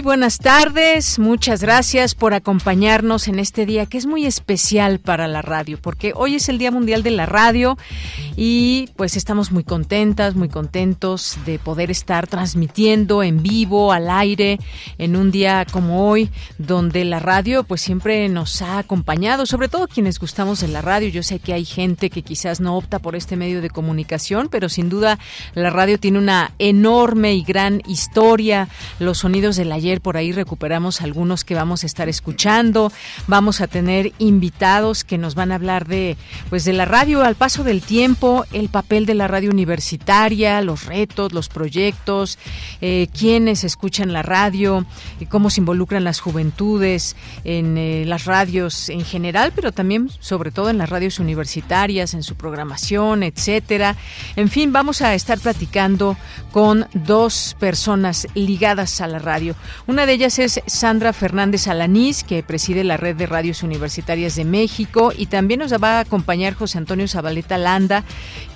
Muy buenas tardes, muchas gracias por acompañarnos en este día que es muy especial para la radio, porque hoy es el Día Mundial de la Radio y pues estamos muy contentas, muy contentos de poder estar transmitiendo en vivo, al aire, en un día como hoy, donde la radio pues siempre nos ha acompañado, sobre todo quienes gustamos de la radio. Yo sé que hay gente que quizás no opta por este medio de comunicación, pero sin duda la radio tiene una enorme y gran historia, los sonidos del ayer, por ahí recuperamos algunos que vamos a estar escuchando. Vamos a tener invitados que nos van a hablar de, pues, de la radio al paso del tiempo, el papel de la radio universitaria, los retos, los proyectos, eh, quiénes escuchan la radio, cómo se involucran las juventudes en eh, las radios en general, pero también, sobre todo, en las radios universitarias, en su programación, etcétera. En fin, vamos a estar platicando con dos personas ligadas a la radio una de ellas es Sandra Fernández Alanís, que preside la Red de Radios Universitarias de México, y también nos va a acompañar José Antonio Zabaleta Landa,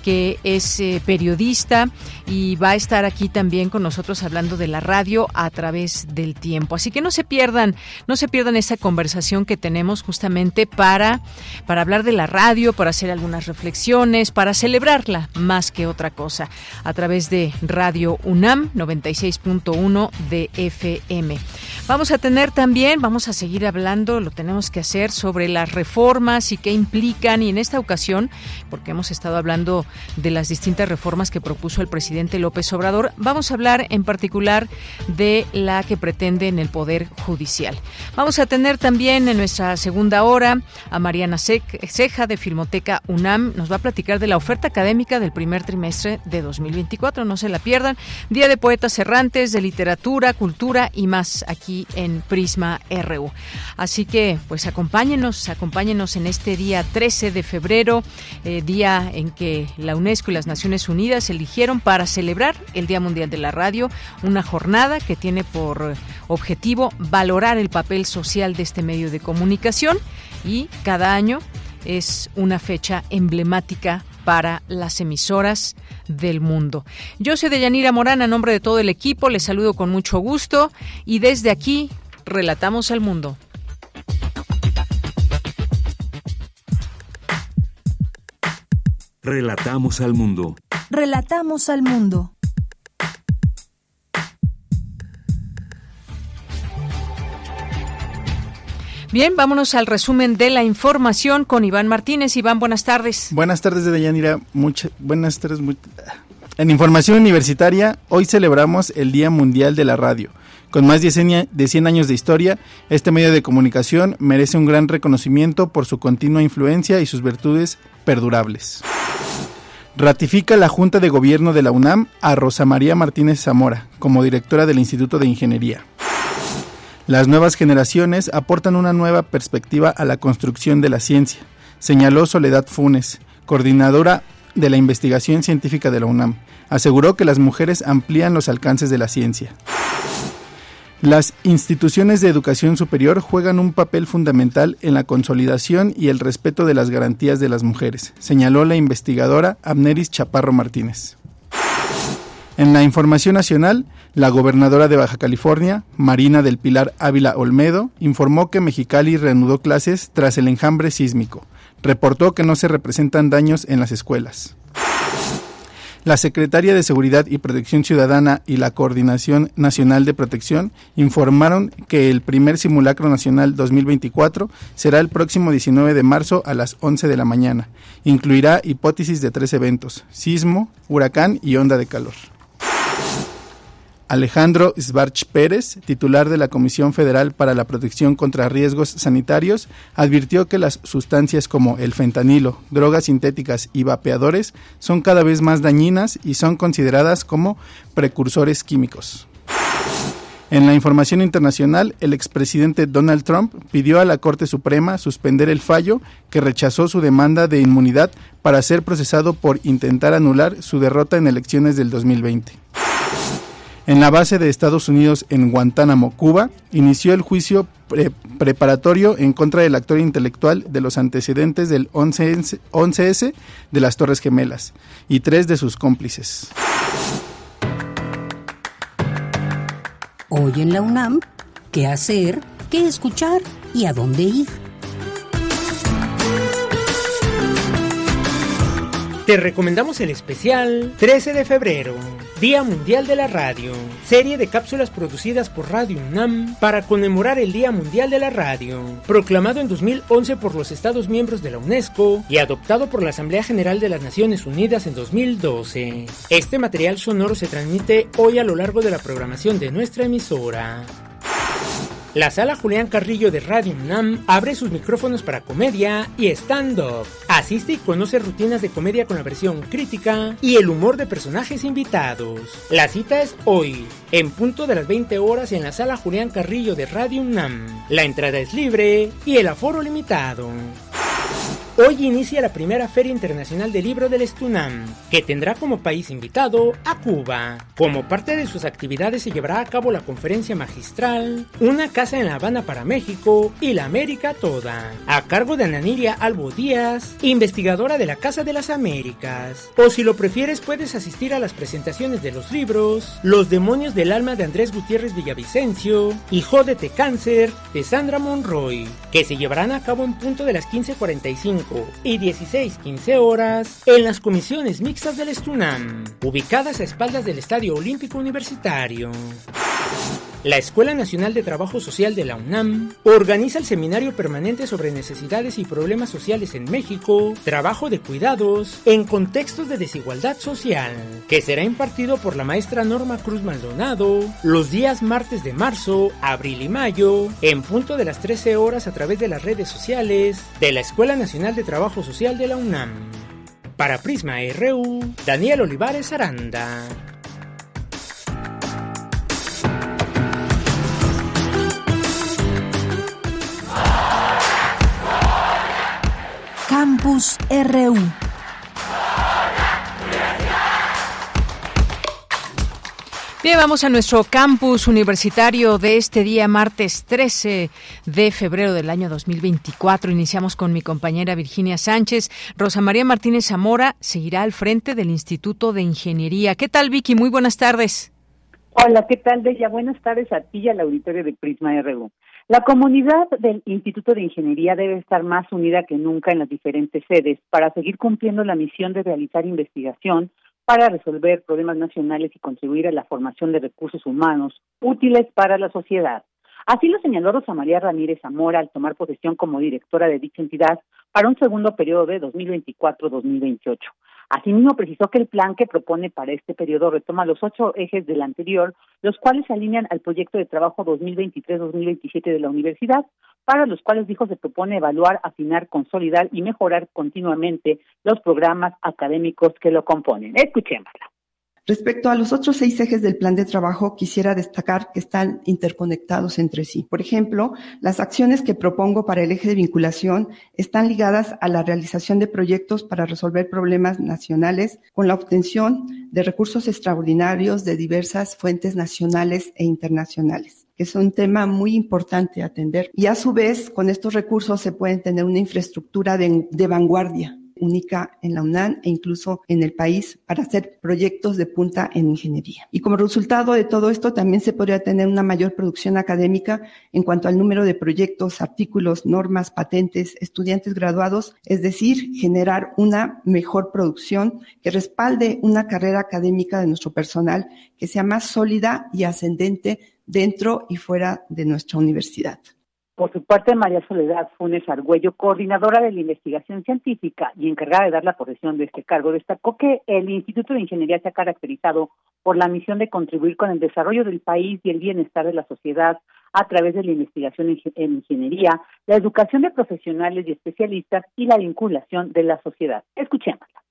que es eh, periodista y va a estar aquí también con nosotros hablando de la radio a través del tiempo. Así que no se pierdan, no se pierdan esta conversación que tenemos justamente para, para hablar de la radio, para hacer algunas reflexiones, para celebrarla más que otra cosa, a través de Radio UNAM 96.1 de FM. Vamos a tener también, vamos a seguir hablando, lo tenemos que hacer sobre las reformas y qué implican, y en esta ocasión, porque hemos estado hablando de las distintas reformas que propuso el presidente López Obrador, vamos a hablar en particular de la que pretende en el Poder Judicial. Vamos a tener también en nuestra segunda hora a Mariana Ceja de Filmoteca UNAM, nos va a platicar de la oferta académica del primer trimestre de 2024, no se la pierdan, Día de Poetas Errantes, de Literatura, Cultura y más aquí en Prisma RU. Así que, pues acompáñenos, acompáñenos en este día 13 de febrero, eh, día en que la UNESCO y las Naciones Unidas eligieron para celebrar el Día Mundial de la Radio, una jornada que tiene por objetivo valorar el papel social de este medio de comunicación y cada año es una fecha emblemática para las emisoras del mundo. Yo soy Deyanira Morán, a nombre de todo el equipo, les saludo con mucho gusto y desde aquí relatamos al mundo. Relatamos al mundo. Relatamos al mundo. Bien, vámonos al resumen de la información con Iván Martínez. Iván, buenas tardes. Buenas tardes, de Deyanira. Muchas buenas tardes. En información universitaria, hoy celebramos el Día Mundial de la Radio. Con más de 100 años de historia, este medio de comunicación merece un gran reconocimiento por su continua influencia y sus virtudes perdurables. Ratifica la Junta de Gobierno de la UNAM a Rosa María Martínez Zamora como directora del Instituto de Ingeniería. Las nuevas generaciones aportan una nueva perspectiva a la construcción de la ciencia, señaló Soledad Funes, coordinadora de la investigación científica de la UNAM. Aseguró que las mujeres amplían los alcances de la ciencia. Las instituciones de educación superior juegan un papel fundamental en la consolidación y el respeto de las garantías de las mujeres, señaló la investigadora Amneris Chaparro Martínez. En la información nacional, la gobernadora de Baja California, Marina del Pilar Ávila Olmedo, informó que Mexicali reanudó clases tras el enjambre sísmico. Reportó que no se representan daños en las escuelas. La Secretaría de Seguridad y Protección Ciudadana y la Coordinación Nacional de Protección informaron que el primer simulacro nacional 2024 será el próximo 19 de marzo a las 11 de la mañana. Incluirá hipótesis de tres eventos, sismo, huracán y onda de calor. Alejandro Svarch Pérez, titular de la Comisión Federal para la Protección contra Riesgos Sanitarios, advirtió que las sustancias como el fentanilo, drogas sintéticas y vapeadores son cada vez más dañinas y son consideradas como precursores químicos. En la información internacional, el expresidente Donald Trump pidió a la Corte Suprema suspender el fallo que rechazó su demanda de inmunidad para ser procesado por intentar anular su derrota en elecciones del 2020. En la base de Estados Unidos en Guantánamo, Cuba, inició el juicio preparatorio en contra del actor intelectual de los antecedentes del 11S, 11S de las Torres Gemelas y tres de sus cómplices. Hoy en la UNAM, ¿qué hacer? ¿Qué escuchar? ¿Y a dónde ir? Te recomendamos el especial 13 de febrero, Día Mundial de la Radio, serie de cápsulas producidas por Radio UNAM para conmemorar el Día Mundial de la Radio, proclamado en 2011 por los Estados miembros de la UNESCO y adoptado por la Asamblea General de las Naciones Unidas en 2012. Este material sonoro se transmite hoy a lo largo de la programación de nuestra emisora. La sala Julián Carrillo de Radio UNAM abre sus micrófonos para comedia y stand-up. Asiste y conoce rutinas de comedia con la versión crítica y el humor de personajes invitados. La cita es hoy, en punto de las 20 horas en la sala Julián Carrillo de Radio UNAM. La entrada es libre y el aforo limitado. Hoy inicia la primera Feria Internacional del Libro del Estunam, que tendrá como país invitado a Cuba. Como parte de sus actividades se llevará a cabo la conferencia magistral Una casa en La Habana para México y la América toda, a cargo de Ananiria Albo Díaz, investigadora de la Casa de las Américas. O si lo prefieres puedes asistir a las presentaciones de los libros Los demonios del alma de Andrés Gutiérrez Villavicencio y Jódete Cáncer de Sandra Monroy, que se llevarán a cabo en punto de las 15.45 y 16-15 horas en las comisiones mixtas del Estunam, ubicadas a espaldas del Estadio Olímpico Universitario. La Escuela Nacional de Trabajo Social de la UNAM organiza el seminario permanente sobre necesidades y problemas sociales en México, trabajo de cuidados en contextos de desigualdad social, que será impartido por la maestra Norma Cruz Maldonado los días martes de marzo, abril y mayo, en punto de las 13 horas a través de las redes sociales de la Escuela Nacional de Trabajo Social de la UNAM. Para Prisma RU, Daniel Olivares Aranda. Campus RU. Bien, vamos a nuestro campus universitario de este día, martes 13 de febrero del año 2024. Iniciamos con mi compañera Virginia Sánchez. Rosa María Martínez Zamora seguirá al frente del Instituto de Ingeniería. ¿Qué tal, Vicky? Muy buenas tardes. Hola, ¿qué tal, Bella? Buenas tardes a ti y al auditorio de Prisma RU. La comunidad del Instituto de Ingeniería debe estar más unida que nunca en las diferentes sedes para seguir cumpliendo la misión de realizar investigación para resolver problemas nacionales y contribuir a la formación de recursos humanos útiles para la sociedad. Así lo señaló Rosa María Ramírez Zamora al tomar posesión como directora de dicha entidad para un segundo periodo de 2024-2028. Asimismo, precisó que el plan que propone para este periodo retoma los ocho ejes del anterior, los cuales se alinean al proyecto de trabajo 2023-2027 de la universidad, para los cuales dijo se propone evaluar, afinar, consolidar y mejorar continuamente los programas académicos que lo componen. Escuchémosla. Respecto a los otros seis ejes del plan de trabajo, quisiera destacar que están interconectados entre sí. Por ejemplo, las acciones que propongo para el eje de vinculación están ligadas a la realización de proyectos para resolver problemas nacionales con la obtención de recursos extraordinarios de diversas fuentes nacionales e internacionales que es un tema muy importante atender. Y a su vez, con estos recursos se pueden tener una infraestructura de, de vanguardia única en la UNAM e incluso en el país para hacer proyectos de punta en ingeniería. Y como resultado de todo esto también se podría tener una mayor producción académica en cuanto al número de proyectos, artículos, normas, patentes, estudiantes graduados, es decir, generar una mejor producción que respalde una carrera académica de nuestro personal que sea más sólida y ascendente dentro y fuera de nuestra universidad. Por su parte, María Soledad Funes Argüello, coordinadora de la investigación científica y encargada de dar la posesión de este cargo, destacó que el Instituto de Ingeniería se ha caracterizado por la misión de contribuir con el desarrollo del país y el bienestar de la sociedad a través de la investigación en ingeniería, la educación de profesionales y especialistas y la vinculación de la sociedad. Escuchémosla.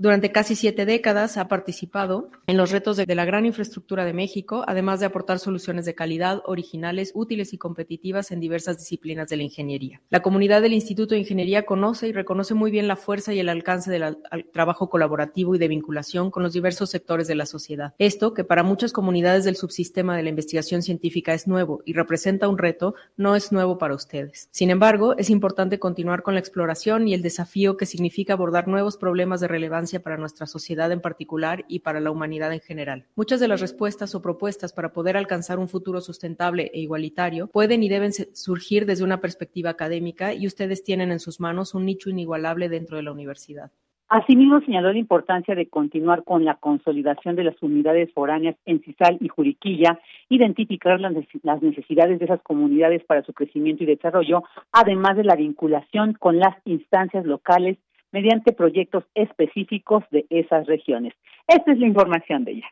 Durante casi siete décadas ha participado en los retos de, la gran infraestructura de México, además de aportar soluciones de calidad, originales, útiles y competitivas en diversas disciplinas de la ingeniería. La comunidad del Instituto de Ingeniería conoce y reconoce muy bien la fuerza y el alcance del trabajo colaborativo y de vinculación con los diversos sectores de la sociedad. Esto, que para muchas comunidades del subsistema de la investigación científica es nuevo y representa un reto, no es nuevo para ustedes. Sin embargo, es importante continuar con la exploración y el desafío que significa abordar nuevos problemas de relevancia para nuestra sociedad en particular y para la humanidad en general. Muchas de las respuestas o propuestas para poder alcanzar un futuro sustentable e igualitario pueden y deben surgir desde una perspectiva académica y ustedes tienen en sus manos un nicho inigualable dentro de la universidad. Asimismo, señaló la importancia de continuar con la consolidación de las unidades foráneas en Cisal y Juriquilla, identificar las necesidades de esas comunidades para su crecimiento y desarrollo, además de la vinculación con las instancias locales mediante proyectos específicos de esas regiones. Esta es la información de ella.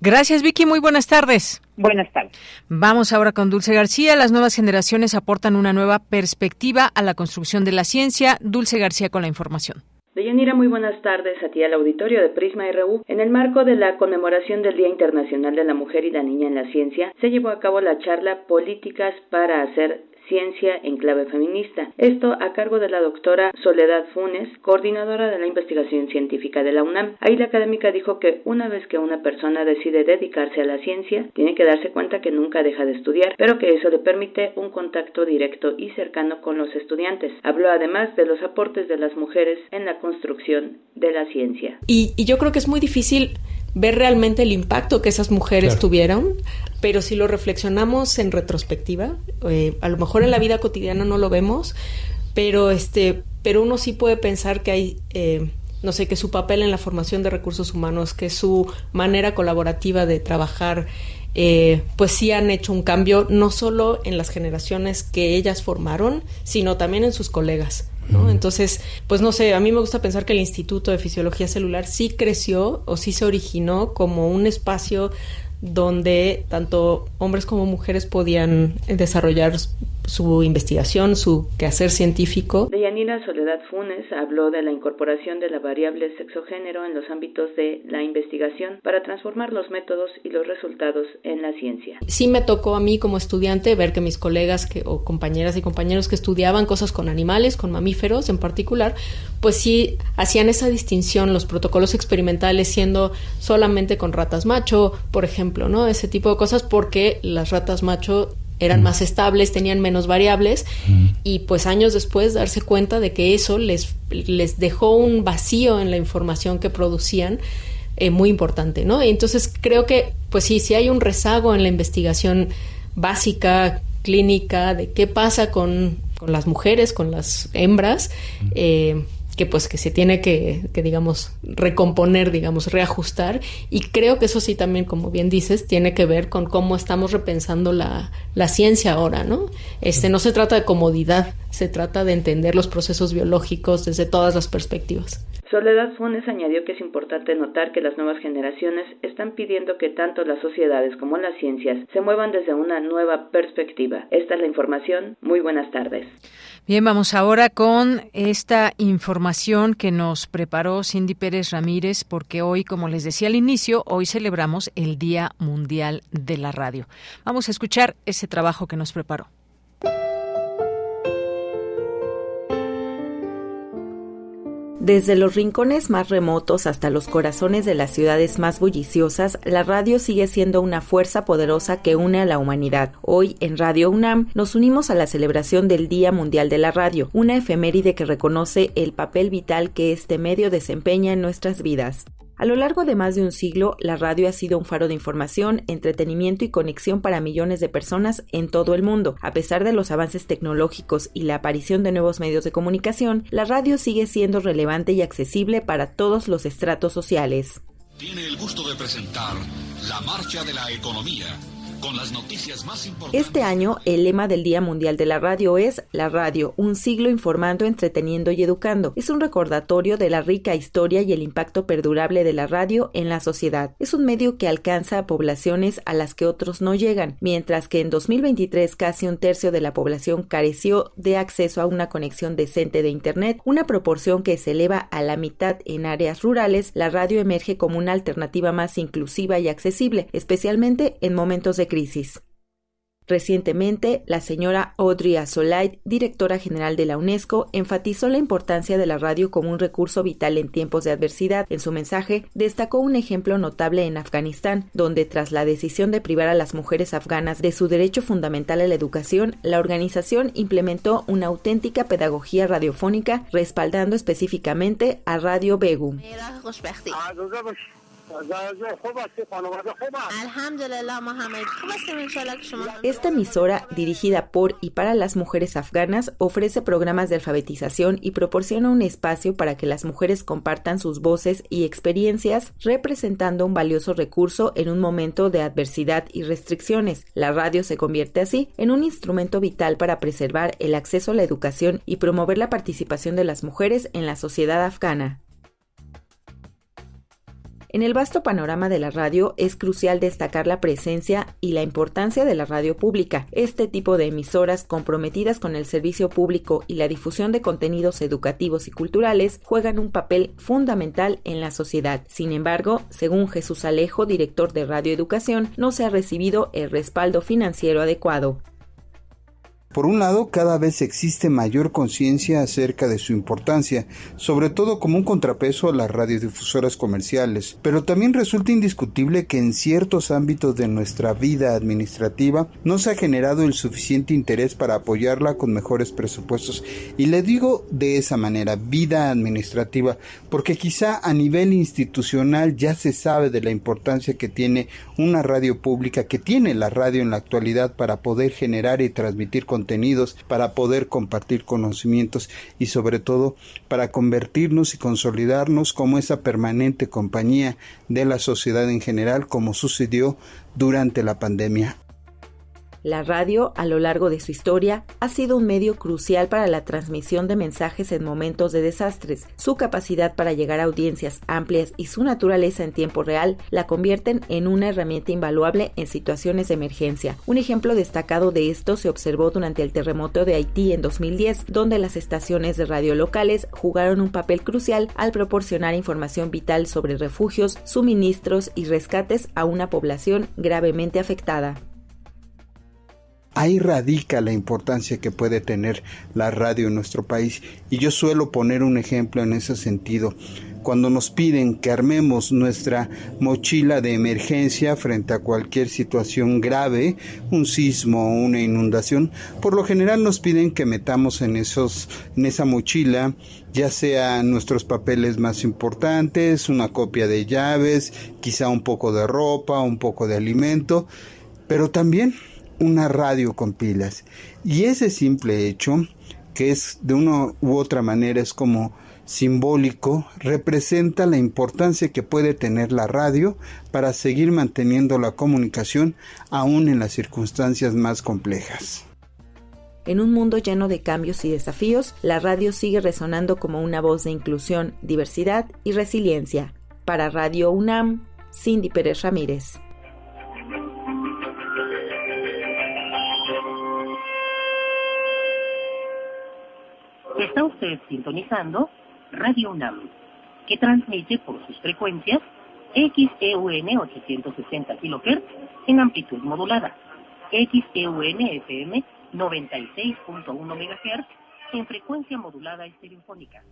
Gracias, Vicky. Muy buenas tardes. Buenas tardes. Vamos ahora con Dulce García. Las nuevas generaciones aportan una nueva perspectiva a la construcción de la ciencia. Dulce García con la información. Deyanira, muy buenas tardes a ti al auditorio de Prisma RU. En el marco de la conmemoración del Día Internacional de la Mujer y la Niña en la Ciencia, se llevó a cabo la charla Políticas para hacer Ciencia en clave feminista. Esto a cargo de la doctora Soledad Funes, coordinadora de la investigación científica de la UNAM. Ahí la académica dijo que una vez que una persona decide dedicarse a la ciencia, tiene que darse cuenta que nunca deja de estudiar, pero que eso le permite un contacto directo y cercano con los estudiantes. Habló además de los aportes de las mujeres en la construcción de la ciencia. Y, y yo creo que es muy difícil ver realmente el impacto que esas mujeres tuvieron, pero si lo reflexionamos en retrospectiva, eh, a lo mejor en la vida cotidiana no lo vemos, pero este, pero uno sí puede pensar que hay eh, no sé, que su papel en la formación de recursos humanos, que su manera colaborativa de trabajar, eh, pues sí han hecho un cambio no solo en las generaciones que ellas formaron, sino también en sus colegas. ¿no? Entonces, pues no sé, a mí me gusta pensar que el Instituto de Fisiología Celular sí creció o sí se originó como un espacio donde tanto hombres como mujeres podían desarrollar su investigación, su quehacer científico. Deyanira Soledad Funes habló de la incorporación de la variable sexo-género en los ámbitos de la investigación para transformar los métodos y los resultados en la ciencia. Sí me tocó a mí como estudiante ver que mis colegas que, o compañeras y compañeros que estudiaban cosas con animales, con mamíferos en particular, pues sí hacían esa distinción, los protocolos experimentales siendo solamente con ratas macho, por ejemplo, ¿no? Ese tipo de cosas porque las ratas macho eran más estables, tenían menos variables y pues años después darse cuenta de que eso les, les dejó un vacío en la información que producían eh, muy importante, ¿no? Entonces creo que pues sí, si hay un rezago en la investigación básica, clínica, de qué pasa con, con las mujeres, con las hembras, eh, que pues que se tiene que, que, digamos recomponer digamos reajustar y creo que eso sí también como bien dices tiene que ver con cómo estamos repensando la, la ciencia ahora no este no se trata de comodidad se trata de entender los procesos biológicos desde todas las perspectivas Soledad Funes añadió que es importante notar que las nuevas generaciones están pidiendo que tanto las sociedades como las ciencias se muevan desde una nueva perspectiva. Esta es la información. Muy buenas tardes. Bien, vamos ahora con esta información que nos preparó Cindy Pérez Ramírez, porque hoy, como les decía al inicio, hoy celebramos el Día Mundial de la Radio. Vamos a escuchar ese trabajo que nos preparó. Desde los rincones más remotos hasta los corazones de las ciudades más bulliciosas, la radio sigue siendo una fuerza poderosa que une a la humanidad. Hoy, en Radio UNAM, nos unimos a la celebración del Día Mundial de la Radio, una efeméride que reconoce el papel vital que este medio desempeña en nuestras vidas. A lo largo de más de un siglo, la radio ha sido un faro de información, entretenimiento y conexión para millones de personas en todo el mundo. A pesar de los avances tecnológicos y la aparición de nuevos medios de comunicación, la radio sigue siendo relevante y accesible para todos los estratos sociales. Tiene el gusto de presentar la Marcha de la Economía con las noticias más importantes. Este año, el lema del Día Mundial de la Radio es La radio, un siglo informando, entreteniendo y educando. Es un recordatorio de la rica historia y el impacto perdurable de la radio en la sociedad. Es un medio que alcanza a poblaciones a las que otros no llegan, mientras que en 2023 casi un tercio de la población careció de acceso a una conexión decente de Internet, una proporción que se eleva a la mitad en áreas rurales, la radio emerge como una alternativa más inclusiva y accesible, especialmente en momentos de crisis. Recientemente, la señora Audrey Azoulay, directora general de la UNESCO, enfatizó la importancia de la radio como un recurso vital en tiempos de adversidad. En su mensaje, destacó un ejemplo notable en Afganistán, donde tras la decisión de privar a las mujeres afganas de su derecho fundamental a la educación, la organización implementó una auténtica pedagogía radiofónica respaldando específicamente a Radio Begum. Esta emisora, dirigida por y para las mujeres afganas, ofrece programas de alfabetización y proporciona un espacio para que las mujeres compartan sus voces y experiencias, representando un valioso recurso en un momento de adversidad y restricciones. La radio se convierte así en un instrumento vital para preservar el acceso a la educación y promover la participación de las mujeres en la sociedad afgana. En el vasto panorama de la radio es crucial destacar la presencia y la importancia de la radio pública. Este tipo de emisoras comprometidas con el servicio público y la difusión de contenidos educativos y culturales juegan un papel fundamental en la sociedad. Sin embargo, según Jesús Alejo, director de Radio Educación, no se ha recibido el respaldo financiero adecuado. Por un lado, cada vez existe mayor conciencia acerca de su importancia, sobre todo como un contrapeso a las radiodifusoras comerciales, pero también resulta indiscutible que en ciertos ámbitos de nuestra vida administrativa no se ha generado el suficiente interés para apoyarla con mejores presupuestos. Y le digo de esa manera, vida administrativa, porque quizá a nivel institucional ya se sabe de la importancia que tiene una radio pública, que tiene la radio en la actualidad para poder generar y transmitir contenido contenidos, para poder compartir conocimientos y sobre todo para convertirnos y consolidarnos como esa permanente compañía de la sociedad en general como sucedió durante la pandemia. La radio, a lo largo de su historia, ha sido un medio crucial para la transmisión de mensajes en momentos de desastres. Su capacidad para llegar a audiencias amplias y su naturaleza en tiempo real la convierten en una herramienta invaluable en situaciones de emergencia. Un ejemplo destacado de esto se observó durante el terremoto de Haití en 2010, donde las estaciones de radio locales jugaron un papel crucial al proporcionar información vital sobre refugios, suministros y rescates a una población gravemente afectada. Ahí radica la importancia que puede tener la radio en nuestro país y yo suelo poner un ejemplo en ese sentido. Cuando nos piden que armemos nuestra mochila de emergencia frente a cualquier situación grave, un sismo o una inundación, por lo general nos piden que metamos en esos en esa mochila ya sea nuestros papeles más importantes, una copia de llaves, quizá un poco de ropa, un poco de alimento, pero también una radio con pilas. Y ese simple hecho, que es de una u otra manera es como simbólico, representa la importancia que puede tener la radio para seguir manteniendo la comunicación aún en las circunstancias más complejas. En un mundo lleno de cambios y desafíos, la radio sigue resonando como una voz de inclusión, diversidad y resiliencia. Para Radio UNAM, Cindy Pérez Ramírez. Está usted sintonizando Radio UNAM, que transmite por sus frecuencias XEUN 860 kHz en amplitud modulada, XEUN FM 96.1 MHz en frecuencia modulada estereofónica.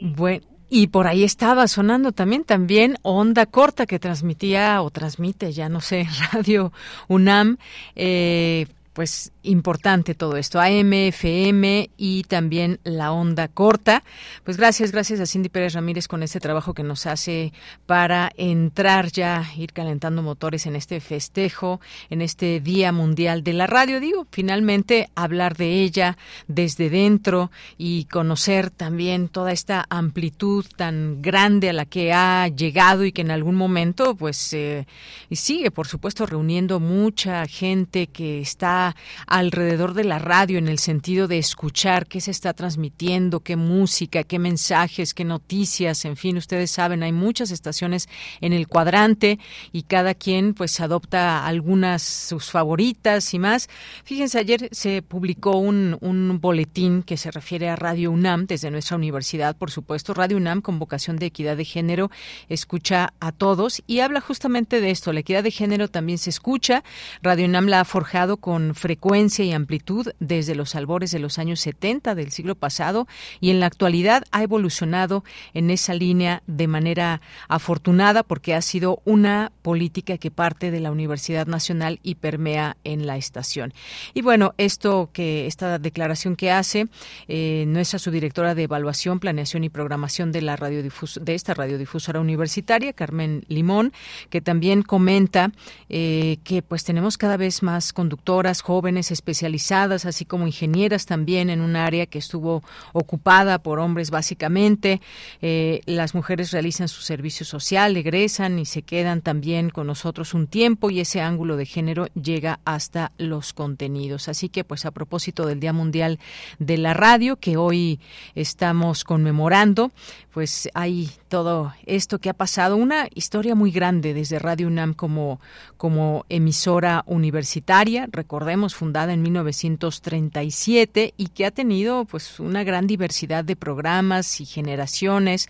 Bueno, y por ahí estaba sonando también, también onda corta que transmitía o transmite, ya no sé, Radio UNAM. Eh, pues importante todo esto, AM, FM y también la onda corta. Pues gracias, gracias a Cindy Pérez Ramírez con este trabajo que nos hace para entrar ya, ir calentando motores en este festejo, en este Día Mundial de la Radio. Digo, finalmente hablar de ella desde dentro y conocer también toda esta amplitud tan grande a la que ha llegado y que en algún momento pues eh, sigue, por supuesto, reuniendo mucha gente que está alrededor de la radio en el sentido de escuchar qué se está transmitiendo, qué música, qué mensajes, qué noticias, en fin, ustedes saben, hay muchas estaciones en el cuadrante y cada quien pues adopta algunas sus favoritas y más. Fíjense, ayer se publicó un, un boletín que se refiere a Radio UNAM desde nuestra universidad, por supuesto, Radio UNAM con vocación de equidad de género, escucha a todos y habla justamente de esto, la equidad de género también se escucha, Radio UNAM la ha forjado con frecuencia y amplitud desde los albores de los años 70 del siglo pasado y en la actualidad ha evolucionado en esa línea de manera afortunada porque ha sido una política que parte de la Universidad Nacional y permea en la estación. Y bueno, esto que esta declaración que hace eh, nuestra subdirectora de evaluación, planeación y programación de la de esta radiodifusora universitaria, Carmen Limón, que también comenta eh, que pues tenemos cada vez más conductoras jóvenes especializadas, así como ingenieras también en un área que estuvo ocupada por hombres básicamente. Eh, las mujeres realizan su servicio social, egresan y se quedan también con nosotros un tiempo y ese ángulo de género llega hasta los contenidos. Así que pues a propósito del Día Mundial de la Radio que hoy estamos conmemorando, pues hay todo esto que ha pasado, una historia muy grande desde Radio UNAM como, como emisora universitaria, recordemos, fundada en 1937 y que ha tenido pues una gran diversidad de programas y generaciones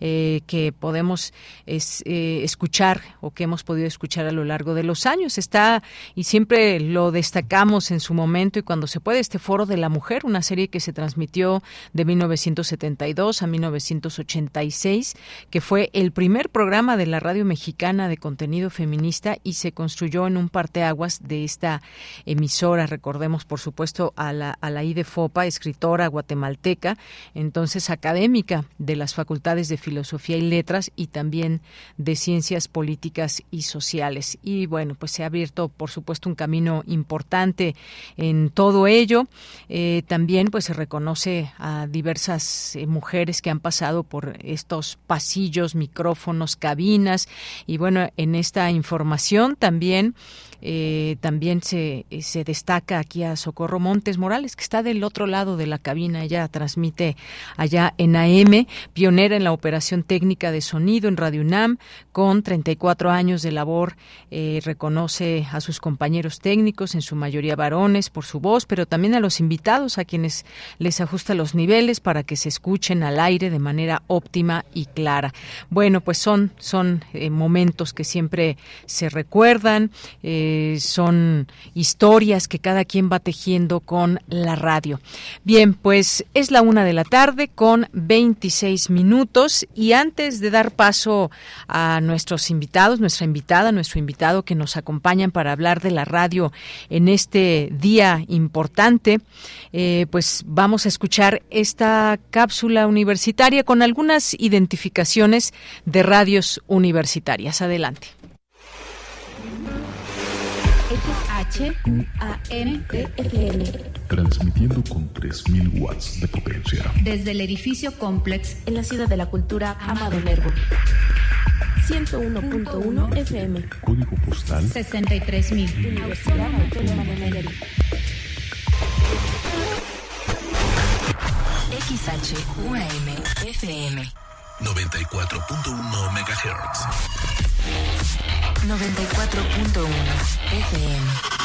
eh, que podemos eh, escuchar o que hemos podido escuchar a lo largo de los años. Está, y siempre lo destacamos en su momento y cuando se puede, este Foro de la Mujer, una serie que se transmitió de 1972 a 1986, que fue el primer programa de la radio mexicana de contenido feminista y se construyó en un parteaguas de esta emisora. Recordemos, por supuesto, a la, a la IDEFOPA, escritora guatemalteca, entonces académica de las facultades de Filosofía y Letras y también de Ciencias Políticas y Sociales. Y bueno, pues se ha abierto, por supuesto, un camino importante en todo ello. Eh, también pues se reconoce a diversas eh, mujeres que han pasado por estos pasillos, micrófonos, cabinas y bueno, en esta información también eh, también se, se destaca aquí a Socorro Montes Morales, que está del otro lado de la cabina. Ella transmite allá en AM, pionera en la operación técnica de sonido en Radio UNAM, con 34 años de labor. Eh, reconoce a sus compañeros técnicos, en su mayoría varones, por su voz, pero también a los invitados, a quienes les ajusta los niveles para que se escuchen al aire de manera óptima y clara. Bueno, pues son, son eh, momentos que siempre se recuerdan. Eh, son historias que cada quien va tejiendo con la radio. Bien, pues es la una de la tarde con 26 minutos y antes de dar paso a nuestros invitados, nuestra invitada, nuestro invitado que nos acompañan para hablar de la radio en este día importante, eh, pues vamos a escuchar esta cápsula universitaria con algunas identificaciones de radios universitarias. Adelante. HUAMTFM. Transmitiendo con 3000 watts de potencia. Desde el edificio Complex en la Ciudad de la Cultura Amado Nervo. 101.1 FM. Código postal 63000. Universidad Autónoma de Nayarit. XHUAM FM 94.1 MHz 94.1 FM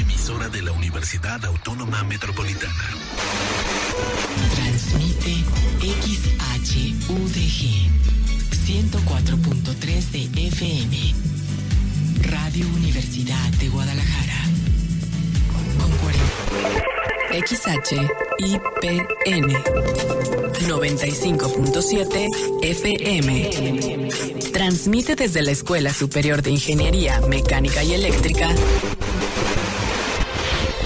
emisora de la Universidad Autónoma Metropolitana. Transmite XHUDG 104.3 de FM. Radio Universidad de Guadalajara. XHIPN 95.7 FM. Transmite desde la Escuela Superior de Ingeniería Mecánica y Eléctrica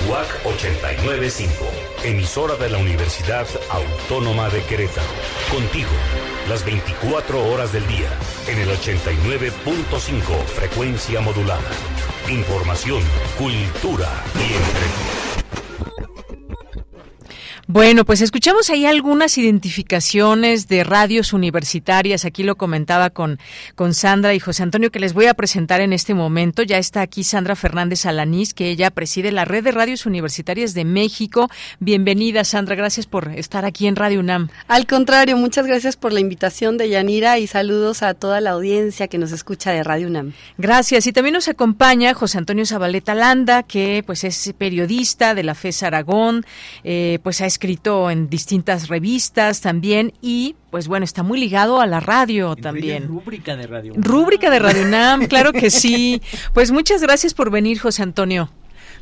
WAC 895, emisora de la Universidad Autónoma de Querétaro. Contigo, las 24 horas del día, en el 89.5 frecuencia modulada. Información, cultura y entretenimiento. Bueno, pues escuchamos ahí algunas identificaciones de radios universitarias. Aquí lo comentaba con, con Sandra y José Antonio, que les voy a presentar en este momento. Ya está aquí Sandra Fernández Alanís, que ella preside la Red de Radios Universitarias de México. Bienvenida, Sandra. Gracias por estar aquí en Radio UNAM. Al contrario, muchas gracias por la invitación de Yanira y saludos a toda la audiencia que nos escucha de Radio UNAM. Gracias. Y también nos acompaña José Antonio Zabaleta Landa, que pues es periodista de la FES Aragón, eh, pues ha escrito en distintas revistas también y pues bueno, está muy ligado a la radio también. Rúbrica de Radio Rúbrica de Radio UNAM, claro que sí. Pues muchas gracias por venir, José Antonio.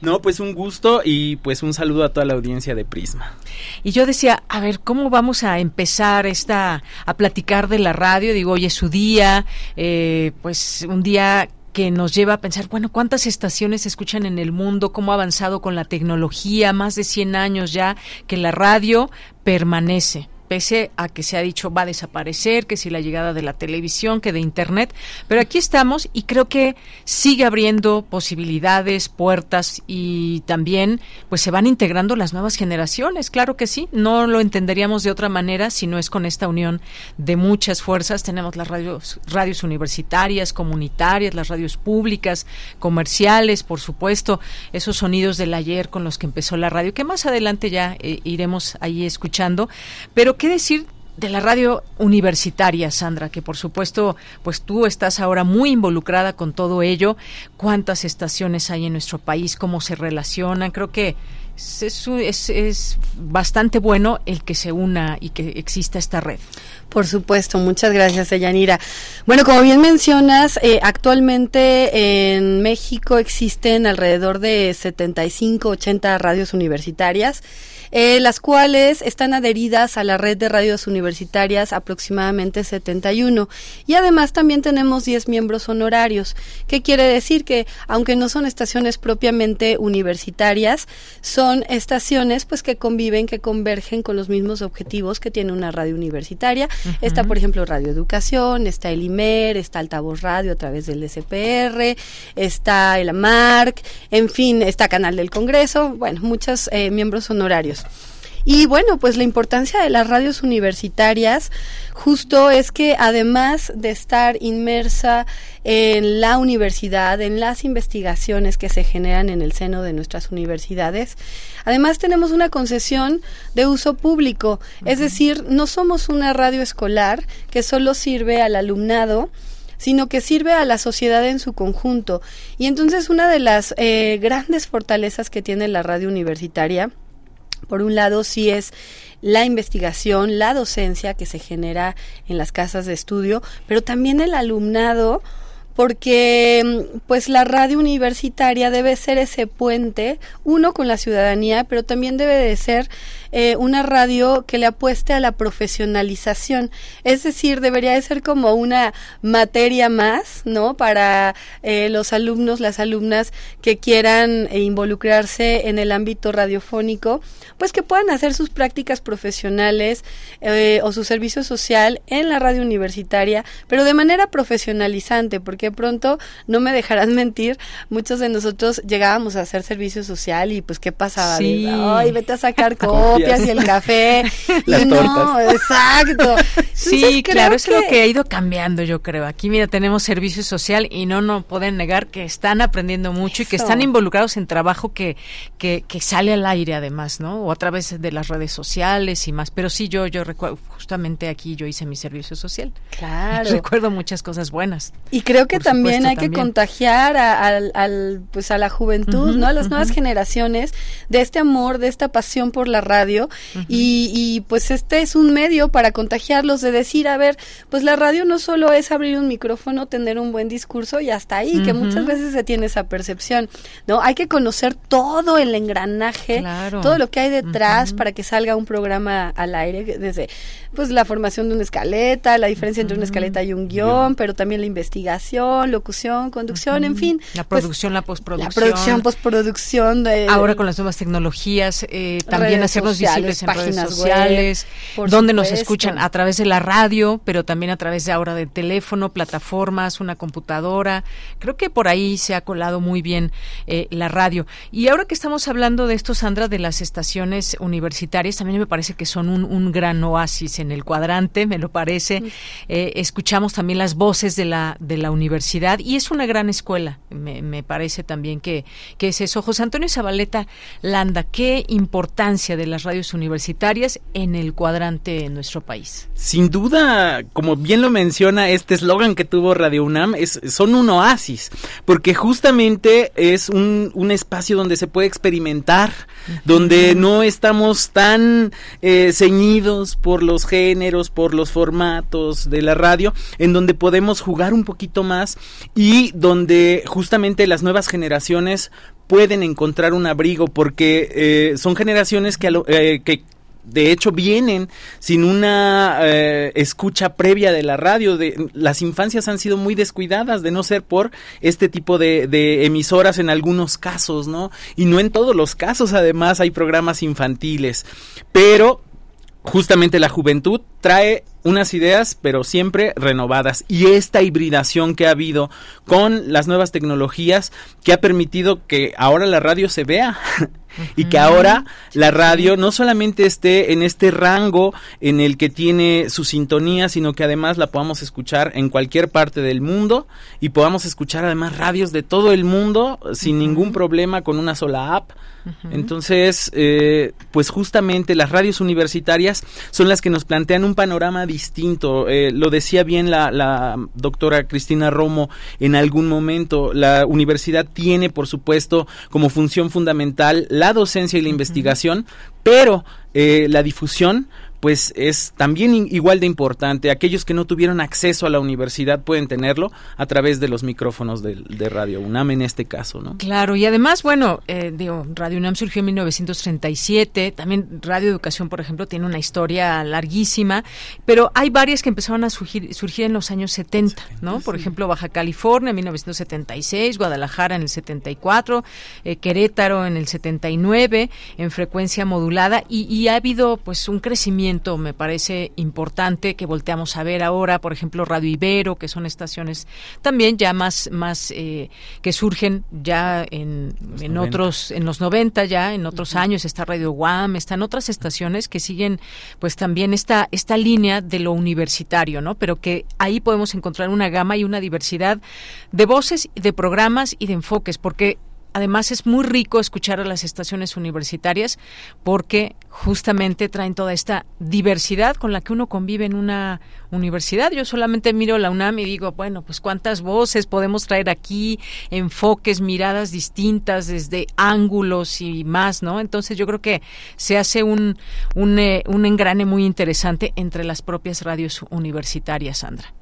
No, pues un gusto y pues un saludo a toda la audiencia de Prisma. Y yo decía, a ver, ¿cómo vamos a empezar esta, a platicar de la radio? Digo, hoy es su día, eh, pues un día que nos lleva a pensar, bueno, ¿cuántas estaciones se escuchan en el mundo? ¿Cómo ha avanzado con la tecnología? Más de 100 años ya que la radio permanece pese a que se ha dicho va a desaparecer, que si la llegada de la televisión, que de Internet, pero aquí estamos y creo que sigue abriendo posibilidades, puertas y también pues se van integrando las nuevas generaciones, claro que sí, no lo entenderíamos de otra manera si no es con esta unión de muchas fuerzas, tenemos las radios, radios universitarias, comunitarias, las radios públicas, comerciales, por supuesto, esos sonidos del ayer con los que empezó la radio, que más adelante ya eh, iremos ahí escuchando, pero ¿qué decir de la radio universitaria, Sandra, que por supuesto, pues tú estás ahora muy involucrada con todo ello. ¿Cuántas estaciones hay en nuestro país? ¿Cómo se relacionan? Creo que es, es, es bastante bueno el que se una y que exista esta red. Por supuesto, muchas gracias, Yanira. Bueno, como bien mencionas, eh, actualmente en México existen alrededor de 75, 80 radios universitarias eh, las cuales están adheridas a la red de radios universitarias aproximadamente 71. Y además también tenemos 10 miembros honorarios, que quiere decir que aunque no son estaciones propiamente universitarias, son estaciones pues que conviven, que convergen con los mismos objetivos que tiene una radio universitaria. Está, por ejemplo, Radio Educación, está el IMER, está Altavoz Radio a través del SPR, está el AMARC, en fin, está Canal del Congreso, bueno, muchos eh, miembros honorarios. Y bueno, pues la importancia de las radios universitarias justo es que además de estar inmersa en la universidad, en las investigaciones que se generan en el seno de nuestras universidades, además tenemos una concesión de uso público, es decir, no somos una radio escolar que solo sirve al alumnado, sino que sirve a la sociedad en su conjunto. Y entonces una de las eh, grandes fortalezas que tiene la radio universitaria por un lado, sí es la investigación, la docencia que se genera en las casas de estudio, pero también el alumnado porque mm, pues la radio universitaria debe ser ese puente, uno con la ciudadanía, pero también debe de ser eh, una radio que le apueste a la profesionalización. Es decir, debería de ser como una materia más, ¿no? Para eh, los alumnos, las alumnas que quieran eh, involucrarse en el ámbito radiofónico, pues que puedan hacer sus prácticas profesionales o su servicio social en la radio universitaria, pero de manera profesionalizante, porque pronto, no me dejarás mentir, muchos de nosotros llegábamos a hacer servicio social y pues qué pasaba, sí. ay, vete a sacar copias y el café. y no, exacto. sí, claro, eso es lo que ha ido cambiando, yo creo. Aquí, mira, tenemos servicio social y no no pueden negar que están aprendiendo mucho y que están involucrados en trabajo que, que, que sale al aire además, ¿no? O a través de las redes sociales y más. Pero sí, yo, yo recuerdo, justamente aquí yo hice mi servicio social. Claro. Recuerdo muchas cosas buenas. Y creo que también hay que contagiar al, pues a la juventud, ¿no? A las nuevas generaciones de este amor, de esta pasión por la radio y, pues este es un medio para contagiarlos de decir, a ver, pues la radio no solo es abrir un micrófono, tener un buen discurso y hasta ahí, que muchas veces se tiene esa percepción, ¿no? Hay que conocer todo el engranaje, todo lo que hay detrás para que salga un programa al aire, desde pues la formación de una escaleta, la diferencia entre una escaleta y un guion, pero también la investigación locución, conducción, en fin. La pues, producción, la postproducción. La producción, postproducción. De, Ahora con las nuevas tecnologías, eh, también hacernos en redes sociales, web, donde supuesto. nos escuchan a través de la radio, pero también a través de ahora de teléfono, plataformas, una computadora. Creo que por ahí se ha colado muy bien eh, la radio. Y ahora que estamos hablando de esto, Sandra, de las estaciones universitarias, también me parece que son un, un gran oasis en el cuadrante, me lo parece. Eh, escuchamos también las voces de la, de la universidad y es una gran escuela, me, me parece también que, que es eso. José Antonio Zabaleta Landa, ¿qué importancia de las radios universitarias en el cuadrante en nuestro país? Sin duda, como bien lo menciona este eslogan que tuvo Radio UNAM, es, son un oasis, porque justamente es un, un espacio donde se puede experimentar, donde no estamos tan eh, ceñidos por los géneros, por los formatos de la radio, en donde podemos jugar un poquito más y donde justamente las nuevas generaciones pueden encontrar un abrigo porque eh, son generaciones que, eh, que de hecho vienen sin una eh, escucha previa de la radio. De, las infancias han sido muy descuidadas de no ser por este tipo de, de emisoras en algunos casos, ¿no? Y no en todos los casos, además, hay programas infantiles. Pero justamente la juventud trae unas ideas, pero siempre renovadas. Y esta hibridación que ha habido con las nuevas tecnologías que ha permitido que ahora la radio se vea. y que ahora la radio no solamente esté en este rango en el que tiene su sintonía, sino que además la podamos escuchar en cualquier parte del mundo y podamos escuchar además radios de todo el mundo sin ningún problema con una sola app. Entonces, eh, pues justamente las radios universitarias son las que nos plantean un panorama distinto. Eh, lo decía bien la, la doctora Cristina Romo en algún momento. La universidad tiene, por supuesto, como función fundamental la docencia y la investigación, pero eh, la difusión pues es también igual de importante. Aquellos que no tuvieron acceso a la universidad pueden tenerlo a través de los micrófonos de, de Radio UNAM en este caso, ¿no? Claro, y además, bueno, eh, digo, Radio UNAM surgió en 1937, también Radio Educación, por ejemplo, tiene una historia larguísima, pero hay varias que empezaron a surgir, surgir en los años 70, ¿no? Por ejemplo, Baja California en 1976, Guadalajara en el 74, eh, Querétaro en el 79, en frecuencia modulada, y, y ha habido pues un crecimiento, me parece importante, que volteamos a ver ahora, por ejemplo, Radio Ibero, que son estaciones también ya más, más eh, que surgen ya en, en 90. otros, en los 90 ya, en otros años, está Radio Guam, están otras estaciones que siguen pues también esta, esta línea de lo universitario, ¿no? Pero que ahí podemos encontrar una gama y una diversidad de voces, de programas y de enfoques, porque Además es muy rico escuchar a las estaciones universitarias porque justamente traen toda esta diversidad con la que uno convive en una universidad. Yo solamente miro la UNAM y digo, bueno, pues cuántas voces podemos traer aquí, enfoques, miradas distintas desde ángulos y más, ¿no? Entonces yo creo que se hace un, un, eh, engrane muy interesante entre las propias radios universitarias, Sandra.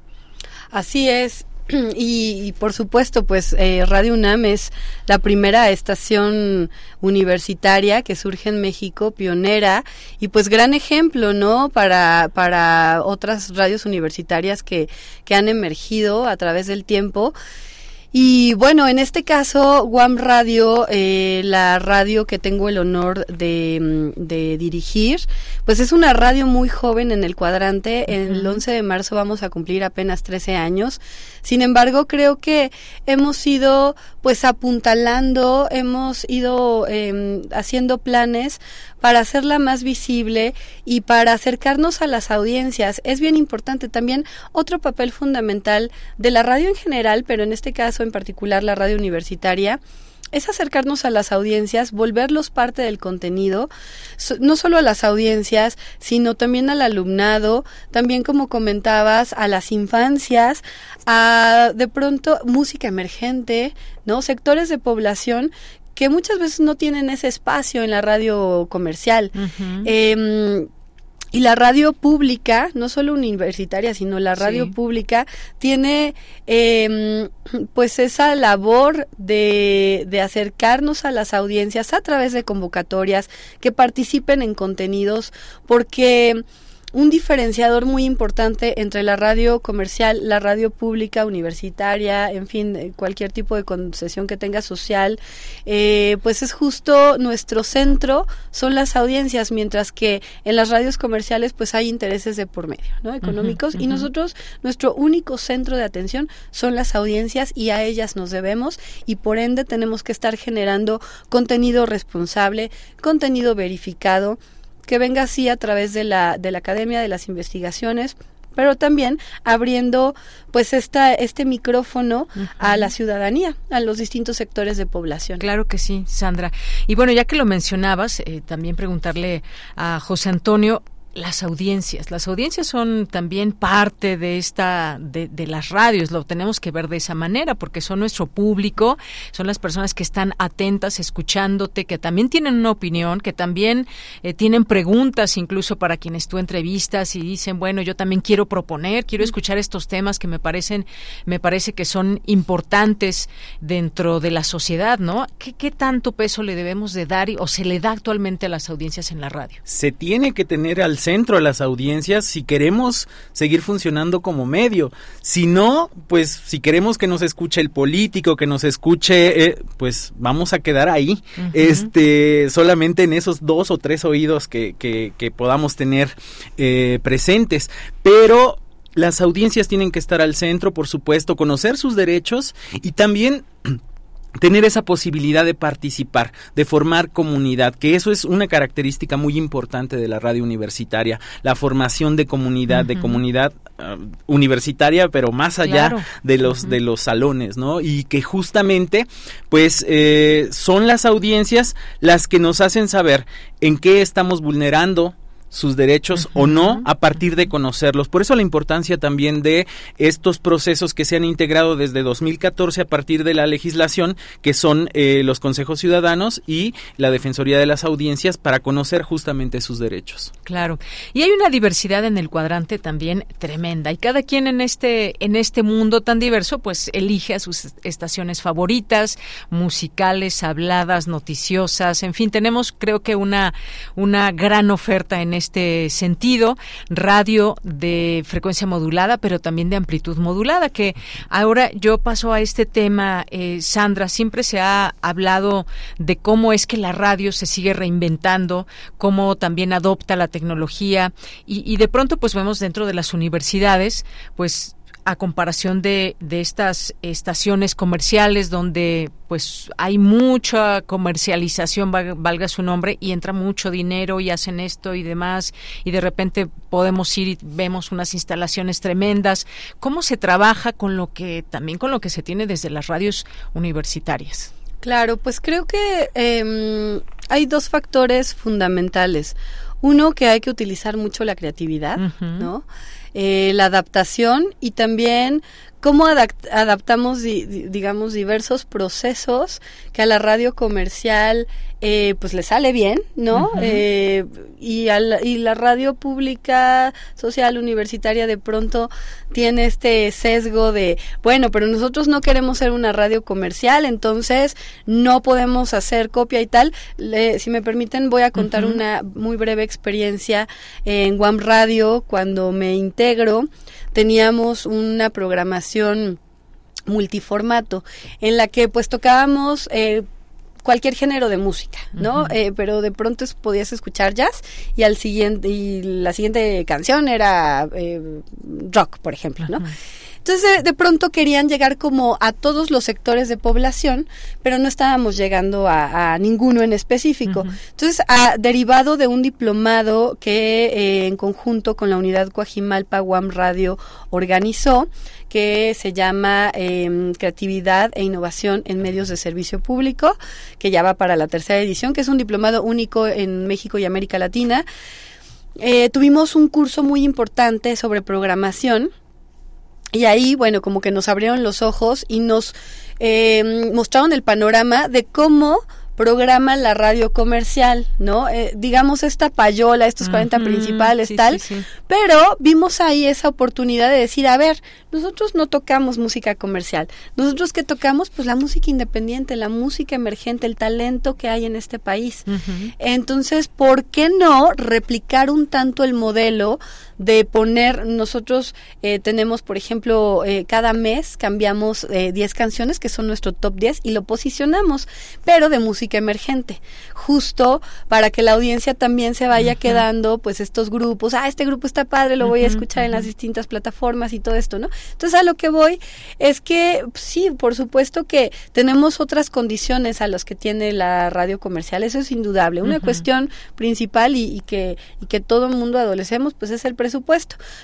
Así es. Y, y por supuesto, pues eh, Radio UNAM es la primera estación universitaria que surge en México, pionera y pues gran ejemplo, ¿no? Para, para otras radios universitarias que, que han emergido a través del tiempo. Y bueno, en este caso, Guam Radio, eh, la radio que tengo el honor de, mm, de dirigir, pues es una radio muy joven en el cuadrante. El 11 de marzo vamos a cumplir apenas 13 años. Sin embargo, creo que hemos ido pues apuntalando, hemos ido eh, haciendo planes para hacerla más visible y para acercarnos a las audiencias. Es bien importante también otro papel fundamental de la radio en general, pero en este caso en particular la radio universitaria es acercarnos a las audiencias, volverlos parte del contenido, no solo a las audiencias, sino también al alumnado, también como comentabas, a las infancias, a de pronto música emergente, ¿no? Sectores de población que muchas veces no tienen ese espacio en la radio comercial. Y la radio pública, no solo universitaria, sino la radio Sí. pública, tiene em, pues esa labor de, de acercarnos a las audiencias a través de convocatorias, que participen en contenidos, porque un diferenciador muy importante entre la radio comercial, la radio pública, universitaria, en fin, eh, cualquier tipo de concesión que tenga social, eh, pues es justo nuestro centro, son las audiencias, mientras que en las radios comerciales pues hay intereses de por medio, ¿no? Económicos, y nosotros, nuestro único centro de atención son las audiencias y a ellas nos debemos y por ende tenemos que estar generando contenido responsable, contenido verificado, que venga así a través de la, de la Academia de las Investigaciones, pero también abriendo pues esta este micrófono a la ciudadanía, a los distintos sectores de población. Claro que sí, Sandra. Y bueno, ya que lo mencionabas, eh, también preguntarle a José Antonio, las audiencias. Las audiencias son también parte de esta, de, de, las radios, lo tenemos que ver de esa manera, porque son nuestro público, son las personas que están atentas, escuchándote, que también tienen una opinión, que también eh, tienen preguntas incluso para quienes tú entrevistas y dicen, bueno, yo también quiero proponer, quiero escuchar estos temas que me parecen, me parece que son importantes dentro de la sociedad, ¿no? ¿Qué, qué tanto peso le debemos de dar o se le da actualmente a las audiencias en la radio? Se tiene que tener al centro de las audiencias si queremos seguir funcionando como medio. Si no, pues si queremos que nos escuche el político, que nos escuche, eh, pues vamos a quedar ahí, uh -huh. este, solamente en esos dos o tres oídos que, que, que podamos tener eh, presentes. Pero las audiencias tienen que estar al centro, por supuesto, conocer sus derechos y también tener esa posibilidad de participar, de formar comunidad, que eso es una característica muy importante de la radio universitaria, la formación de comunidad, uh -huh. de comunidad uh, universitaria, pero más allá claro. de los uh -huh. de los salones, ¿no? Y que justamente, pues, eh, son las audiencias las que nos hacen saber en qué estamos vulnerando sus derechos uh -huh. o no a partir de conocerlos. Por eso la importancia también de estos procesos que se han integrado desde 2014 a partir de la legislación, que son eh, los consejos ciudadanos y la Defensoría de las Audiencias para conocer justamente sus derechos. Claro. Y hay una diversidad en el cuadrante también tremenda y cada quien en este en este mundo tan diverso pues elige a sus estaciones favoritas, musicales, habladas, noticiosas, en fin, tenemos creo que una una gran oferta en este sentido, radio de frecuencia modulada, pero también de amplitud modulada, que ahora yo paso a este tema, eh, Sandra, siempre se ha hablado de cómo es que la radio se sigue reinventando, cómo también adopta la tecnología y, y de pronto pues vemos dentro de las universidades pues a comparación de, de estas estaciones comerciales donde pues hay mucha comercialización, valga su nombre, y entra mucho dinero y hacen esto y demás, y de repente podemos ir y vemos unas instalaciones tremendas. ¿Cómo se trabaja con lo que, también con lo que se tiene desde las radios universitarias? Claro, pues creo que eh, hay dos factores fundamentales. Uno, que hay que utilizar mucho la creatividad, uh -huh. ¿no? Eh, la adaptación y también cómo adapt adaptamos, di digamos, diversos procesos que a la radio comercial eh, pues le sale bien, ¿no? Uh -huh. eh, y, la, y la radio pública, social, universitaria de pronto tiene este sesgo de, bueno, pero nosotros no queremos ser una radio comercial, entonces no podemos hacer copia y tal. Le, si me permiten, voy a contar uh -huh. una muy breve experiencia en Guam Radio cuando me integro. Teníamos una programación multiformato en la que pues tocábamos eh, cualquier género de música, ¿no? Uh -huh. eh, pero de pronto podías escuchar jazz y al siguiente y la siguiente canción era eh, rock, por ejemplo, ¿no? Uh -huh. Entonces, de, pronto querían llegar como a todos los sectores de población, pero no estábamos llegando a, a ninguno en específico. Uh -huh. Entonces, a, derivado de un diplomado que eh, en conjunto con la unidad Coajimalpa Guam Radio organizó, que se llama eh, Creatividad e Innovación en Medios de Servicio Público, que ya va para la tercera edición, que es un diplomado único en México y América Latina. Eh, tuvimos un curso muy importante sobre programación y ahí, bueno, como que nos abrieron los ojos y nos eh, mostraron el panorama de cómo programa la radio comercial, ¿no? Eh, digamos esta payola, estos 40 principales, tal, pero vimos ahí esa oportunidad de decir, a ver, nosotros no tocamos música comercial, nosotros que tocamos, pues la música independiente, la música emergente, el talento que hay en este país. Entonces, ¿por qué no replicar un tanto el modelo de poner, nosotros eh, tenemos, por ejemplo, eh, cada mes cambiamos eh, 10 canciones que son nuestro top 10 y lo posicionamos, pero de música emergente, justo para que la audiencia también se vaya quedando, pues estos grupos, ah, este grupo está padre, lo voy a escuchar en las distintas plataformas y todo esto, ¿no? Entonces a lo que voy es que sí, por supuesto que tenemos otras condiciones a las que tiene la radio comercial, eso es indudable. Una cuestión principal y, y, que, y que todo el mundo adolecemos, pues es el presupuesto.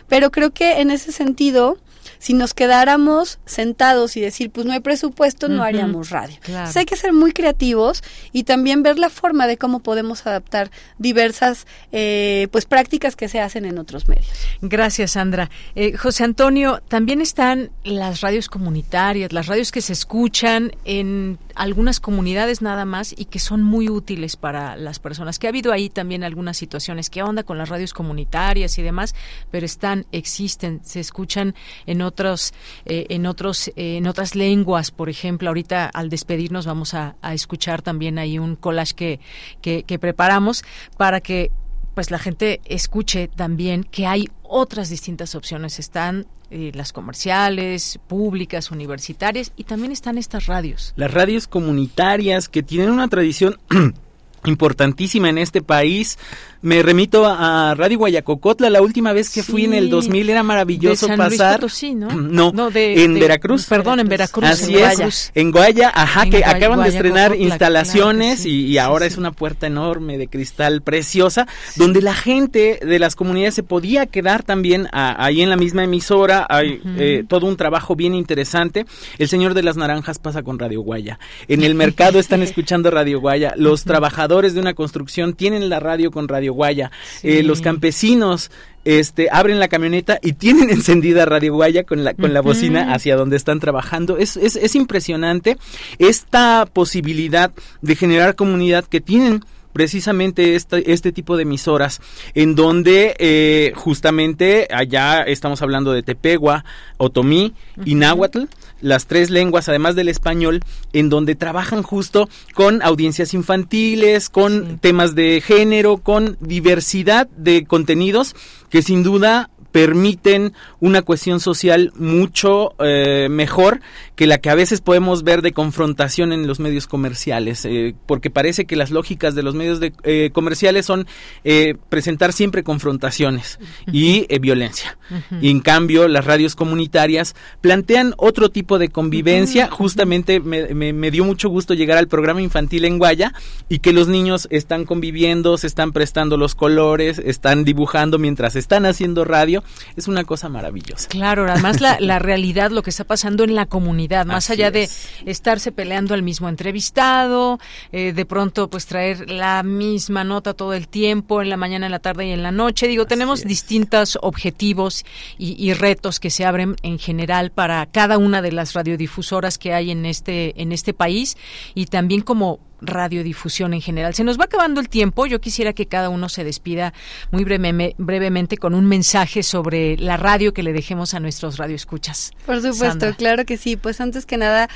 Pero creo que en ese sentido, si nos quedáramos sentados y decir, pues no hay presupuesto, no haríamos radio. Entonces hay que ser muy creativos y también ver la forma de cómo podemos adaptar diversas eh, pues prácticas que se hacen en otros medios. Gracias, Sandra. Eh, José Antonio, también están las radios comunitarias, las radios que se escuchan en algunas comunidades nada más y que son muy útiles para las personas. Que ha habido ahí también algunas situaciones, qué onda con las radios comunitarias y demás, pero están, existen, se escuchan en otros, eh, en otros, eh, en otras lenguas, por ejemplo. Ahorita al despedirnos vamos a, escuchar también ahí un collage que, que, que preparamos para que pues la gente escuche también que hay otras distintas opciones. Están eh, las comerciales, públicas, universitarias y también están estas radios. Las radios comunitarias que tienen una tradición importantísima en este país. Me remito a Radio Guayacocotla, la última vez que fui en el 2000 era maravilloso de San pasar. Luis Potosí, ¿no? No, No, de- en de- Veracruz. perdón, en Veracruz, Así en es, Guaya. en Guaya, ajá, En que acaban de estrenar instalaciones claro que y, y ahora es una puerta enorme de cristal preciosa, donde la gente de las comunidades se podía quedar también a- ahí en la misma emisora. Hay eh, todo un trabajo bien interesante. El señor de las naranjas pasa con Radio Guaya. En el mercado están escuchando Radio Guaya. Los trabajadores de una construcción tienen la radio con Radio Guaya. Eh, los campesinos este abren la camioneta y tienen encendida Radio Guaya con la con la bocina hacia donde están trabajando. Es, es, es impresionante esta posibilidad de generar comunidad que tienen precisamente este, este tipo de emisoras en donde eh, justamente allá estamos hablando de Tepegua, Otomí y Náhuatl, las tres lenguas además del español, en donde trabajan justo con audiencias infantiles, con temas de género, con diversidad de contenidos que sin duda permiten una cuestión social mucho eh, mejor que la que a veces podemos ver de confrontación en los medios comerciales, eh, porque parece que las lógicas de los medios de, eh, comerciales son eh, presentar siempre confrontaciones y eh, violencia. Y en cambio, las radios comunitarias plantean otro tipo de convivencia. Justamente me, me- me dio mucho gusto llegar al programa infantil en Guaya y que los niños están conviviendo, se están prestando los colores, están dibujando mientras están haciendo radio. Es una cosa maravillosa. Claro, además la, la realidad, lo que está pasando en la comunidad, más Así allá de es. estarse peleando al mismo entrevistado, eh, de pronto pues traer la misma nota todo el tiempo, en la mañana, en la tarde y en la noche. Digo, tenemos distintos objetivos y, y retos que se abren en general para cada una de las radiodifusoras que hay en este, en este país y también como radiodifusión en general. Se nos va acabando el tiempo. Yo quisiera que cada uno se despida muy breve- brevemente con un mensaje sobre la radio que le dejemos a nuestros radioescuchas. Por supuesto, Sandra. claro que sí. Pues antes que nada,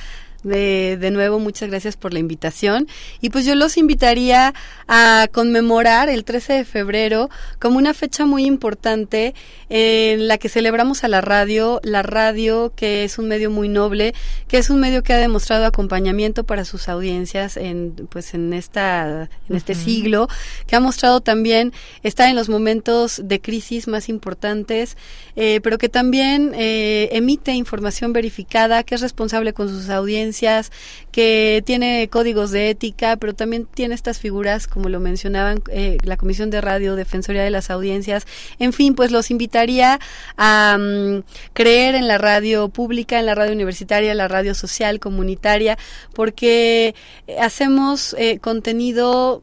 de, de nuevo, muchas gracias por la invitación. Y pues yo los invitaría a conmemorar el 13 de febrero como una fecha muy importante en la que celebramos a la radio, la radio que es un medio muy noble, que es un medio que ha demostrado acompañamiento para sus audiencias en pues en esta en este siglo, que ha mostrado también estar en los momentos de crisis más importantes, eh, pero que también eh, emite información verificada, que es responsable con sus audiencias, que tiene códigos de ética, pero también tiene estas figuras, como lo mencionaban, eh, la Comisión de Radio, Defensoría de las Audiencias, en fin, pues los invitaría a mm, creer en la radio pública, en la radio universitaria, la radio social, comunitaria, porque hacemos eh, contenido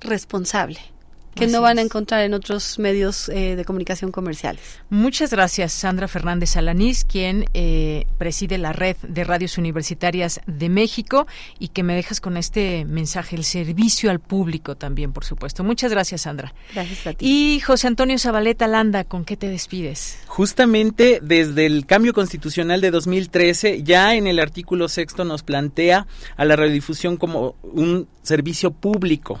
responsable que no van a encontrar en otros medios eh, de comunicación comerciales. Muchas gracias, Sandra Fernández Alanís, quien eh, preside la red de radios universitarias de México y que me dejas con este mensaje, el servicio al público también, por supuesto. Muchas gracias, Sandra. Gracias a ti. Y José Antonio Zabaleta Landa, ¿con qué te despides? Justamente desde el cambio constitucional de 2013, ya en el artículo sexto nos plantea a la radiodifusión como un servicio público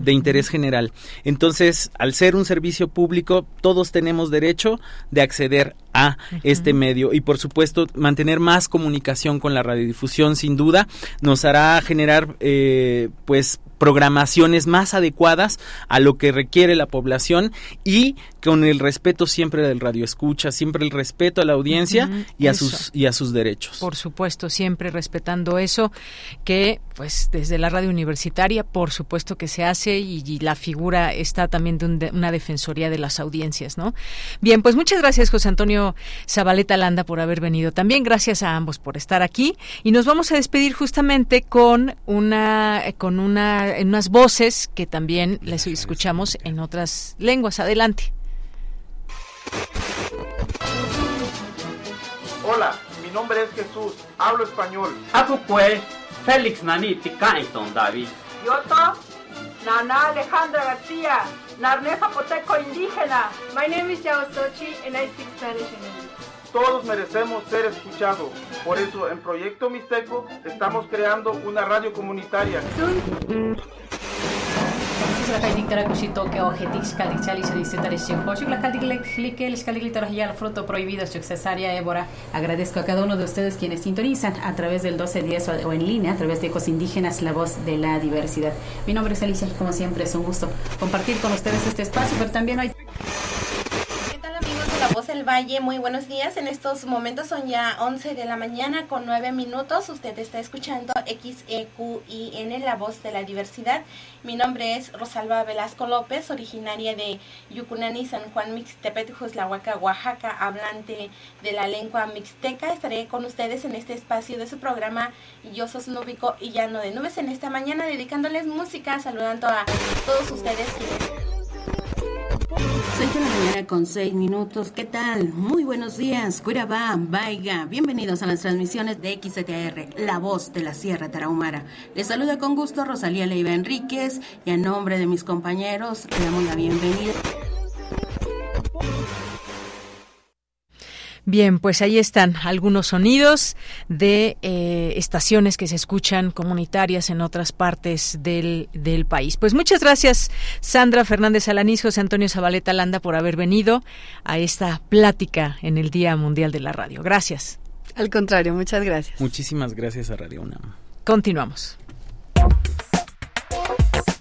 de interés general. Entonces, al ser un servicio público, todos tenemos derecho de acceder a este medio y por supuesto mantener más comunicación con la radiodifusión sin duda nos hará generar eh, pues programaciones más adecuadas a lo que requiere la población y con el respeto siempre del radio escucha, siempre el respeto a la audiencia y a eso. sus y a sus derechos. Por supuesto, siempre respetando eso, que pues desde la radio universitaria, por supuesto que se hace y, y la figura está también de, un de una defensoría de las audiencias, ¿no? Bien, pues muchas gracias José Antonio Zabaleta Landa por haber venido. También gracias a ambos por estar aquí y nos vamos a despedir justamente con una con una en unas voces que también les escuchamos en otras lenguas. Adelante. Hola, mi nombre es Jesús, hablo español. Aku pues, Félix Naniti Kaiton, David. Yoto, Nana Alejandra García, Narné Zapoteco indígena. My name is Yao Sochi and I speak Spanish and English. Todos merecemos ser escuchados. Por eso, en Proyecto Mixteco estamos creando una radio comunitaria. Kusito que ojetix calixali se dice taresinjo. Shukla calixlique, les calixlitor ya el fruto prohibido, cesárea ébora. Agradezco a cada uno de ustedes quienes sintonizan a través del 1210 o o en línea, a través de Ecos Indígenas, la voz de la diversidad. Mi nombre es Alicia y como siempre es un gusto compartir con ustedes este espacio, pero también hoy Voz del Valle, muy buenos días. En estos momentos son ya 11 de la mañana con 9 minutos. Usted está escuchando XEQIN, La Voz de la Diversidad. Mi nombre es Rosalba Velasco López, originaria de Yucunani, San Juan Mixtepet, Juslahuaca, Oaxaca, hablante de la lengua mixteca. Estaré con ustedes en este espacio de su programa Yo Sos Núbico y Llano de Nubes en esta mañana, dedicándoles música, saludando a todos ustedes 6 de la mañana con 6 minutos. ¿Qué tal? Muy buenos días. Cuirabá, Vaiga. Bienvenidos a las transmisiones de XTR, La Voz de la Sierra Tarahumara. Les saluda con gusto Rosalía Leiva Enríquez y a nombre de mis compañeros le damos la bienvenida. Bien, pues ahí están algunos sonidos de eh, estaciones que se escuchan comunitarias en otras partes del, del país. Pues muchas gracias, Sandra Fernández Alanís, José Antonio Zabaleta Landa, por haber venido a esta plática en el Día Mundial de la Radio. Gracias. Al contrario, muchas gracias. Muchísimas gracias a Radio UNAM. Continuamos.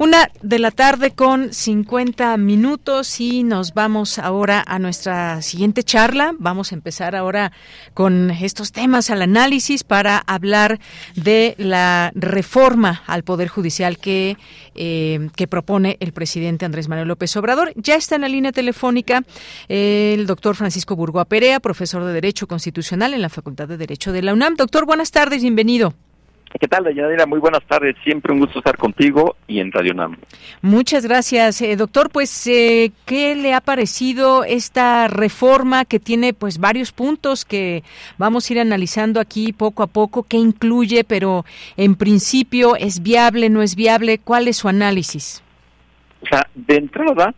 Una de la tarde con 50 minutos y nos vamos ahora a nuestra siguiente charla. Vamos a empezar ahora con estos temas al análisis para hablar de la reforma al Poder Judicial que, eh, que propone el presidente Andrés Manuel López Obrador. Ya está en la línea telefónica el doctor Francisco Burgoa Perea, profesor de Derecho Constitucional en la Facultad de Derecho de la UNAM. Doctor, buenas tardes, bienvenido. ¿Qué tal, Dayanira? Muy buenas tardes. Siempre un gusto estar contigo y en Radio NAM. Muchas gracias, eh, doctor. Pues, eh, ¿qué le ha parecido esta reforma que tiene, pues, varios puntos que vamos a ir analizando aquí poco a poco? ¿Qué incluye? Pero, en principio, ¿es viable, no es viable? ¿Cuál es su análisis? O sea, de entrada,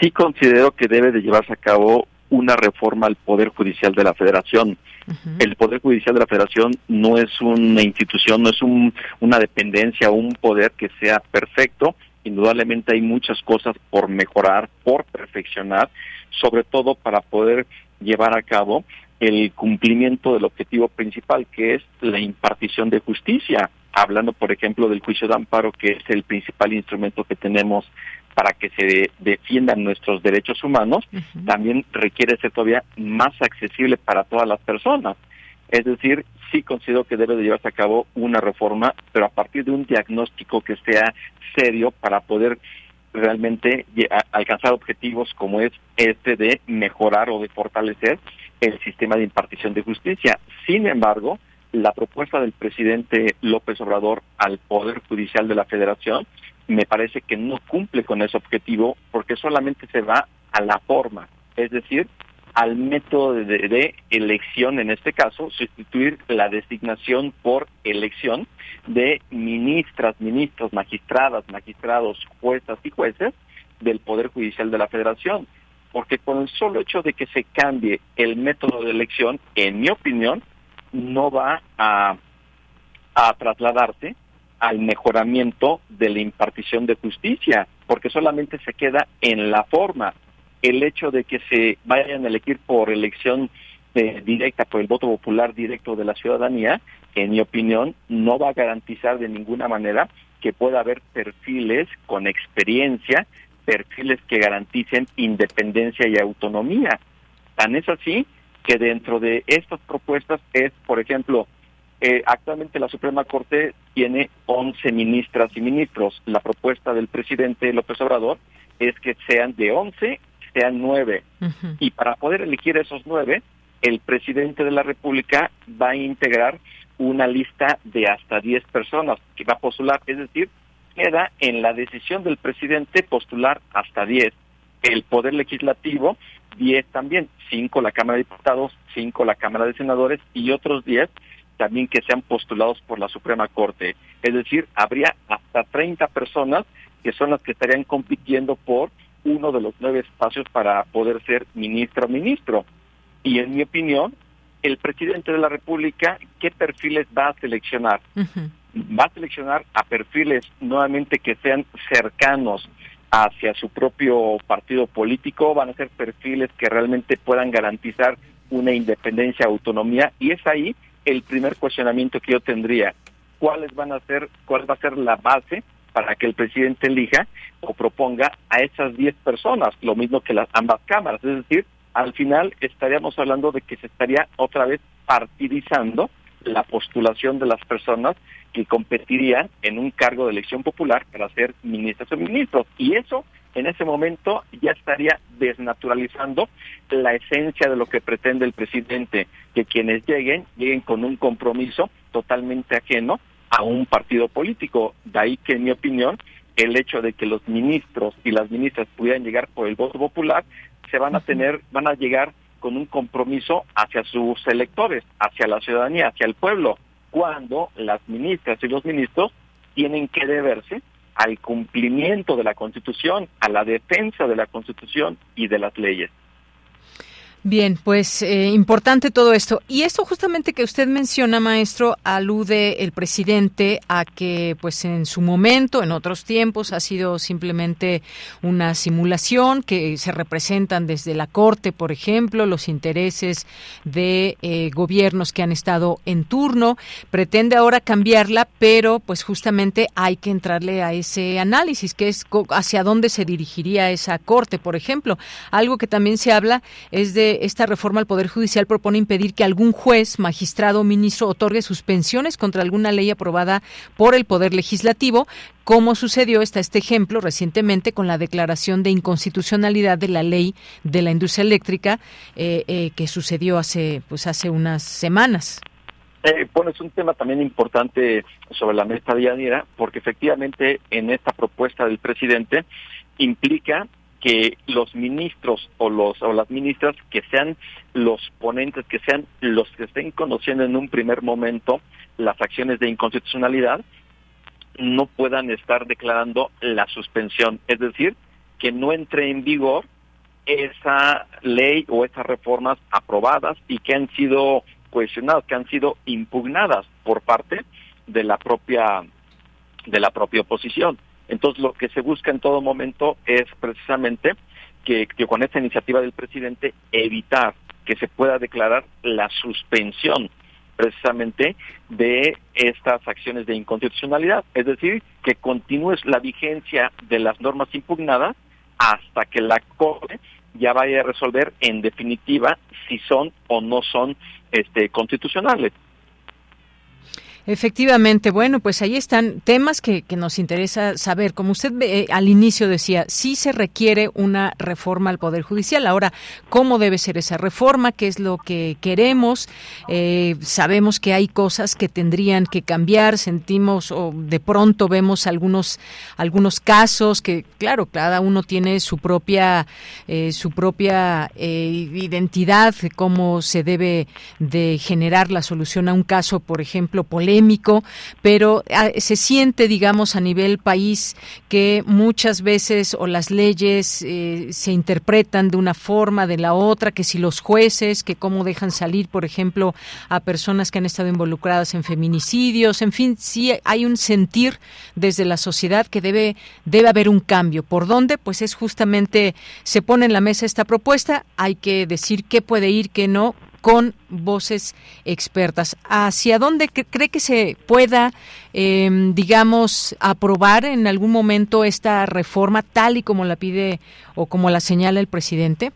sí considero que debe de llevarse a cabo una reforma al Poder Judicial de la Federación. El Poder Judicial de la Federación no es una institución, no es un, una dependencia, un poder que sea perfecto. Indudablemente hay muchas cosas por mejorar, por perfeccionar, sobre todo para poder llevar a cabo el cumplimiento del objetivo principal, que es la impartición de justicia. Hablando, por ejemplo, del juicio de amparo, que es el principal instrumento que tenemos para que se de- defiendan nuestros derechos humanos, también requiere ser todavía más accesible para todas las personas. Es decir, sí considero que debe de llevarse a cabo una reforma, pero a partir de un diagnóstico que sea serio para poder realmente alcanzar objetivos como es este de mejorar o de fortalecer el sistema de impartición de justicia. Sin embargo, la propuesta del presidente López Obrador al Poder Judicial de la Federación me parece que no cumple con ese objetivo porque solamente se va a la forma, es decir, al método de, elección, en este caso, sustituir la designación por elección de ministras, ministros, magistradas, magistrados, juezas y jueces del Poder Judicial de la Federación. Porque con el solo hecho de que se cambie el método de elección, en mi opinión, no va a, a trasladarse al mejoramiento de la impartición de justicia, porque solamente se queda en la forma el hecho de que se vayan a elegir por elección eh, directa, por el voto popular directo de la ciudadanía, en mi opinión, no va a garantizar de ninguna manera que pueda haber perfiles con experiencia, perfiles que garanticen independencia y autonomía. Tan es así que dentro de estas propuestas es, por ejemplo, eh, actualmente la Suprema Corte tiene 11 ministras y ministros. La propuesta del presidente López Obrador es que sean de 11 sean nueve. Y para poder elegir esos nueve, el presidente de la República va a integrar una lista de hasta diez personas que va a postular, es decir, queda en la decisión del presidente postular hasta diez. El Poder Legislativo, diez también, cinco la Cámara de Diputados, cinco la Cámara de Senadores y otros diez también que sean postulados por la Suprema Corte. Es decir, habría hasta 30 personas que son las que estarían compitiendo por uno de los nueve espacios para poder ser ministro o ministro. Y en mi opinión, el presidente de la República, ¿qué perfiles va a seleccionar? Va a seleccionar a perfiles nuevamente que sean cercanos hacia su propio partido político, van a ser perfiles que realmente puedan garantizar una independencia, autonomía, y es ahí el primer cuestionamiento que yo tendría. ¿Cuáles van a ser, cuál va a ser la base para que el presidente elija o proponga a esas 10 personas, lo mismo que las ambas cámaras. Es decir, al final estaríamos hablando de que se estaría otra vez partidizando la postulación de las personas que competirían en un cargo de elección popular para ser ministros o ministros. Y eso en ese momento ya estaría desnaturalizando la esencia de lo que pretende el presidente, que quienes lleguen lleguen con un compromiso totalmente ajeno a un partido político. De ahí que, en mi opinión, el hecho de que los ministros y las ministras pudieran llegar por el voto popular, se van a tener, van a llegar con un compromiso hacia sus electores, hacia la ciudadanía, hacia el pueblo, cuando las ministras y los ministros tienen que deberse al cumplimiento de la Constitución, a la defensa de la Constitución y de las leyes. Bien, pues eh, importante todo esto. Y esto justamente que usted menciona, maestro, alude el presidente a que, pues en su momento, en otros tiempos, ha sido simplemente una simulación que se representan desde la Corte, por ejemplo, los intereses de eh, gobiernos que han estado en turno. Pretende ahora cambiarla, pero pues justamente hay que entrarle a ese análisis, que es hacia dónde se dirigiría esa Corte, por ejemplo. Algo que también se habla es de esta reforma al Poder Judicial propone impedir que algún juez, magistrado o ministro otorgue suspensiones contra alguna ley aprobada por el Poder Legislativo, como sucedió está este ejemplo recientemente con la declaración de inconstitucionalidad de la ley de la industria eléctrica eh, eh, que sucedió hace pues hace unas semanas. Eh, pones un tema también importante sobre la mesa diaria, porque efectivamente en esta propuesta del presidente implica que los ministros o los o las ministras que sean los ponentes que sean los que estén conociendo en un primer momento las acciones de inconstitucionalidad no puedan estar declarando la suspensión, es decir, que no entre en vigor esa ley o esas reformas aprobadas y que han sido cuestionadas, que han sido impugnadas por parte de la propia de la propia oposición. Entonces, lo que se busca en todo momento es precisamente que, con esta iniciativa del presidente evitar que se pueda declarar la suspensión precisamente de estas acciones de inconstitucionalidad, es decir, que continúe la vigencia de las normas impugnadas hasta que la Corte ya vaya a resolver en definitiva si son o no son este constitucionales. Efectivamente, bueno, pues ahí están temas que, nos interesa saber. Como usted eh, al inicio decía, sí se requiere una reforma al Poder Judicial. Ahora, ¿cómo debe ser esa reforma? ¿Qué es lo que queremos? Eh, sabemos que hay cosas que tendrían que cambiar. Sentimos o de pronto vemos algunos, algunos casos que, claro, cada uno tiene su propia, eh, su propia identidad de cómo se debe de generar la solución a un caso, por ejemplo, polémico pero ah, se siente, digamos, a nivel país que muchas veces o las leyes eh, se interpretan de una forma, de la otra, que si los jueces, que cómo dejan salir, por ejemplo, a personas que han estado involucradas en feminicidios, en fin, sí hay un sentir desde la sociedad que debe, debe haber un cambio. ¿Por dónde? Pues es justamente, se pone en la mesa esta propuesta, hay que decir qué puede ir, qué no, con voces expertas. ¿Hacia dónde cree que se pueda, em, digamos, aprobar en algún momento esta reforma tal y como la pide o como la señala el presidente?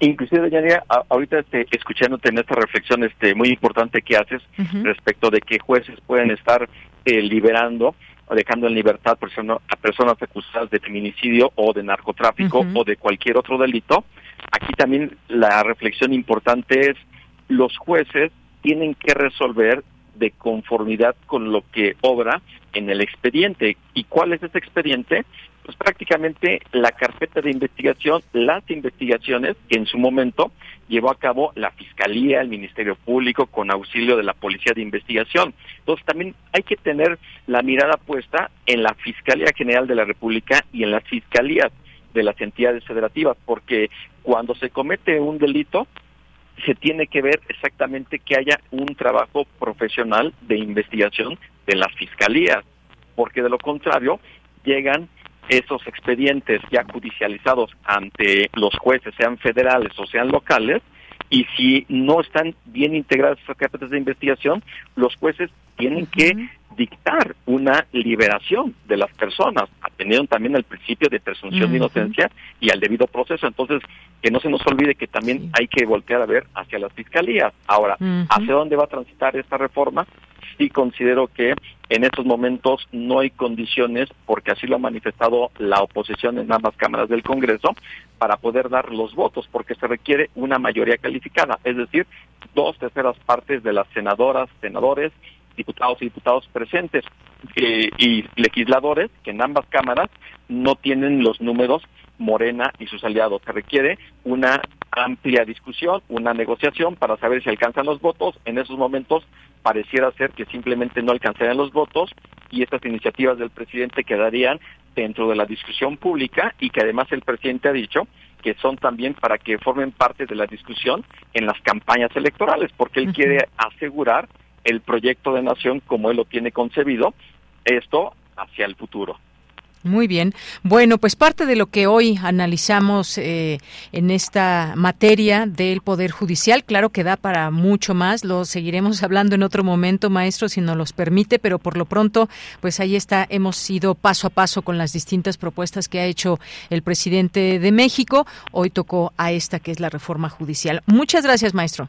Inclusive, Daniela, ahorita este, escuchándote en esta reflexión este, muy importante que haces respecto de que jueces pueden estar eh, liberando o dejando en libertad a personas acusadas de feminicidio o de narcotráfico o de cualquier otro delito. Aquí también la reflexión importante es los jueces tienen que resolver de conformidad con lo que obra en el expediente. ¿Y cuál es ese expediente? Pues prácticamente la carpeta de investigación, las investigaciones que en su momento llevó a cabo la Fiscalía, el Ministerio Público, con auxilio de la Policía de Investigación. Entonces también hay que tener la mirada puesta en la Fiscalía General de la República y en las fiscalías de las entidades federativas, porque cuando se comete un delito, se tiene que ver exactamente que haya un trabajo profesional de investigación de las fiscalías, porque de lo contrario llegan esos expedientes ya judicializados ante los jueces, sean federales o sean locales, y si no están bien integradas esas carpetas de investigación, los jueces tienen que dictar una liberación de las personas, atendiendo también al principio de presunción de inocencia y al debido proceso. Entonces, que no se nos olvide que también hay que voltear a ver hacia las fiscalías. Ahora, ¿hacia dónde va a transitar esta reforma? Sí considero que en estos momentos no hay condiciones, porque así lo ha manifestado la oposición en ambas cámaras del Congreso, para poder dar los votos, porque se requiere una mayoría calificada, es decir, dos terceras partes de las senadoras, senadores diputados y diputados presentes eh, y legisladores que en ambas cámaras no tienen los números Morena y sus aliados. Se requiere una amplia discusión, una negociación para saber si alcanzan los votos. En esos momentos pareciera ser que simplemente no alcanzarían los votos y estas iniciativas del presidente quedarían dentro de la discusión pública y que además el presidente ha dicho que son también para que formen parte de la discusión en las campañas electorales, porque él quiere asegurar el proyecto de nación como él lo tiene concebido, esto hacia el futuro. Muy bien. Bueno, pues parte de lo que hoy analizamos eh, en esta materia del Poder Judicial, claro que da para mucho más, lo seguiremos hablando en otro momento, maestro, si nos los permite, pero por lo pronto, pues ahí está, hemos ido paso a paso con las distintas propuestas que ha hecho el presidente de México. Hoy tocó a esta que es la reforma judicial. Muchas gracias, maestro.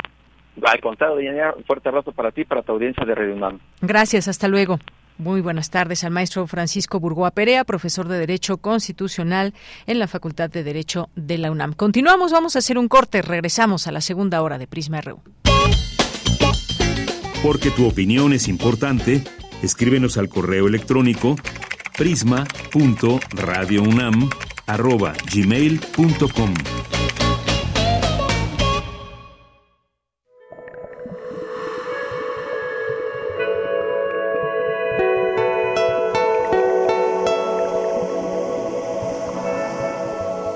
Al contrario, Diana, un fuerte abrazo para ti y para tu audiencia de Radio UNAM. Gracias, hasta luego. Muy buenas tardes al maestro Francisco Burgoa Perea, profesor de Derecho Constitucional en la Facultad de Derecho de la UNAM. Continuamos, vamos a hacer un corte, regresamos a la segunda hora de Prisma RU. Porque tu opinión es importante, escríbenos al correo electrónico prisma.radiounam@gmail.com.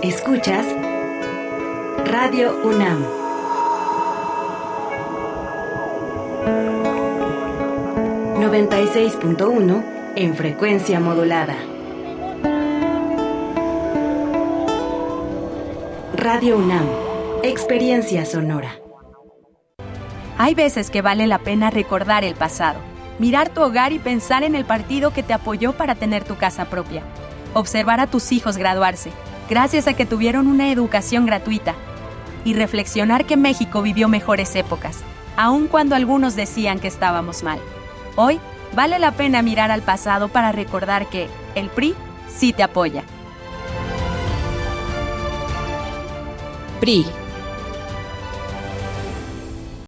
Escuchas Radio UNAM. ...96.1 en frecuencia modulada. Radio UNAM, Experiencia Sonora. Hay veces que vale la pena recordar el pasado, mirar tu hogar y pensar en el partido que te apoyó para tener tu casa propia, observar a tus hijos graduarse gracias a que tuvieron una educación gratuita, y reflexionar que México vivió mejores épocas, aun cuando algunos decían que estábamos mal. Hoy, vale la pena mirar al pasado para recordar que el PRI sí te apoya. PRI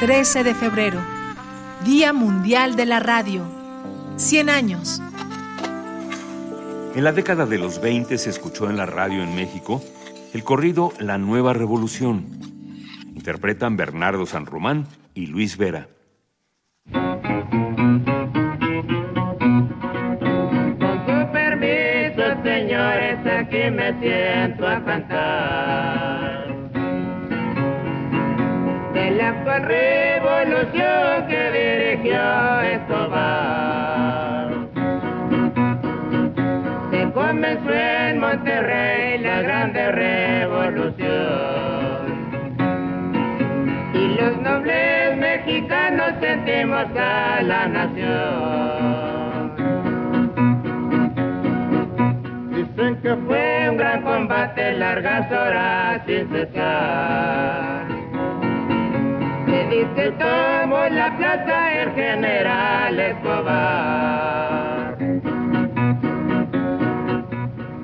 13 de febrero, Día Mundial de la Radio. 100 años. En la década de los 20 se escuchó en la radio en México el corrido La Nueva Revolución. Interpretan Bernardo San Román y Luis Vera. Me siento a cantar. De la revolución que dirigió Escobar. Se comenzó en Monterrey la grande revolución. Y los nobles mexicanos sentimos a la nación. Que fue un gran combate, largas horas sin cesar. Se dice tomó la plaza el general Escobar.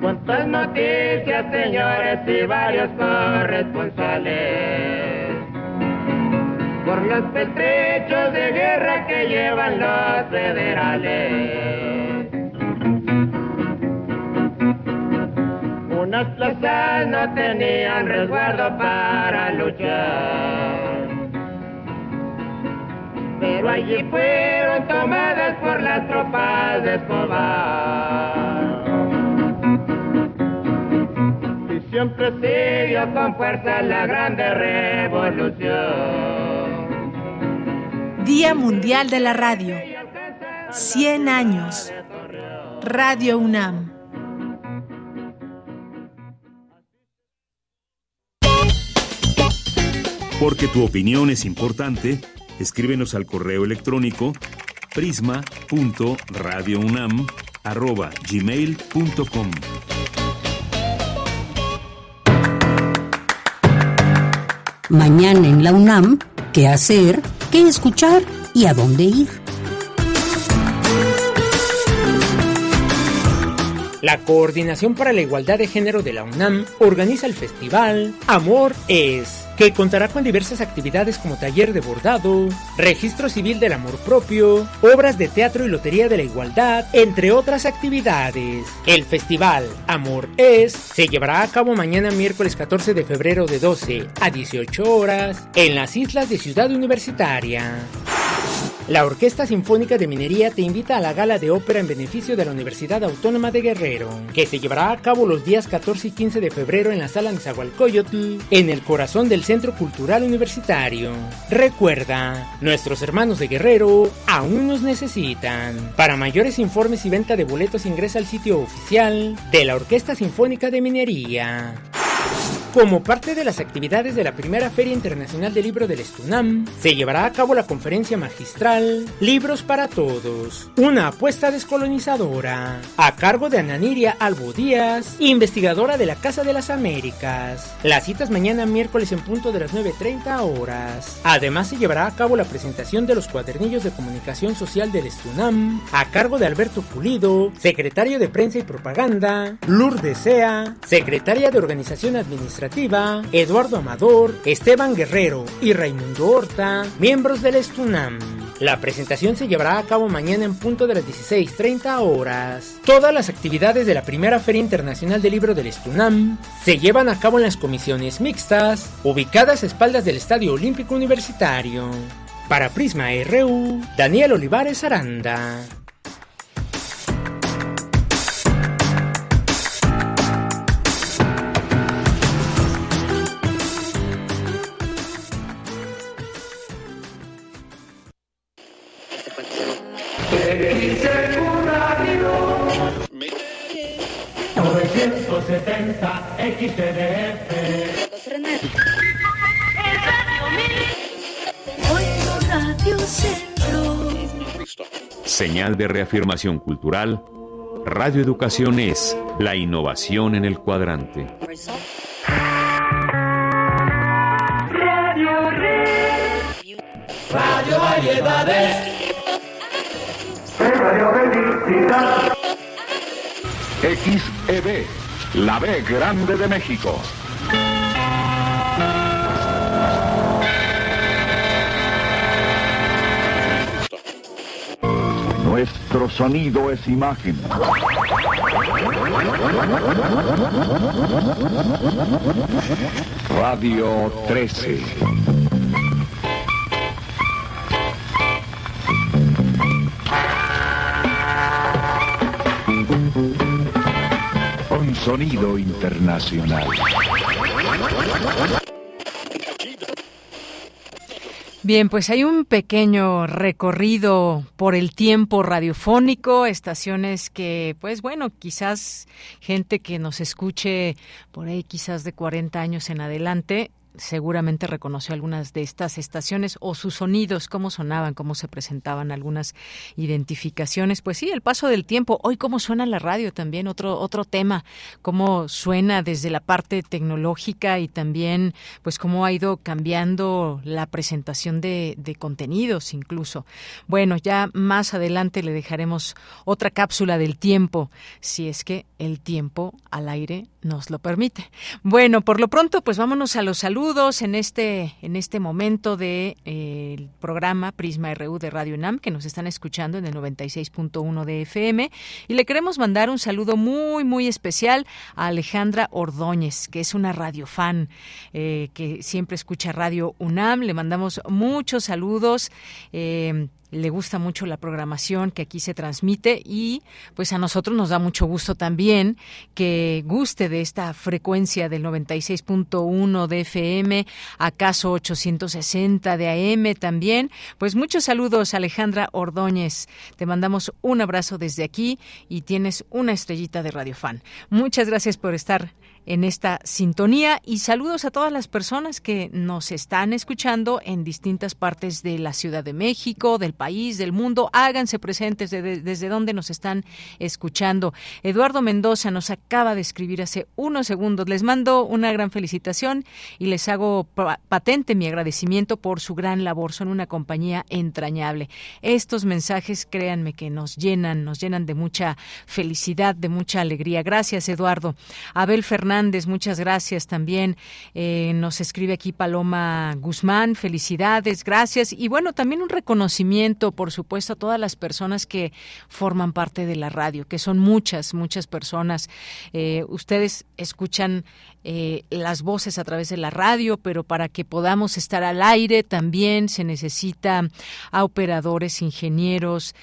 Cuántas noticias, señores, y varios corresponsales. Por los petrechos de guerra que llevan los federales. Unas plazas no tenían resguardo para luchar. Pero allí fueron tomadas por las tropas de Escobar. Y siempre siguió con fuerza la grande revolución. Día Mundial de la Radio. 100 años. Radio UNAM. Porque tu opinión es importante, escríbenos al correo electrónico prisma.radiounam@gmail.com. Mañana en la UNAM, ¿qué hacer? ¿Qué escuchar? ¿Y a dónde ir? La Coordinación para la Igualdad de Género de la UNAM organiza el festival Amor es, que contará con diversas actividades como taller de bordado, registro civil del amor propio, obras de teatro y lotería de la igualdad, entre otras actividades. El festival Amor es se llevará a cabo mañana miércoles 14 de febrero de 12 a 18 horas en las islas de Ciudad Universitaria. La Orquesta Sinfónica de Minería te invita a la gala de ópera en beneficio de la Universidad Autónoma de Guerrero, que se llevará a cabo los días 14 y 15 de febrero en la sala Nezahualcóyotl, en el corazón del Centro Cultural Universitario. Recuerda, nuestros hermanos de Guerrero aún nos necesitan. Para mayores informes y venta de boletos ingresa al sitio oficial de la Orquesta Sinfónica de Minería. Como parte de las actividades de la primera Feria Internacional del Libro del Estunam, se llevará a cabo la conferencia magistral Libros para Todos, una apuesta descolonizadora, a cargo de Ananiria Albo Díaz, investigadora de la Casa de las Américas. Las citas mañana miércoles en punto de las 9.30 horas. Además se llevará a cabo la presentación de los cuadernillos de comunicación social del Estunam, a cargo de Alberto Pulido, secretario de Prensa y Propaganda, Lourdes Sea, secretaria de Organización Administrativa, Eduardo Amador, Esteban Guerrero y Raimundo Horta, miembros del Estunam. La presentación se llevará a cabo mañana en punto de las 16.30 horas. Todas las actividades de la primera Feria Internacional del Libro del Estunam se llevan a cabo en las comisiones mixtas, ubicadas a espaldas del Estadio Olímpico Universitario. Para Prisma RU, Daniel Olivares Aranda. Señal de reafirmación cultural. Radio Educación es la innovación en el cuadrante. Radio Radio Variedades. XEB, la B grande de México. Nuestro sonido es imagen. Radio 13. Sonido internacional. Bien, pues hay un pequeño recorrido por el tiempo radiofónico, estaciones que, pues bueno, quizás gente que nos escuche por ahí quizás de 40 años en adelante, seguramente reconoció algunas de estas estaciones o sus sonidos, cómo sonaban, cómo se presentaban algunas identificaciones. Pues sí, el paso del tiempo. Hoy cómo suena la radio también, otro, otro tema, cómo suena desde la parte tecnológica y también pues cómo ha ido cambiando la presentación de, de contenidos incluso. Bueno, ya más adelante le dejaremos otra cápsula del tiempo, si es que el tiempo al aire nos lo permite. Bueno, por lo pronto, pues vámonos a los saludos en este en este momento de eh, programa Prisma RU de Radio UNAM que nos están escuchando en el 96.1 de FM y le queremos mandar un saludo muy muy especial a Alejandra Ordóñez que es una radiofan eh, que siempre escucha Radio UNAM. Le mandamos muchos saludos eh, le gusta mucho la programación que aquí se transmite y pues a nosotros nos da mucho gusto también que guste de esta frecuencia del 96.1 de FM, acaso 860 de AM también. Pues muchos saludos Alejandra Ordóñez. Te mandamos un abrazo desde aquí y tienes una estrellita de Radio Fan. Muchas gracias por estar en esta sintonía y saludos a todas las personas que nos están escuchando en distintas partes de la Ciudad de México, del país, del mundo. Háganse presentes desde donde nos están escuchando. Eduardo Mendoza nos acaba de escribir hace unos segundos. Les mando una gran felicitación y les hago patente mi agradecimiento por su gran labor. Son una compañía entrañable. Estos mensajes, créanme que nos llenan, nos llenan de mucha felicidad, de mucha alegría. Gracias, Eduardo. Abel Fernández, muchas gracias también. Eh, nos escribe aquí Paloma Guzmán, felicidades, gracias. Y bueno, también un reconocimiento, por supuesto, a todas las personas que forman parte de la radio, que son muchas, muchas personas. Eh, ustedes escuchan eh, las voces a través de la radio, pero para que podamos estar al aire también se necesita a operadores, ingenieros,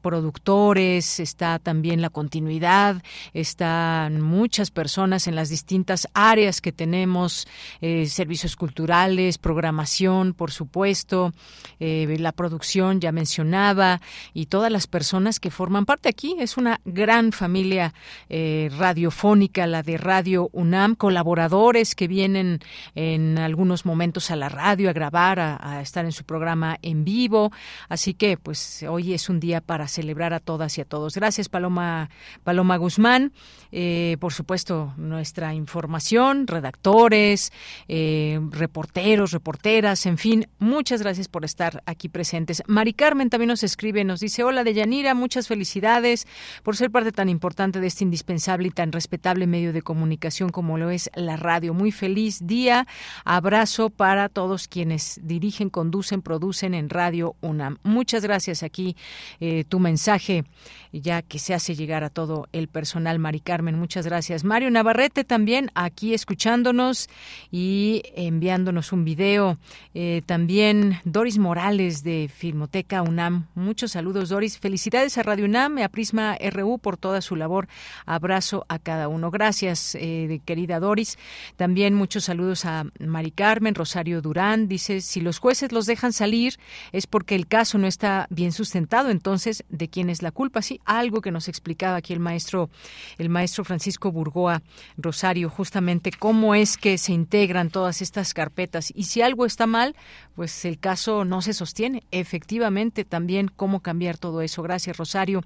productores, está también la continuidad, están muchas personas en las distintas áreas que tenemos, eh, servicios culturales, programación, por supuesto, la producción, ya mencionaba, y todas las personas que forman parte aquí. Es una gran familia radiofónica, la de Radio UNAM, colaboradores que vienen en algunos momentos a la radio a grabar, a, estar en su programa en vivo. Así que, pues, hoy es un día para celebrar a todas y a todos. Gracias, Paloma, Paloma Guzmán. Eh, por supuesto, nuestra información, redactores, eh, reporteros, reporteras, en fin, muchas gracias por estar aquí presentes. Mari Carmen también nos escribe, nos dice, hola de Yanira, muchas felicidades por ser parte tan importante de este indispensable y tan respetable medio de comunicación como lo es la radio. Muy feliz día. Abrazo para todos quienes dirigen, conducen, producen en Radio UNAM. Muchas gracias aquí eh, tu mensaje ya que se hace llegar a todo el personal. Mari Carmen, muchas gracias. Mario Navarrete también aquí escuchándonos y enviándonos un video. Eh, también Doris Morales de Filmoteca UNAM. Muchos saludos, Doris. Felicidades a Radio UNAM y a Prisma RU por toda su labor. Abrazo a cada uno. Gracias, eh, querida Doris. También muchos saludos a Mari Carmen, Rosario Durán. Dice, si los jueces los dejan salir es porque el caso no está bien sustentado. Entonces, ¿de quién es la culpa? Sí, algo que nos explicaba aquí el maestro, el maestro Francisco Burgoa Rosario, justamente cómo es que se integran todas estas carpetas y si algo está mal, pues el caso no se sostiene. Efectivamente, también cómo cambiar todo eso. Gracias, Rosario.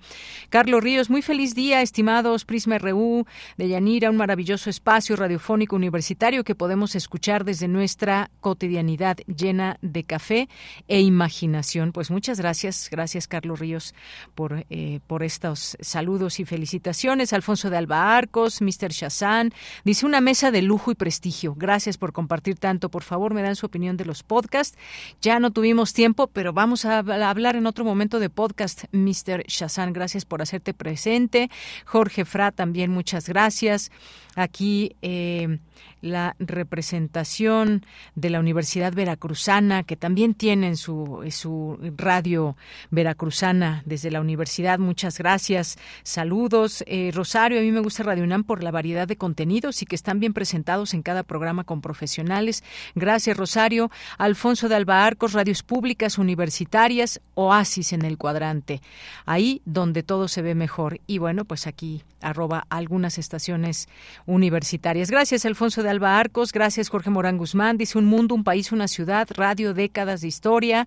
Carlos Ríos, muy feliz día, estimados Prisma RU de Yanira, un maravilloso espacio radiofónico universitario que podemos escuchar desde nuestra cotidianidad llena de café e imaginación. Pues muchas gracias, gracias Carlos Ríos por, eh, por estos saludos y felicitaciones. Alfonso de Alba Arcos, Mr. Shazán, dice una mesa de lujo y prestigio. Gracias por compartir tanto. Por favor, me dan su opinión de los podcasts. Ya no tuvimos tiempo, pero vamos a hablar en otro momento de podcast, Mr. Shazán. Gracias por hacerte presente. Jorge Fra, también muchas gracias. Aquí eh, la representación de la Universidad Veracruzana, que también tienen su, su radio veracruzana desde la universidad. Muchas gracias. Saludos. Eh, Rosario, a mí me gusta Radio UNAM por la variedad de contenidos y que están bien presentados en cada programa con profesionales. Gracias, Rosario. Alfonso de Alba Arcos, Radios Públicas Universitarias, Oasis en el cuadrante. Ahí donde todo se ve mejor. Y bueno, pues aquí arroba algunas estaciones universitarias. Gracias, Alfonso de Alba Arcos. Gracias, Jorge Morán Guzmán. Dice Un mundo, un país, una ciudad. Radio Décadas de Historia.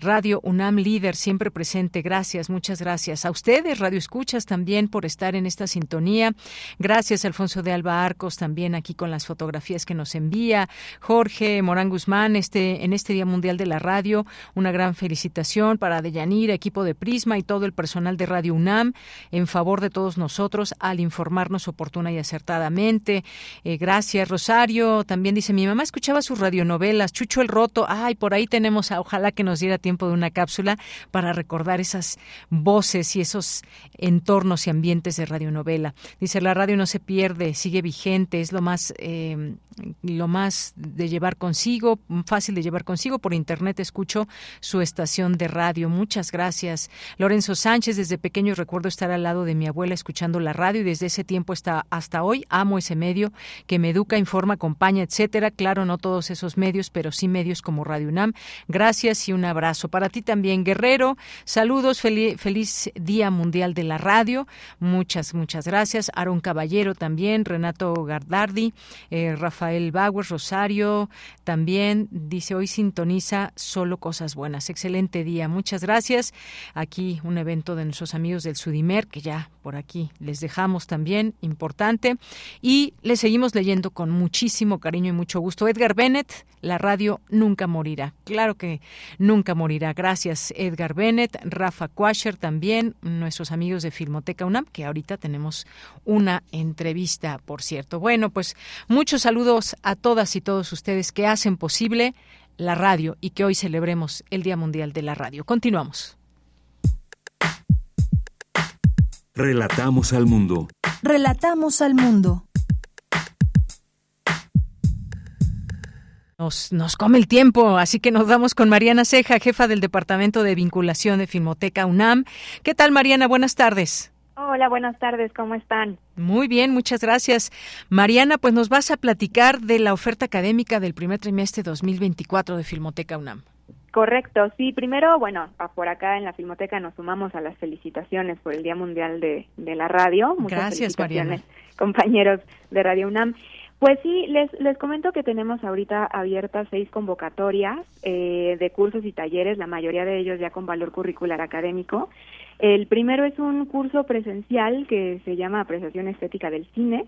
Radio UNAM Líder, siempre presente. Gracias, muchas gracias. A ustedes, Radio Escuchas, también por estar en esta sintonía. Gracias, Alfonso de Alba Arcos, también aquí con las fotografías que nos envía. Jorge Morán Guzmán, este, en este Día Mundial de la Radio, una gran felicitación para Deyanira, equipo de Prisma y todo el personal de Radio UNAM en favor de todos nosotros al informarnos oportuna y acertadamente. Eh, gracias, Rosario. También dice, mi mamá escuchaba sus radionovelas, Chucho el Roto. Ay, por ahí tenemos, ojalá que nos diera tiempo de una cápsula para recordar esas voces y esos entornos y ambientes de radionovela. Dice, la radio no se pierde, sigue vigente, es lo más, eh, lo más de llevar consigo, fácil de llevar consigo. Por internet escucho su estación de radio. Muchas gracias. Lorenzo Sánchez, desde pequeño recuerdo estar al lado de mi abuela escuchando la radio y desde ese tiempo hasta, hasta hoy amo ese medio que me educa, Informa, Acompaña, etcétera. Claro, no todos esos medios, pero sí medios como Radio UNAM. Gracias y un abrazo. Para ti también, Guerrero. Saludos, feliz, Día Mundial de la Radio. Muchas, muchas gracias. Aaron Caballero también, Renato Gardardi, eh, Rafael Bauer, Rosario también dice hoy sintoniza solo cosas buenas. Excelente día. Muchas gracias. Aquí un evento de nuestros amigos del Sudimer que ya por aquí les dejamos también, importante. Y le seguimos leyendo con muchísimo cariño y mucho gusto. Edgar Bennett, la radio nunca morirá. Claro que nunca morirá. Gracias, Edgar Bennett, Rafa Quasher también, nuestros amigos de Filmoteca UNAM, que ahorita tenemos una entrevista, por cierto. Bueno, pues muchos saludos a todas y todos ustedes que hacen posible la radio y que hoy celebremos el Día Mundial de la Radio. Continuamos. Relatamos al mundo. Relatamos al mundo. Nos, nos come el tiempo, así que nos vamos con Mariana Ceja, jefa del Departamento de Vinculación de Filmoteca UNAM. ¿Qué tal, Mariana? Buenas tardes. Hola, buenas tardes, ¿cómo están? Muy bien, muchas gracias. Mariana, pues nos vas a platicar de la oferta académica del primer trimestre 2024 de Filmoteca UNAM. Correcto, sí, primero, bueno, por acá en la Filmoteca nos sumamos a las felicitaciones por el Día Mundial de, la Radio. Muchas gracias, Mariana. compañeros de Radio UNAM. Pues sí, les, les comento que tenemos ahorita abiertas seis convocatorias eh, de cursos y talleres, la mayoría de ellos ya con valor curricular académico. El primero es un curso presencial que se llama Apreciación Estética del Cine.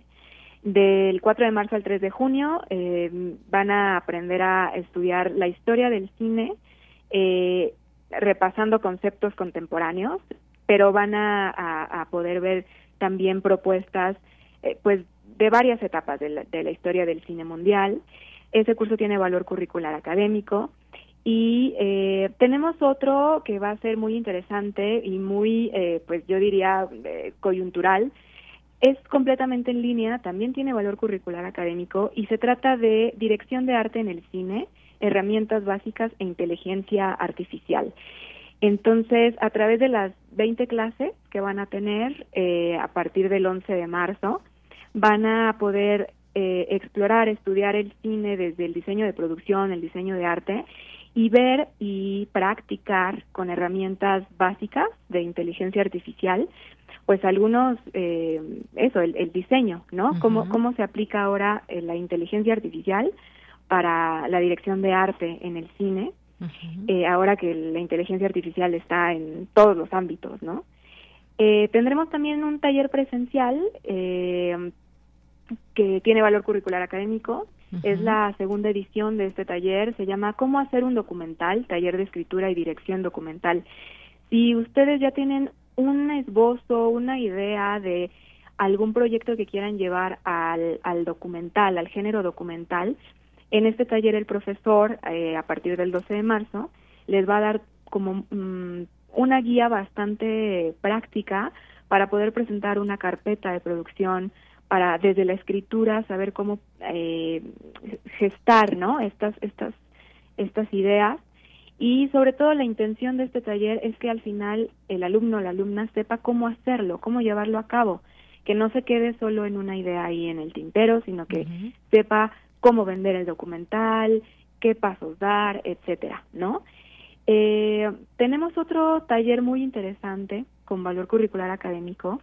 Del 4 de marzo al 3 de junio eh, van a aprender a estudiar la historia del cine, eh, repasando conceptos contemporáneos, pero van a, a, poder ver también propuestas eh, pues de varias etapas de la, historia del cine mundial. Ese curso tiene valor curricular académico y eh, tenemos otro que va a ser muy interesante y muy, eh, pues yo diría, eh, coyuntural. Es completamente en línea, también tiene valor curricular académico y se trata de dirección de arte en el cine, herramientas básicas e inteligencia artificial. Entonces, a través de las 20 clases que van a tener a partir del 11 de marzo, van a poder eh, explorar, estudiar el cine desde el diseño de producción, el diseño de arte y ver y practicar con herramientas básicas de inteligencia artificial, pues algunos, eh, eso, el, diseño, ¿no? ¿Cómo, ¿Cómo se aplica ahora eh, la inteligencia artificial para la dirección de arte en el cine? ahora que la inteligencia artificial está en todos los ámbitos, ¿no? tendremos también un taller presencial eh, que tiene valor curricular académico. Es la segunda edición de este taller. Se llama ¿Cómo hacer un documental? Taller de escritura y dirección documental. Si ustedes ya tienen un esbozo, una idea de algún proyecto que quieran llevar al, al documental, al género documental, en este taller el profesor, eh, a partir del 12 de marzo, les va a dar como mm, una guía bastante práctica para poder presentar una carpeta de producción, para desde la escritura saber cómo eh, gestar no estas estas estas ideas. Y sobre todo la intención de este taller es que al final el alumno o la alumna sepa cómo hacerlo cómo llevarlo a cabo que no se quede solo en una idea ahí en el tintero sino que sepa cómo vender el documental qué pasos dar etcétera no eh, tenemos otro taller muy interesante con valor curricular académico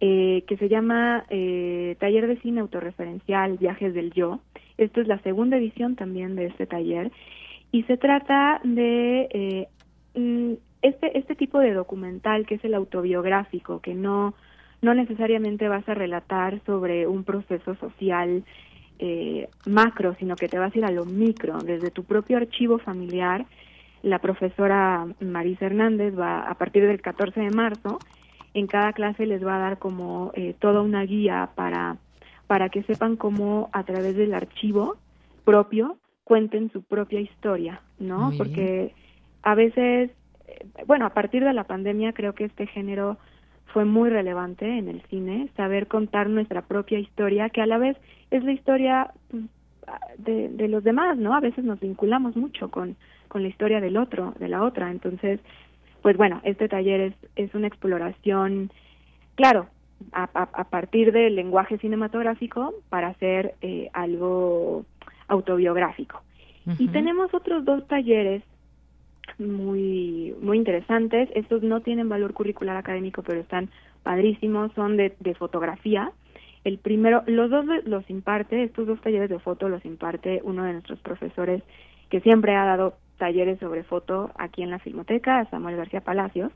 eh, que se llama eh, Taller de Cine Autorreferencial Viajes del Yo. Esto es la segunda edición también de este taller y se trata de eh, mm, este, este tipo de documental que es el autobiográfico, que no, no necesariamente vas a relatar sobre un proceso social macro, sino que te vas a ir a lo micro, desde tu propio archivo familiar. La profesora Marisa Hernández va a partir del 14 de marzo en cada clase les va a dar como eh, toda una guía para, para que sepan cómo a través del archivo propio cuenten su propia historia, ¿no? Porque a veces, eh, bueno, a partir de la pandemia creo que este género fue muy relevante en el cine, saber contar nuestra propia historia, que a la vez es la historia pues, de, de los demás, ¿no? A veces nos vinculamos mucho con, con la historia del otro, de la otra, entonces pues bueno, este taller es, es una exploración, claro, a, partir del lenguaje cinematográfico para hacer eh, algo autobiográfico. Y tenemos otros dos talleres muy muy interesantes. Estos no tienen valor curricular académico, pero están padrísimos. Son de, de fotografía. El primero, los dos los imparte, estos dos talleres de foto los imparte uno de nuestros profesores que siempre ha dado talleres sobre foto aquí en la Filmoteca, Samuel García Palacios.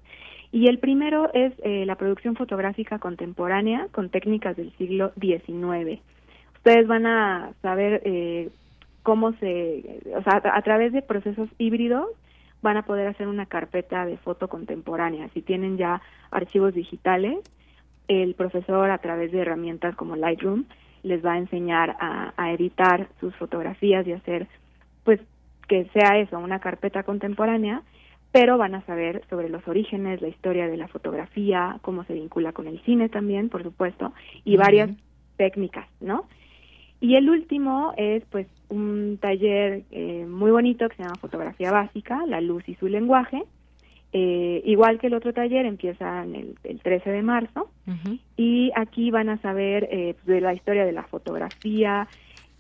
Y el primero es eh, la producción fotográfica contemporánea con técnicas del siglo XIX. Ustedes van a saber eh, cómo se, o sea, a, través de procesos híbridos van a poder hacer una carpeta de foto contemporánea. Si tienen ya archivos digitales, el profesor a través de herramientas como Lightroom les va a enseñar a, a editar sus fotografías y hacer, pues, que sea eso, una carpeta contemporánea pero van a saber sobre los orígenes, la historia de la fotografía, cómo se vincula con el cine también, por supuesto, y varias técnicas, ¿no? Y el último es pues un taller eh, muy bonito que se llama Fotografía Básica, la luz y su lenguaje. Eh, igual que el otro taller, empieza el, el 13 de marzo y aquí van a saber eh, de la historia de la fotografía,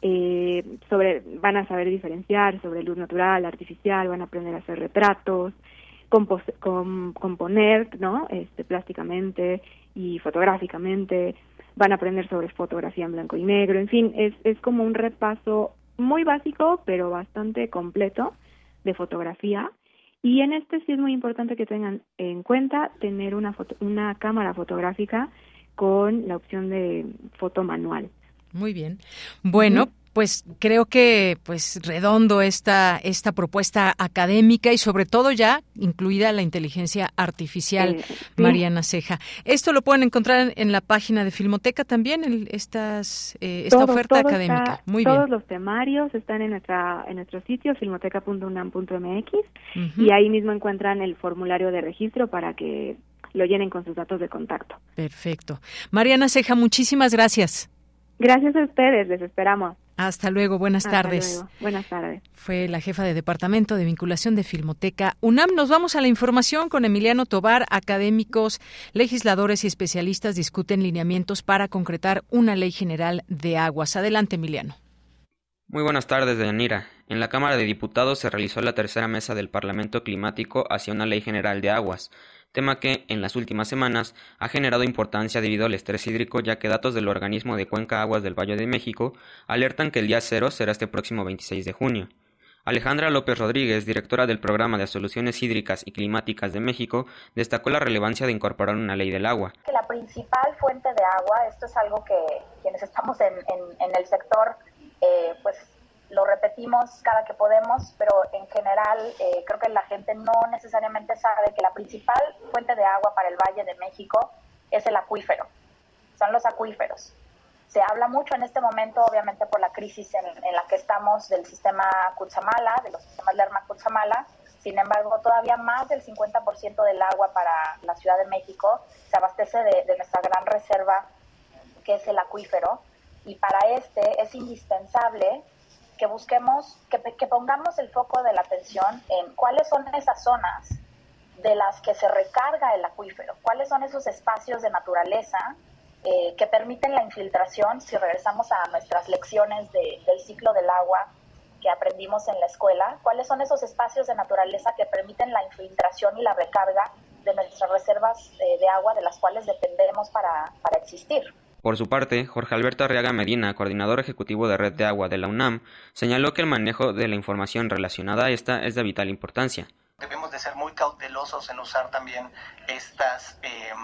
eh, sobre van a saber diferenciar sobre luz natural, artificial, van a aprender a hacer retratos, componer, ¿no? Este, plásticamente y fotográficamente, van a aprender sobre fotografía en blanco y negro, en fin, es, es como un repaso muy básico, pero bastante completo de fotografía. Y en este sí es muy importante que tengan en cuenta tener una, una cámara fotográfica con la opción de foto manual. Muy bien. Bueno, pues creo que pues redondo esta esta propuesta académica y sobre todo ya incluida la inteligencia artificial Mariana Ceja. Esto lo pueden encontrar en la página de Filmoteca también en estas eh, esta oferta académica. Muy bien. Todos los temarios están en nuestra en nuestro sitio filmoteca.unam.mx y ahí mismo encuentran el formulario de registro para que lo llenen con sus datos de contacto. Perfecto. Mariana Ceja, muchísimas gracias. Gracias a ustedes, les esperamos. Hasta luego, buenas tardes. Buenas tardes. Fue la jefa de Departamento de Vinculación de Filmoteca UNAM. Nos vamos a la información con Emiliano Tobar. Académicos, legisladores y especialistas discuten lineamientos para concretar una ley general de aguas. Adelante, Emiliano. Muy buenas tardes, Deyanira. En la Cámara de Diputados se realizó la tercera mesa del Parlamento Climático hacia una ley general de aguas tema que, en las últimas semanas, ha generado importancia debido al estrés hídrico ya que datos del organismo de Cuenca Aguas del Valle de México alertan que el día cero será este próximo 26 de junio. Alejandra López Rodríguez, directora del Programa de Soluciones Hídricas y Climáticas de México, destacó la relevancia de incorporar una ley del agua. La principal fuente de agua, esto es algo que quienes estamos en, el sector, eh, pues lo repetimos cada que podemos, pero en general eh, creo que la gente no necesariamente sabe que la principal fuente de agua para el Valle de México es el acuífero, son los acuíferos. Se habla mucho en este momento, obviamente por la crisis en, la que estamos del sistema Cutzamala, de los sistemas Lerma-Cutzamala, sin embargo, todavía más del 50% del agua para la Ciudad de México se abastece de, de nuestra gran reserva, que es el acuífero, y para este es indispensable que busquemos, que, pongamos el foco de la atención en cuáles son esas zonas de las que se recarga el acuífero, cuáles son esos espacios de naturaleza eh, que permiten la infiltración, si regresamos a nuestras lecciones del ciclo del agua que aprendimos en la escuela, cuáles son esos espacios de naturaleza que permiten la infiltración y la recarga de nuestras reservas eh, de agua de las cuales dependemos para, para existir. Por su parte, Jorge Alberto Arriaga Medina, coordinador ejecutivo de Red de Agua de la UNAM, señaló que el manejo de la información relacionada a esta es de vital importancia. Debemos de ser muy cautelosos en usar también estas em,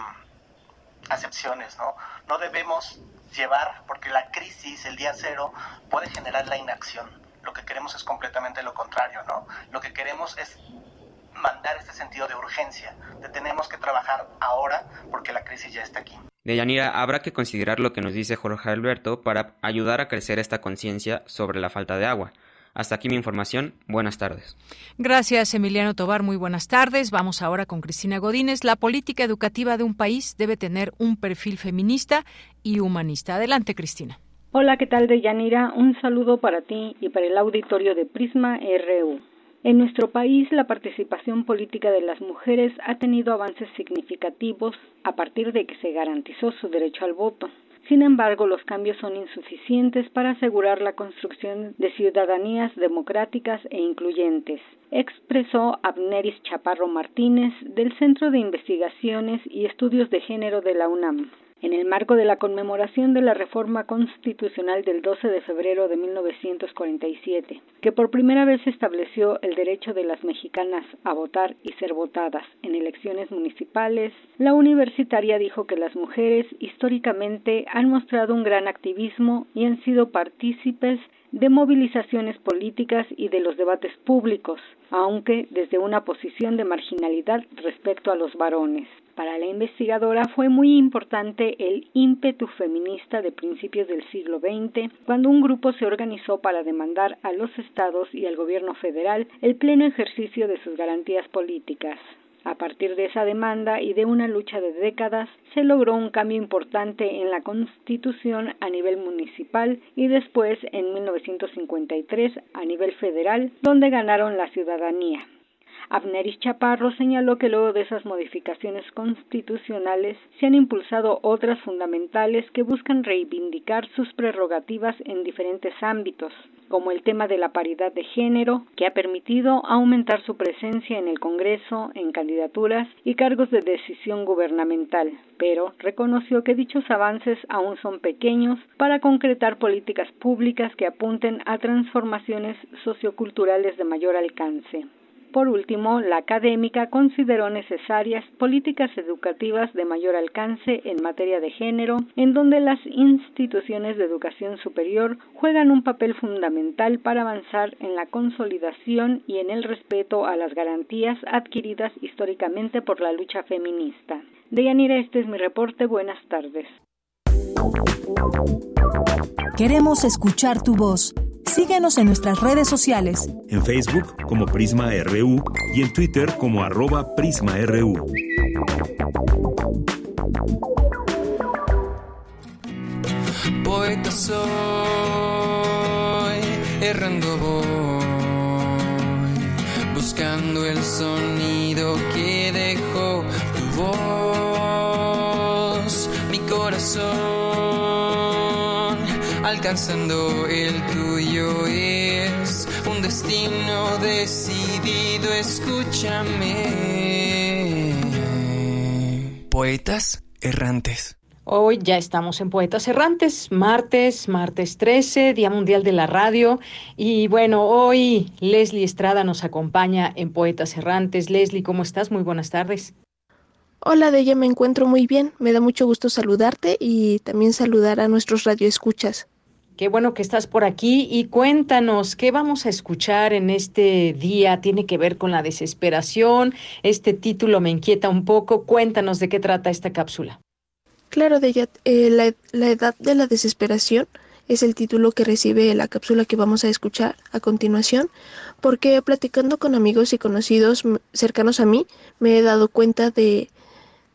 acepciones, ¿no? No debemos llevar, porque la crisis, el día cero, puede generar la inacción. Lo que queremos es completamente lo contrario, ¿no? Lo que queremos es mandar este sentido de urgencia, de tenemos que trabajar ahora porque la crisis ya está aquí. De Yanira, habrá que considerar lo que nos dice Jorge Alberto para ayudar a crecer esta conciencia sobre la falta de agua. Hasta aquí mi información. Buenas tardes. Gracias, Emiliano Tobar. Muy buenas tardes. Vamos ahora con Cristina Godínez. La política educativa de un país debe tener un perfil feminista y humanista. Adelante, Cristina. Hola, ¿qué tal, Deyanira? Un saludo para ti y para el auditorio de Prisma RU. En nuestro país, la participación política de las mujeres ha tenido avances significativos a partir de que se garantizó su derecho al voto. Sin embargo, los cambios son insuficientes para asegurar la construcción de ciudadanías democráticas e incluyentes, expresó Abneris Chaparro Martínez del Centro de Investigaciones y Estudios de Género de la UNAM en el marco de la conmemoración de la reforma constitucional del 12 de febrero de 1947, que por primera vez estableció el derecho de las mexicanas a votar y ser votadas en elecciones municipales, la universitaria dijo que las mujeres históricamente han mostrado un gran activismo y han sido partícipes de movilizaciones políticas y de los debates públicos, aunque desde una posición de marginalidad respecto a los varones. Para la investigadora fue muy importante el ímpetu feminista de principios del siglo XX, cuando un grupo se organizó para demandar a los estados y al gobierno federal el pleno ejercicio de sus garantías políticas. A partir de esa demanda y de una lucha de décadas, se logró un cambio importante en la Constitución a nivel municipal y después, en 1953, a nivel federal, donde ganaron la ciudadanía. Abneris Chaparro señaló que luego de esas modificaciones constitucionales se han impulsado otras fundamentales que buscan reivindicar sus prerrogativas en diferentes ámbitos, como el tema de la paridad de género, que ha permitido aumentar su presencia en el Congreso, en candidaturas y cargos de decisión gubernamental, pero reconoció que dichos avances aún son pequeños para concretar políticas públicas que apunten a transformaciones socioculturales de mayor alcance. Por último, la académica consideró necesarias políticas educativas de mayor alcance en materia de género, en donde las instituciones de educación superior juegan un papel fundamental para avanzar en la consolidación y en el respeto a las garantías adquiridas históricamente por la lucha feminista. Deyanira, este es mi reporte. Buenas tardes. Queremos escuchar tu voz. Síguenos en nuestras redes sociales. En Facebook como Prisma RU y en Twitter como arroba PrismaRU. Poeta soy, errando voy, buscando el sonido que dejó tu voz, mi corazón, alcanzando el tuyo es un destino decidido, escúchame. Poetas errantes. Hoy ya estamos en Poetas Errantes, martes, martes 13, Día Mundial de la Radio. Y bueno, hoy Leslie Estrada nos acompaña en Poetas Errantes. Leslie, ¿cómo estás? Muy buenas tardes. Hola, de ella me encuentro muy bien. Me da mucho gusto saludarte y también saludar a nuestros radioescuchas. Qué bueno que estás por aquí y cuéntanos qué vamos a escuchar en este día. Tiene que ver con la desesperación. Este título me inquieta un poco. Cuéntanos de qué trata esta cápsula. Claro, de eh, la, la edad de la desesperación es el título que recibe la cápsula que vamos a escuchar a continuación, porque platicando con amigos y conocidos cercanos a mí, me he dado cuenta de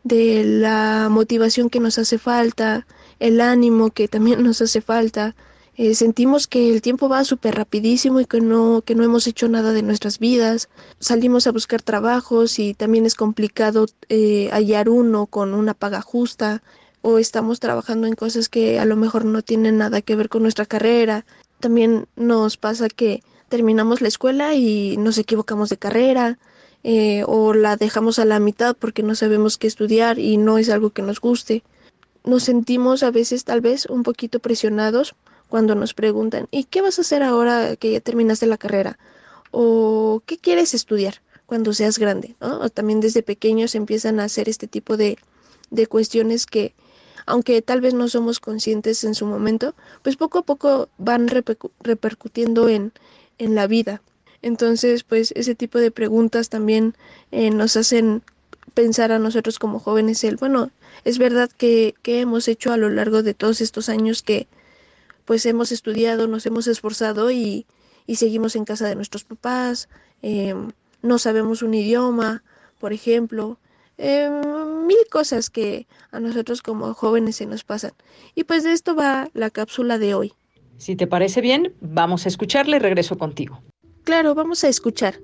la motivación que nos hace falta, el ánimo que también nos hace falta. Eh, sentimos que el tiempo va súper rapidísimo y que no, que no hemos hecho nada de nuestras vidas. Salimos a buscar trabajos y también es complicado eh, hallar uno con una paga justa o estamos trabajando en cosas que a lo mejor no tienen nada que ver con nuestra carrera. También nos pasa que terminamos la escuela y nos equivocamos de carrera eh, o la dejamos a la mitad porque no sabemos qué estudiar y no es algo que nos guste. Nos sentimos a veces tal vez un poquito presionados cuando nos preguntan ¿y qué vas a hacer ahora que ya terminaste la carrera? o ¿qué quieres estudiar cuando seas grande? ¿no? O también desde pequeños empiezan a hacer este tipo de, de cuestiones que, aunque tal vez no somos conscientes en su momento, pues poco a poco van repercutiendo en, en la vida. Entonces, pues ese tipo de preguntas también eh, nos hacen pensar a nosotros como jóvenes el, bueno, es verdad que, que hemos hecho a lo largo de todos estos años que pues hemos estudiado, nos hemos esforzado y, y seguimos en casa de nuestros papás, eh, no sabemos un idioma, por ejemplo, eh, mil cosas que a nosotros como jóvenes se nos pasan. Y pues de esto va la cápsula de hoy. Si te parece bien, vamos a escucharle y regreso contigo. Claro, vamos a escuchar.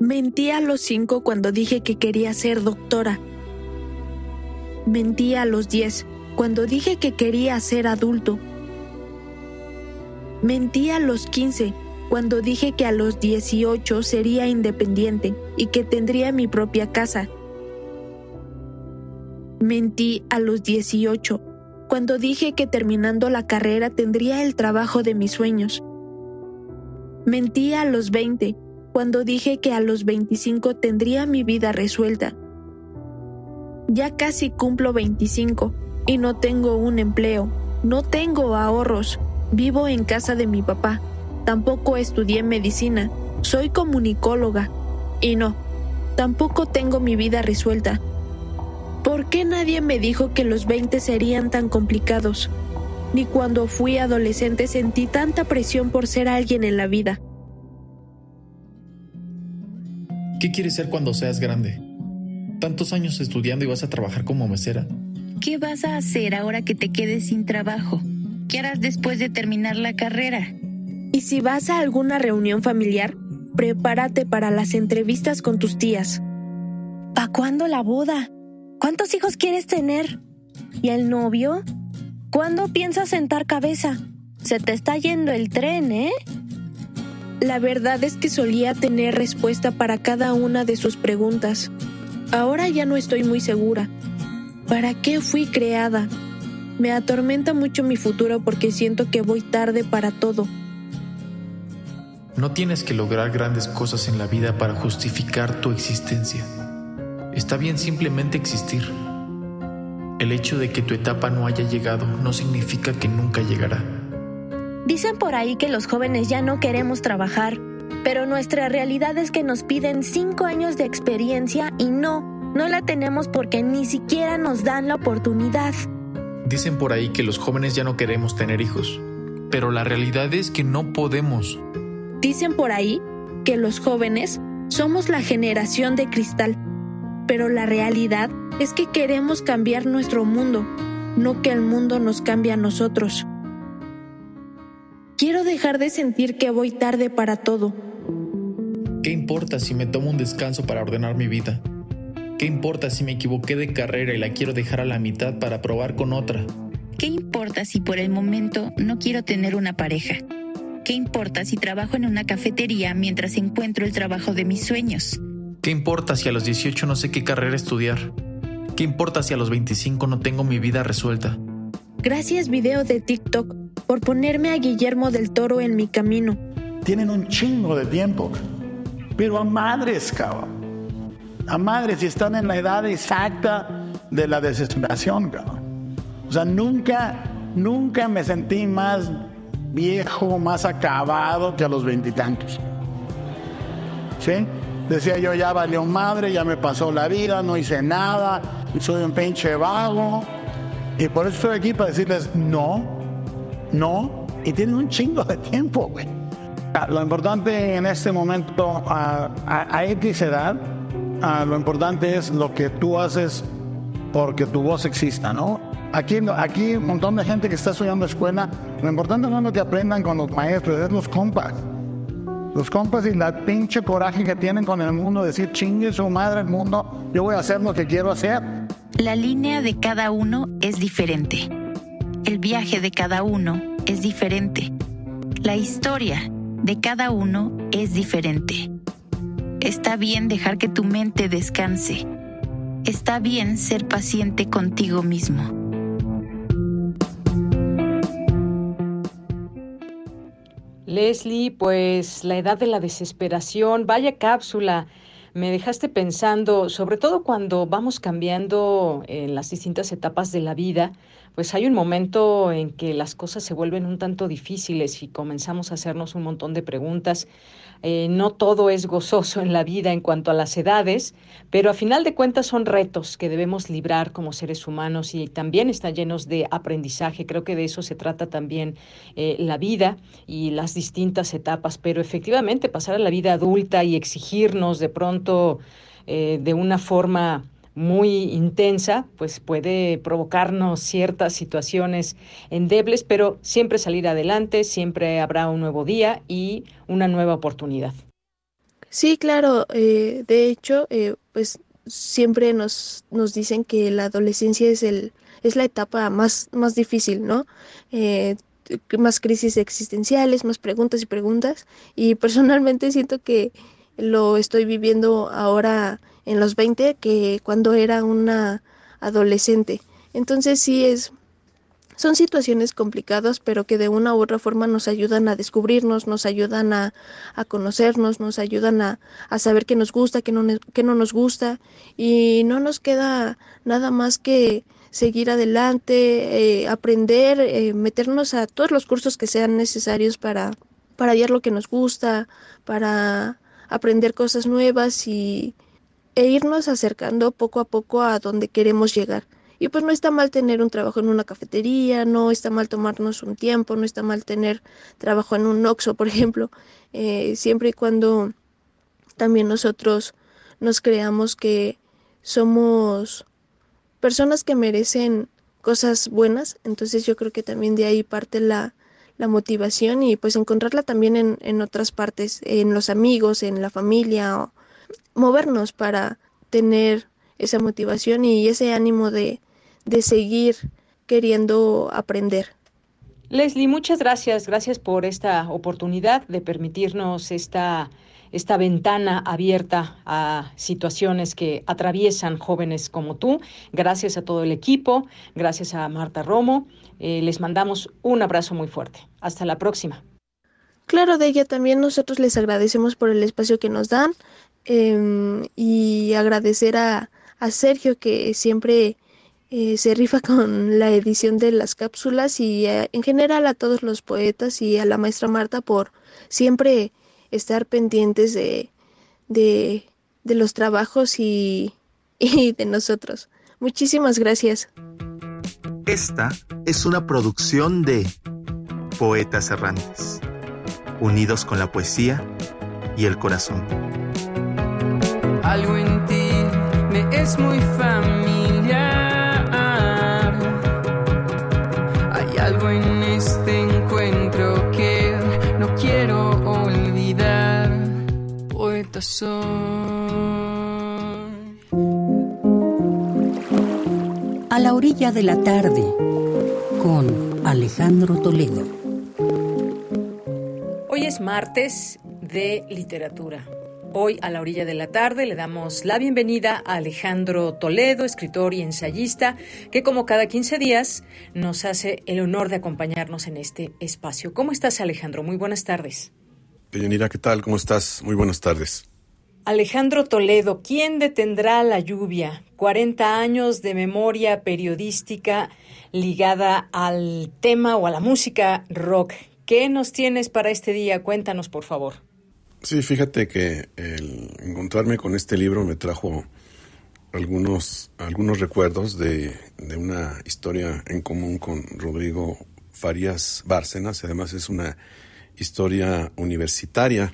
Mentí a los cinco cuando dije que quería ser doctora. Mentí a los diez cuando dije que quería ser adulto. Mentí a los quince cuando dije que a los dieciocho sería independiente y que tendría mi propia casa. Mentí a los dieciocho cuando dije que terminando la carrera tendría el trabajo de mis sueños. Mentí a los veinte cuando dije que a los 25 tendría mi vida resuelta. Ya casi cumplo 25 y no tengo un empleo, no tengo ahorros, vivo en casa de mi papá, tampoco estudié medicina, soy comunicóloga y no, tampoco tengo mi vida resuelta. ¿Por qué nadie me dijo que los 20 serían tan complicados? Ni cuando fui adolescente sentí tanta presión por ser alguien en la vida. ¿Qué quieres ser cuando seas grande? Tantos años estudiando y vas a trabajar como mesera. ¿Qué vas a hacer ahora que te quedes sin trabajo? ¿Qué harás después de terminar la carrera? Y si vas a alguna reunión familiar, prepárate para las entrevistas con tus tías. ¿Pa cuándo la boda? ¿Cuántos hijos quieres tener? ¿Y el novio? ¿Cuándo piensas sentar cabeza? Se te está yendo el tren, ¿eh? La verdad es que solía tener respuesta para cada una de sus preguntas. Ahora ya no estoy muy segura. ¿Para qué fui creada? Me atormenta mucho mi futuro porque siento que voy tarde para todo. No tienes que lograr grandes cosas en la vida para justificar tu existencia. Está bien simplemente existir. El hecho de que tu etapa no haya llegado no significa que nunca llegará. Dicen por ahí que los jóvenes ya no queremos trabajar, pero nuestra realidad es que nos piden cinco años de experiencia y no, no la tenemos porque ni siquiera nos dan la oportunidad. Dicen por ahí que los jóvenes ya no queremos tener hijos, pero la realidad es que no podemos. Dicen por ahí que los jóvenes somos la generación de cristal, pero la realidad es que queremos cambiar nuestro mundo, no que el mundo nos cambie a nosotros. Quiero dejar de sentir que voy tarde para todo. ¿Qué importa si me tomo un descanso para ordenar mi vida? ¿Qué importa si me equivoqué de carrera y la quiero dejar a la mitad para probar con otra? ¿Qué importa si por el momento no quiero tener una pareja? ¿Qué importa si trabajo en una cafetería mientras encuentro el trabajo de mis sueños? ¿Qué importa si a los 18 no sé qué carrera estudiar? ¿Qué importa si a los 25 no tengo mi vida resuelta? Gracias video de TikTok por ponerme a Guillermo del Toro en mi camino. Tienen un chingo de tiempo, pero a madres, cabrón. A madres y están en la edad exacta de la desesperación, cabrón. O sea, nunca, nunca me sentí más viejo, más acabado que a los veintitantos. ¿Sí? Decía yo, ya valió madre, ya me pasó la vida, no hice nada, soy un pinche vago. Y por eso estoy aquí para decirles, no, no, y tienen un chingo de tiempo, güey. Lo importante en este momento, a, a, a X edad, a, lo importante es lo que tú haces porque tu voz exista, ¿no? Aquí, aquí un montón de gente que está estudiando escuela, lo importante no es lo que aprendan con los maestros, es los compas. Los compas y la pinche coraje que tienen con el mundo, decir chingue su madre el mundo, yo voy a hacer lo que quiero hacer. La línea de cada uno es diferente. El viaje de cada uno es diferente. La historia de cada uno es diferente. Está bien dejar que tu mente descanse. Está bien ser paciente contigo mismo. Leslie, pues la edad de la desesperación, vaya cápsula. Me dejaste pensando, sobre todo cuando vamos cambiando en las distintas etapas de la vida, pues hay un momento en que las cosas se vuelven un tanto difíciles y comenzamos a hacernos un montón de preguntas. Eh, no todo es gozoso en la vida en cuanto a las edades, pero a final de cuentas son retos que debemos librar como seres humanos y también están llenos de aprendizaje. Creo que de eso se trata también eh, la vida y las distintas etapas, pero efectivamente pasar a la vida adulta y exigirnos de pronto eh, de una forma muy intensa, pues puede provocarnos ciertas situaciones endebles, pero siempre salir adelante, siempre habrá un nuevo día y una nueva oportunidad. Sí, claro. Eh, de hecho, eh, pues siempre nos, nos dicen que la adolescencia es el es la etapa más, más difícil, ¿no? Eh, más crisis existenciales, más preguntas y preguntas. Y personalmente siento que lo estoy viviendo ahora en los 20 que cuando era una adolescente. Entonces sí es son situaciones complicadas, pero que de una u otra forma nos ayudan a descubrirnos, nos ayudan a, a conocernos, nos ayudan a, a, saber qué nos gusta, qué no, qué no nos gusta, y no nos queda nada más que seguir adelante, eh, aprender, eh, meternos a todos los cursos que sean necesarios para, para hallar lo que nos gusta, para aprender cosas nuevas y, e irnos acercando poco a poco a donde queremos llegar. Y pues no está mal tener un trabajo en una cafetería, no está mal tomarnos un tiempo, no está mal tener trabajo en un Oxxo, por ejemplo, eh, siempre y cuando también nosotros nos creamos que somos personas que merecen cosas buenas, entonces yo creo que también de ahí parte la, la motivación y pues encontrarla también en, en, otras partes, en los amigos, en la familia, o movernos para tener esa motivación y ese ánimo de, de seguir queriendo aprender. Leslie, muchas gracias, gracias por esta oportunidad de permitirnos esta esta ventana abierta a situaciones que atraviesan jóvenes como tú. Gracias a todo el equipo, gracias a Marta Romo. Eh, les mandamos un abrazo muy fuerte. Hasta la próxima. Claro, de ella también nosotros les agradecemos por el espacio que nos dan eh, y agradecer a, a, Sergio que siempre eh, se rifa con la edición de las cápsulas y eh, en general a todos los poetas y a la maestra Marta por siempre estar pendientes de, de, de los trabajos y, y de nosotros. Muchísimas gracias. Esta es una producción de Poetas Errantes, unidos con la poesía y el corazón. Algo en ti me es muy familiar. Hay algo en este encuentro que no quiero olvidar. Poeta soy. A la orilla de la tarde, con Alejandro Toledo. Hoy es martes de literatura. Hoy a la orilla de la tarde le damos la bienvenida a Alejandro Toledo, escritor y ensayista, que como cada 15 días nos hace el honor de acompañarnos en este espacio. ¿Cómo estás Alejandro? Muy buenas tardes. Deyanira, ¿qué tal? ¿Cómo estás? Muy buenas tardes. Alejandro Toledo, ¿quién detendrá la lluvia? 40 años de memoria periodística ligada al tema o a la música rock. ¿Qué nos tienes para este día? Cuéntanos, por favor. Sí, fíjate que el encontrarme con este libro me trajo algunos, algunos recuerdos de, de una historia en común con Rodrigo Farías Bárcenas. Además es una historia universitaria.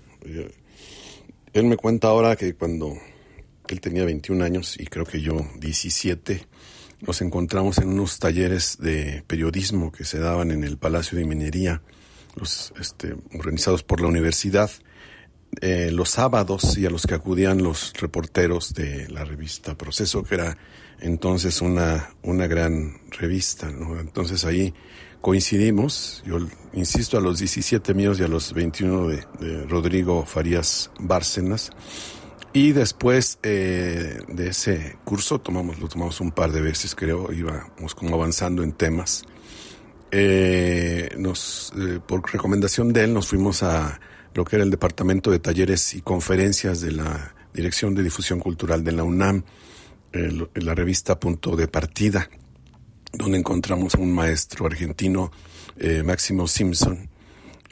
Él me cuenta ahora que cuando él tenía 21 años y creo que yo 17, nos encontramos en unos talleres de periodismo que se daban en el Palacio de Minería, los, este, organizados por la universidad eh, los sábados y a los que acudían los reporteros de la revista Proceso, que era entonces una, una gran revista. Entonces ahí coincidimos, yo insisto, a los 17 míos y a los 21 de, Rodrigo Farías Bárcenas. Y después eh, de ese curso tomamos, lo tomamos un par de veces, creo, íbamos como avanzando en temas. Eh, nos, por recomendación de él nos fuimos a lo que era el Departamento de Talleres y Conferencias de la Dirección de Difusión Cultural de la UNAM, el, la revista Punto de Partida, donde encontramos a un maestro argentino, eh, Máximo Simpson,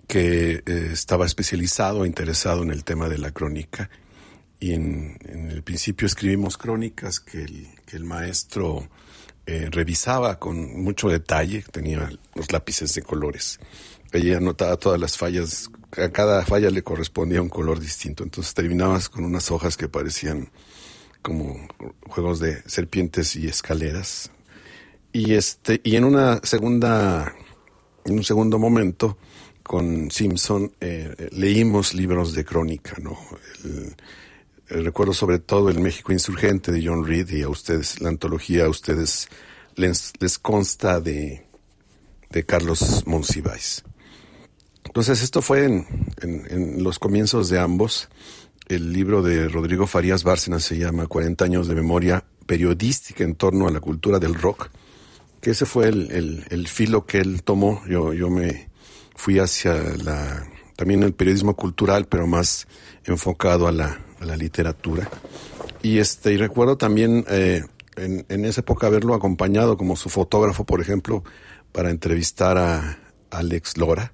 que eh, estaba especializado, e interesado en el tema de la crónica. Y en, en el principio escribimos crónicas que el, que el maestro eh, revisaba con mucho detalle, tenía los lápices de colores. Ella anotaba todas las fallas a cada falla le correspondía un color distinto. Entonces terminabas con unas hojas que parecían como juegos de serpientes y escaleras. Y este, y en una segunda en un segundo momento, con Simpson, eh, leímos libros de crónica, ¿no? recuerdo sobre todo el México Insurgente de John Reed y a ustedes, la antología a ustedes les, les consta de, de Carlos Monsiváis. Entonces esto fue en, en, los comienzos de ambos. El libro de Rodrigo Farías Bárcenas se llama 40 años de memoria periodística en torno a la cultura del rock, que ese fue el, el, filo que él tomó. Yo, yo me fui hacia la, también el periodismo cultural, pero más enfocado a la, a la literatura. Y este, y recuerdo también eh, en, en, esa época haberlo acompañado como su fotógrafo, por ejemplo, para entrevistar a Alex Lora.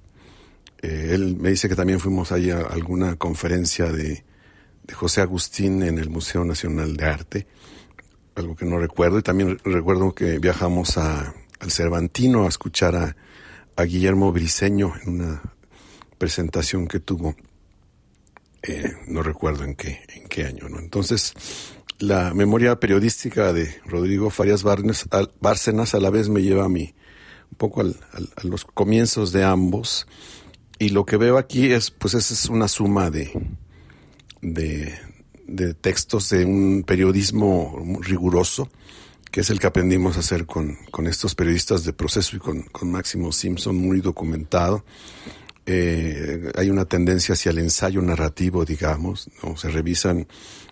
Eh, él me dice que también fuimos ahí a alguna conferencia de, José Agustín en el Museo Nacional de Arte, algo que no recuerdo. Y también recuerdo que viajamos a, al Cervantino a escuchar a, Guillermo Briseño en una presentación que tuvo eh, no recuerdo en qué, en qué año, ¿no? Entonces, la memoria periodística de Rodrigo Farías Bárcenas a la vez me lleva a mí un poco a los comienzos de ambos y lo que veo aquí es, pues esa es una suma de, de, textos de un periodismo riguroso, que es el que aprendimos a hacer con, con estos periodistas de proceso y con, con Máximo Simpson, muy documentado eh, hay una tendencia hacia el ensayo narrativo, digamos, ¿no? Se revisan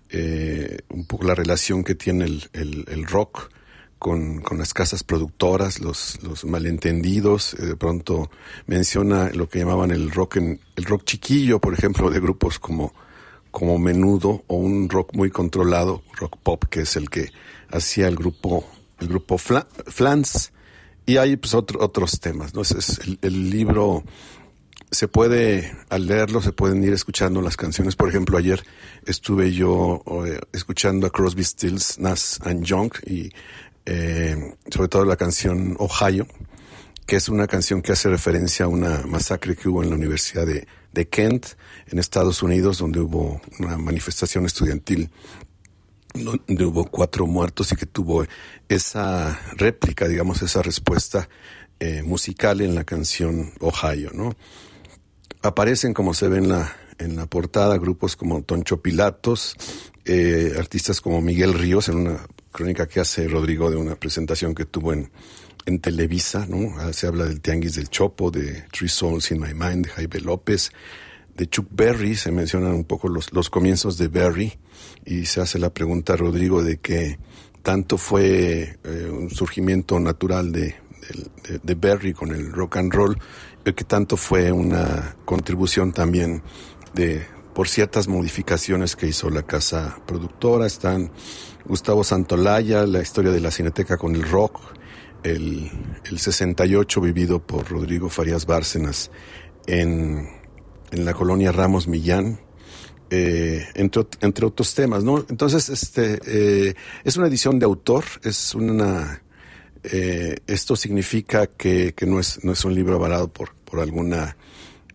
eh, un poco la relación que tiene el, el, rock con, con, las casas productoras, los, los malentendidos, eh, de pronto menciona lo que llamaban el rock en, el rock chiquillo, por ejemplo, de grupos como, como Menudo o un rock muy controlado, rock pop, que es el que hacía el grupo, el grupo Flans, y hay pues otros temas, ¿no? El, libro se puede, al leerlo, se pueden ir escuchando las canciones. Por ejemplo, ayer estuve yo eh, escuchando a Crosby, Stills, Nash and Young y eh, sobre todo la canción Ohio, que es una canción que hace referencia a una masacre que hubo en la Universidad de, de Kent, en Estados Unidos, donde hubo una manifestación estudiantil donde hubo cuatro muertos y que tuvo esa réplica, digamos, esa respuesta eh, musical en la canción Ohio, ¿no? Aparecen, como se ve en la, en la portada, grupos como Toncho Pilatos, eh, artistas como Miguel Ríos, en una crónica que hace Rodrigo de una presentación que tuvo en, en Televisa, ¿no? Ah, se habla del Tianguis del Chopo, de Three Souls in My Mind, de Jaime López, de Chuck Berry, se mencionan un poco los, los comienzos de Berry, y se hace la pregunta Rodrigo de que tanto fue eh, un surgimiento natural de, de, de Berry con el rock and roll, que tanto fue una contribución también de por ciertas modificaciones que hizo la casa productora. Están Gustavo Santolaya, la historia de la cineteca con el rock, el, el 68 vivido por Rodrigo Farías Bárcenas en, en la colonia Ramos Millán, eh, entre, entre otros temas, ¿no? Entonces, este, eh, es una edición de autor, es una eh, esto significa que, que, no, es, no es un libro avalado por, por alguna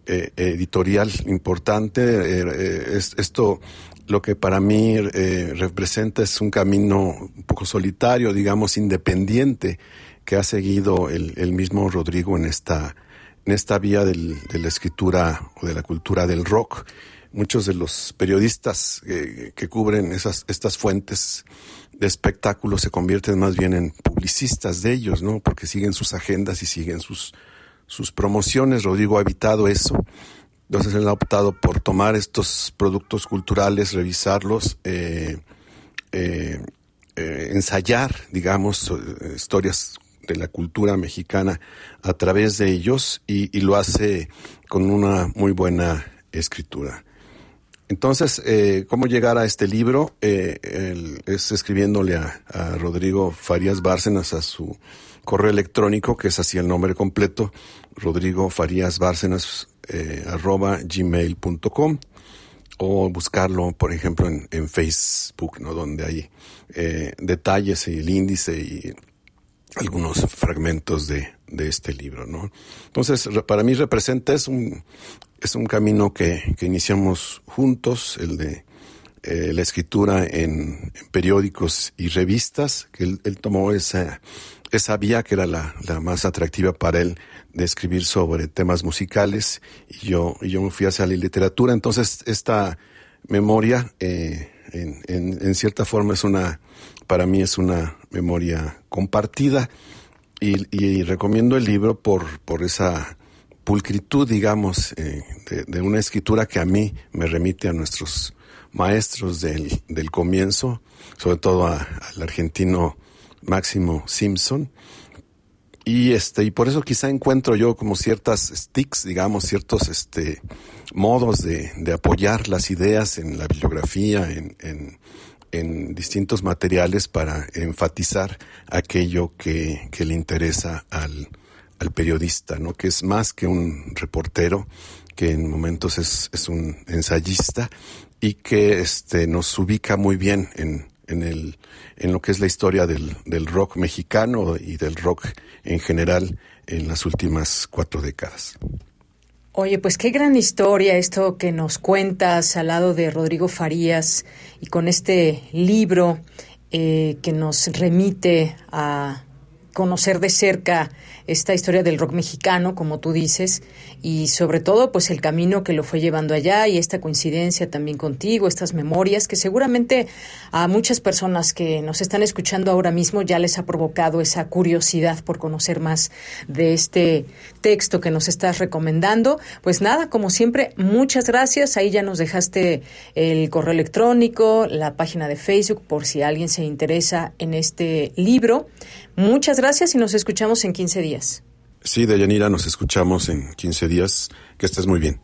editorial importante. Eh, esto lo que para mí representa es un camino un poco solitario, digamos, independiente, que ha seguido el, el mismo Rodrigo en esta, en esta vía de la escritura o de la cultura del rock. Muchos de los periodistas que cubren esas, estas fuentes de espectáculos se convierten más bien en publicistas de ellos, ¿no? Porque siguen sus agendas y siguen sus, sus promociones. Rodrigo ha evitado eso. Entonces él ha optado por tomar estos productos culturales, revisarlos, eh, eh, eh, ensayar, digamos, historias de la cultura mexicana a través de ellos y, lo hace con una muy buena escritura. Entonces, ¿cómo llegar a este libro? Es escribiéndole a, Rodrigo Farías Bárcenas a su correo electrónico, que es así el nombre completo, Rodrigo Farías Bárcenas eh, arroba gmail.com o buscarlo, por ejemplo, en, Facebook, ¿no? Donde hay eh, detalles y el índice y algunos fragmentos de, de este libro, ¿no? Entonces, para mí representa, es un, es un camino que, que iniciamos juntos, el de eh, la escritura en, periódicos y revistas, que él, tomó esa, esa vía que era la, la, más atractiva para él de escribir sobre temas musicales y yo, y yo me fui hacia la literatura. Entonces, esta memoria, eh, en, en, cierta forma, es una, para mí es una memoria compartida y, y recomiendo el libro por, por esa pulcritud, digamos, eh, de, de, una escritura que a mí me remite a nuestros maestros del, del comienzo, sobre todo al argentino Máximo Simpson. Y este, y por eso quizá encuentro yo como ciertas sticks, digamos, ciertos este modos de, de apoyar las ideas en la bibliografía, en, en, distintos materiales para enfatizar aquello que, que le interesa al, al periodista, ¿no? Que es más que un reportero, que en momentos es, es un ensayista y que este, nos ubica muy bien en, en, el, en lo que es la historia del, del rock mexicano y del rock en general en las últimas cuatro décadas. Oye, pues qué gran historia esto que nos cuentas al lado de Rodrigo Farías y con este libro eh, que nos remite a conocer de cerca esta historia del rock mexicano, como tú dices, y sobre todo pues el camino que lo fue llevando allá y esta coincidencia también contigo, estas memorias que seguramente a muchas personas que nos están escuchando ahora mismo ya les ha provocado esa curiosidad por conocer más de este texto que nos estás recomendando. Pues nada, como siempre, muchas gracias. Ahí ya nos dejaste el correo electrónico, la página de Facebook por si alguien se interesa en este libro. Muchas gracias y nos escuchamos en 15 días. Sí, Deyanira, nos escuchamos en 15 días. Que estés muy bien.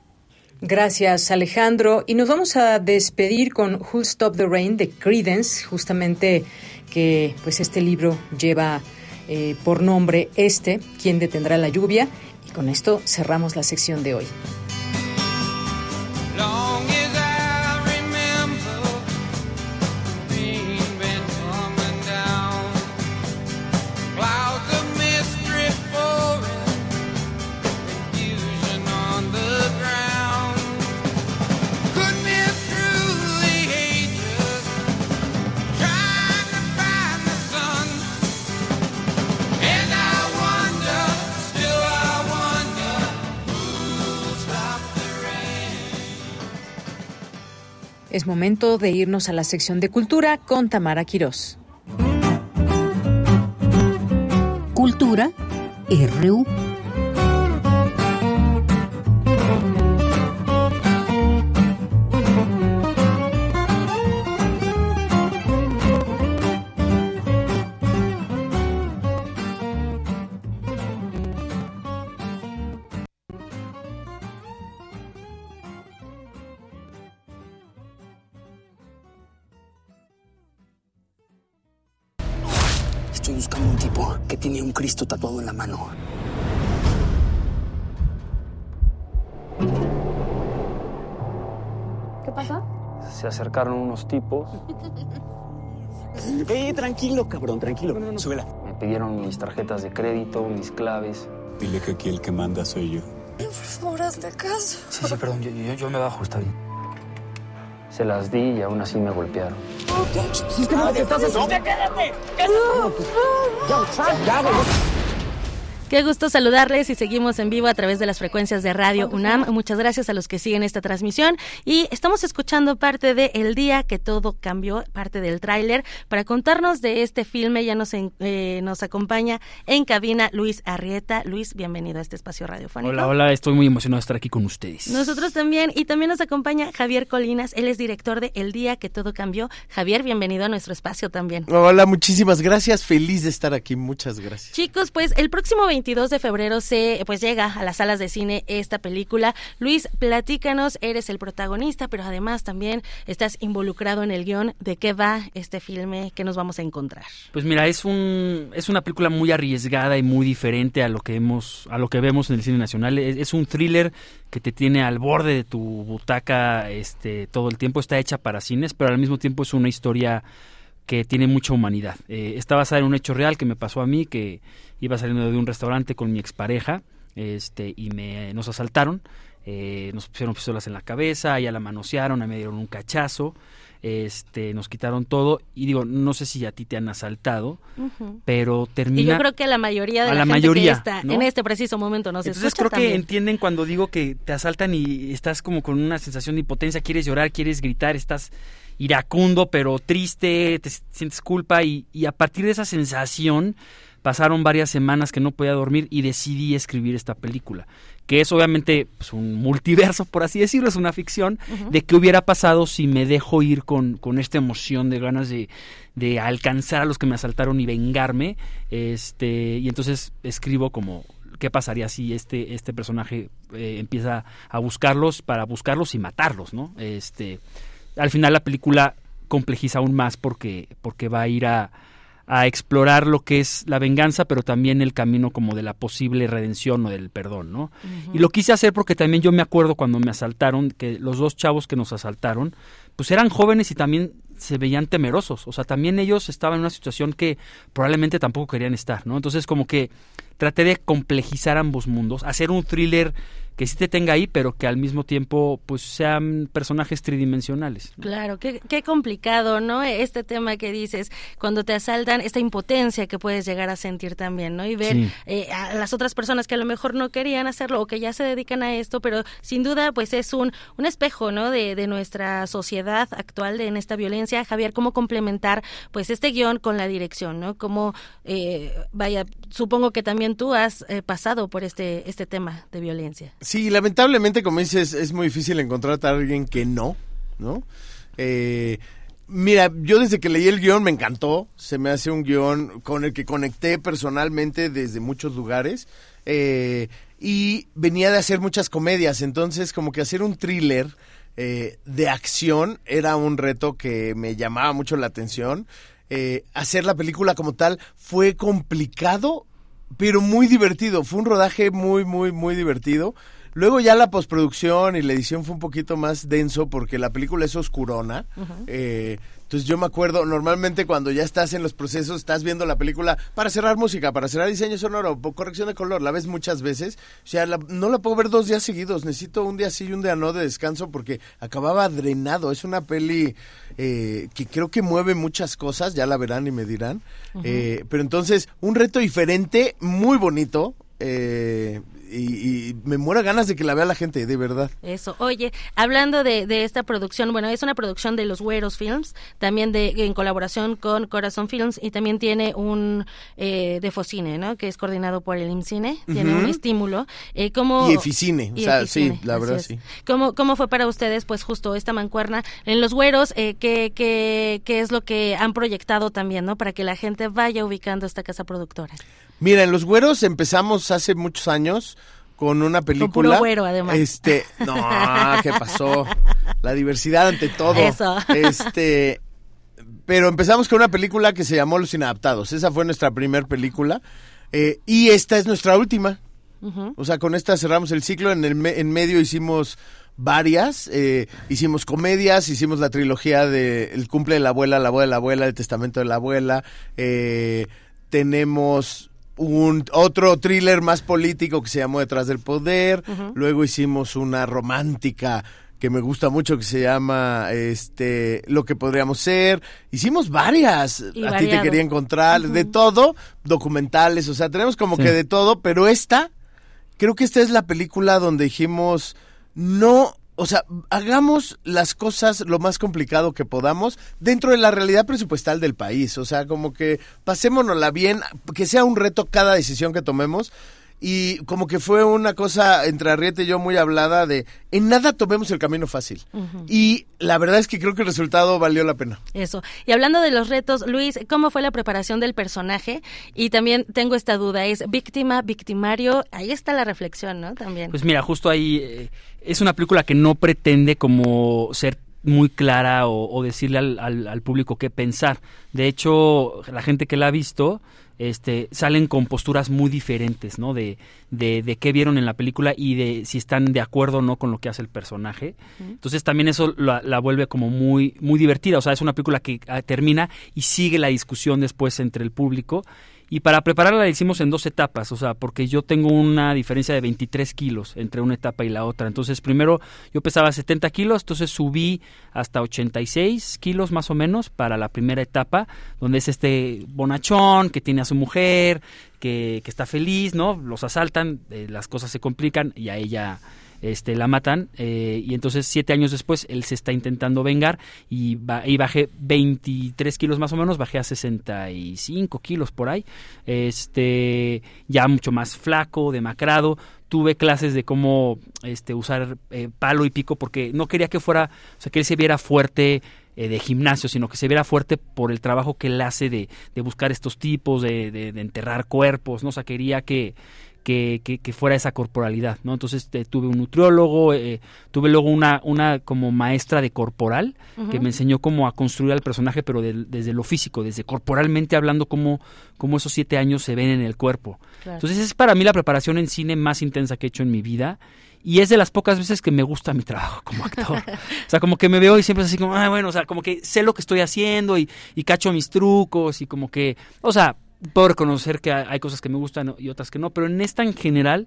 Gracias, Alejandro. Y nos vamos a despedir con Who'll Stop the Rain de Credence, justamente que pues este libro lleva eh, por nombre este, ¿Quién detendrá la lluvia? Y con esto cerramos la sección de hoy. Es momento de irnos a la sección de cultura con Tamara Quirós. Cultura RU. Cristo tatuado en la mano. ¿Qué pasa? Se acercaron unos tipos. Eh, tranquilo, cabrón, tranquilo. No, Súbela. Me pidieron mis tarjetas de crédito, mis claves. Dile que aquí el que manda soy yo. Por favor, hazle caso. Sí, sí, perdón, yo, yo, yo me bajo, está bien. Se las di y aún así me golpearon. ¿Qué estás haciendo? ¡Quédate! ¡Quédate! ¡Ya, Qué gusto saludarles y seguimos en vivo a través de las frecuencias de Radio UNAM. Muchas gracias a los que siguen esta transmisión y estamos escuchando parte de El día que todo cambió, parte del tráiler para contarnos de este filme. Ya nos eh, nos acompaña en cabina Luis Arrieta. Luis, bienvenido a este espacio radiofónico. Hola, hola, estoy muy emocionado de estar aquí con ustedes. Nosotros también y también nos acompaña Javier Colinas. Él es director de El día que todo cambió. Javier, bienvenido a nuestro espacio también. Hola, muchísimas gracias. Feliz de estar aquí. Muchas gracias. Chicos, pues el próximo 20 22 de febrero se pues llega a las salas de cine esta película. Luis, platícanos, eres el protagonista, pero además también estás involucrado en el guion. ¿De qué va este filme? ¿Qué nos vamos a encontrar? Pues mira, es un es una película muy arriesgada y muy diferente a lo que hemos a lo que vemos en el cine nacional. Es, es un thriller que te tiene al borde de tu butaca este todo el tiempo. Está hecha para cines, pero al mismo tiempo es una historia que tiene mucha humanidad. Eh, está basada en un hecho real que me pasó a mí, que iba saliendo de un restaurante con mi expareja este, y me, nos asaltaron, eh, nos pusieron pistolas en la cabeza, ya la manosearon, me dieron un cachazo. este, nos quitaron todo y digo, no sé si a ti te han asaltado, pero termina... Y yo creo que la mayoría de la, gente que está en este preciso momento nos Entonces creo que entienden cuando digo que te asaltan y estás como con una sensación de impotencia, quieres llorar, quieres gritar, estás iracundo, pero triste, te sientes culpa y, y a partir de esa sensación pasaron varias semanas que no podía dormir y decidí escribir esta película que es obviamente pues, un multiverso, por así decirlo, es una ficción, de qué hubiera pasado si me dejo ir con, con esta emoción de ganas de, de, alcanzar a los que me asaltaron y vengarme, este, y entonces escribo como qué pasaría si este, este personaje eh, empieza a buscarlos para buscarlos y matarlos, ¿no? Este, al final la película complejiza aún más porque, porque va a ir a, a explorar lo que es la venganza, pero también el camino como de la posible redención o del perdón, ¿no? Y lo quise hacer porque también yo me acuerdo cuando me asaltaron, que los dos chavos que nos asaltaron, pues eran jóvenes y también se veían temerosos, o sea, también ellos estaban en una situación que probablemente tampoco querían estar, ¿no? Entonces como que traté de complejizar ambos mundos, hacer un thriller que sí te tenga ahí, pero que al mismo tiempo pues sean personajes tridimensionales. Claro, qué, qué complicado, ¿no? Este tema que dices, cuando te asaltan, esta impotencia que puedes llegar a sentir también, ¿no? Y ver eh, a las otras personas que a lo mejor no querían hacerlo o que ya se dedican a esto, pero sin duda pues es un, un espejo, ¿no? De, de nuestra sociedad actual de, en esta violencia. Javier, ¿cómo complementar pues este guion con la dirección, ¿no? Cómo, eh, vaya, supongo que también tú has eh, pasado por este, este tema de violencia. Sí, lamentablemente, como dices, es muy difícil encontrar a alguien que no, ¿no? Eh, mira, yo desde que leí el guion me encantó, se me hace un guion con el que conecté personalmente desde muchos lugares eh, y venía de hacer muchas comedias, entonces como que hacer un thriller eh, de acción era un reto que me llamaba mucho la atención. hacer la película como tal fue complicado, pero muy divertido. Fue un rodaje muy, muy, muy divertido. Luego ya la postproducción y la edición fue un poquito más denso porque la película es oscurona. eh, entonces yo me acuerdo, normalmente cuando ya estás en los procesos, estás viendo la película para cerrar música, para cerrar diseño sonoro, corrección de color, la ves muchas veces. O sea, no la puedo ver dos días seguidos, necesito un día sí y un día no de descanso porque acababa drenado. Es una peli eh, que creo que mueve muchas cosas, ya la verán y me dirán. eh, pero entonces, un reto diferente, muy bonito. Eh, y, me muero ganas de que la vea la gente, de verdad. Eso. Oye, hablando de, esta producción, bueno, es una producción de los Güeros Films, también de en colaboración con Corazón Films y también tiene un eh, de Focine, ¿no? Que es coordinado por el IMCINE, tiene un estímulo. Eh, ¿cómo, y Eficine, o sea, sí, la verdad sí. ¿Cómo, ¿Cómo fue para ustedes, pues, justo esta mancuerna en los Güeros? Eh, ¿qué, qué, qué es lo que han proyectado también, ¿no? Para que la gente vaya ubicando esta casa productora. Mira, en Los Güeros empezamos hace muchos años con una película. Con güero, además. Este, no, ¿qué pasó? La diversidad ante todo. Eso. Este, pero empezamos con una película que se llamó Los Inadaptados. Esa fue nuestra primera película. Eh, y esta es nuestra última. O sea, con esta cerramos el ciclo. En, el en medio hicimos varias. Eh, hicimos comedias, hicimos la trilogía de El cumple de la abuela, La abuela de la abuela, El testamento de la abuela. Eh, tenemos un otro thriller más político que se llamó Detrás del Poder. Luego hicimos una romántica que me gusta mucho que se llama este Lo que podríamos ser. Hicimos varias. a ti te quería encontrar de todo, documentales, o sea, tenemos como que de todo, pero esta creo que esta es la película donde dijimos no o sea, hagamos las cosas lo más complicado que podamos dentro de la realidad presupuestal del país. O sea, como que pasémonosla bien, que sea un reto cada decisión que tomemos. Y como que fue una cosa entre Arrieta y yo muy hablada de en nada tomemos el camino fácil. Y la verdad es que creo que el resultado valió la pena. Eso. Y hablando de los retos, Luis, ¿cómo fue la preparación del personaje? Y también tengo esta duda, ¿es víctima, victimario? Ahí está la reflexión, ¿no? También. Pues mira, justo ahí... Eh, es una película que no pretende como ser muy clara o, decirle al, al, público qué pensar. De hecho, la gente que la ha visto este, salen con posturas muy diferentes, ¿no? De, de, de, qué vieron en la película y de si están de acuerdo o no con lo que hace el personaje. Entonces también eso la, la, vuelve como muy, muy divertida. O sea, es una película que ah, termina y sigue la discusión después entre el público y para prepararla la hicimos en dos etapas, o sea, porque yo tengo una diferencia de 23 kilos entre una etapa y la otra. Entonces, primero yo pesaba 70 kilos, entonces subí hasta 86 kilos más o menos para la primera etapa, donde es este bonachón que tiene a su mujer, que, que está feliz, ¿no? Los asaltan, eh, las cosas se complican y a ella este, la matan eh, y entonces siete años después él se está intentando vengar y, y bajé 23 kilos más o menos, bajé a 65 kilos por ahí, este, ya mucho más flaco, demacrado, tuve clases de cómo este, usar eh, palo y pico porque no quería que fuera, o sea, que él se viera fuerte eh, de gimnasio, sino que se viera fuerte por el trabajo que él hace de, de buscar estos tipos, de, de, de enterrar cuerpos, ¿no? O quería que, que, que, fuera esa corporalidad, ¿no? Entonces tuve un nutriólogo, eh, tuve luego una, una como maestra de corporal que me enseñó cómo a construir al personaje, pero desde lo físico, desde corporalmente hablando, cómo, cómo esos siete años se ven en el cuerpo. Entonces es para mí la preparación en cine más intensa que he hecho en mi vida y es de las pocas veces que me gusta mi trabajo como actor. o sea, como que me veo y siempre es así como, ah, bueno, o sea, como que sé lo que estoy haciendo y, y cacho mis trucos y como que, o sea, puedo reconocer que hay cosas que me gustan y otras que no, pero en esta en general,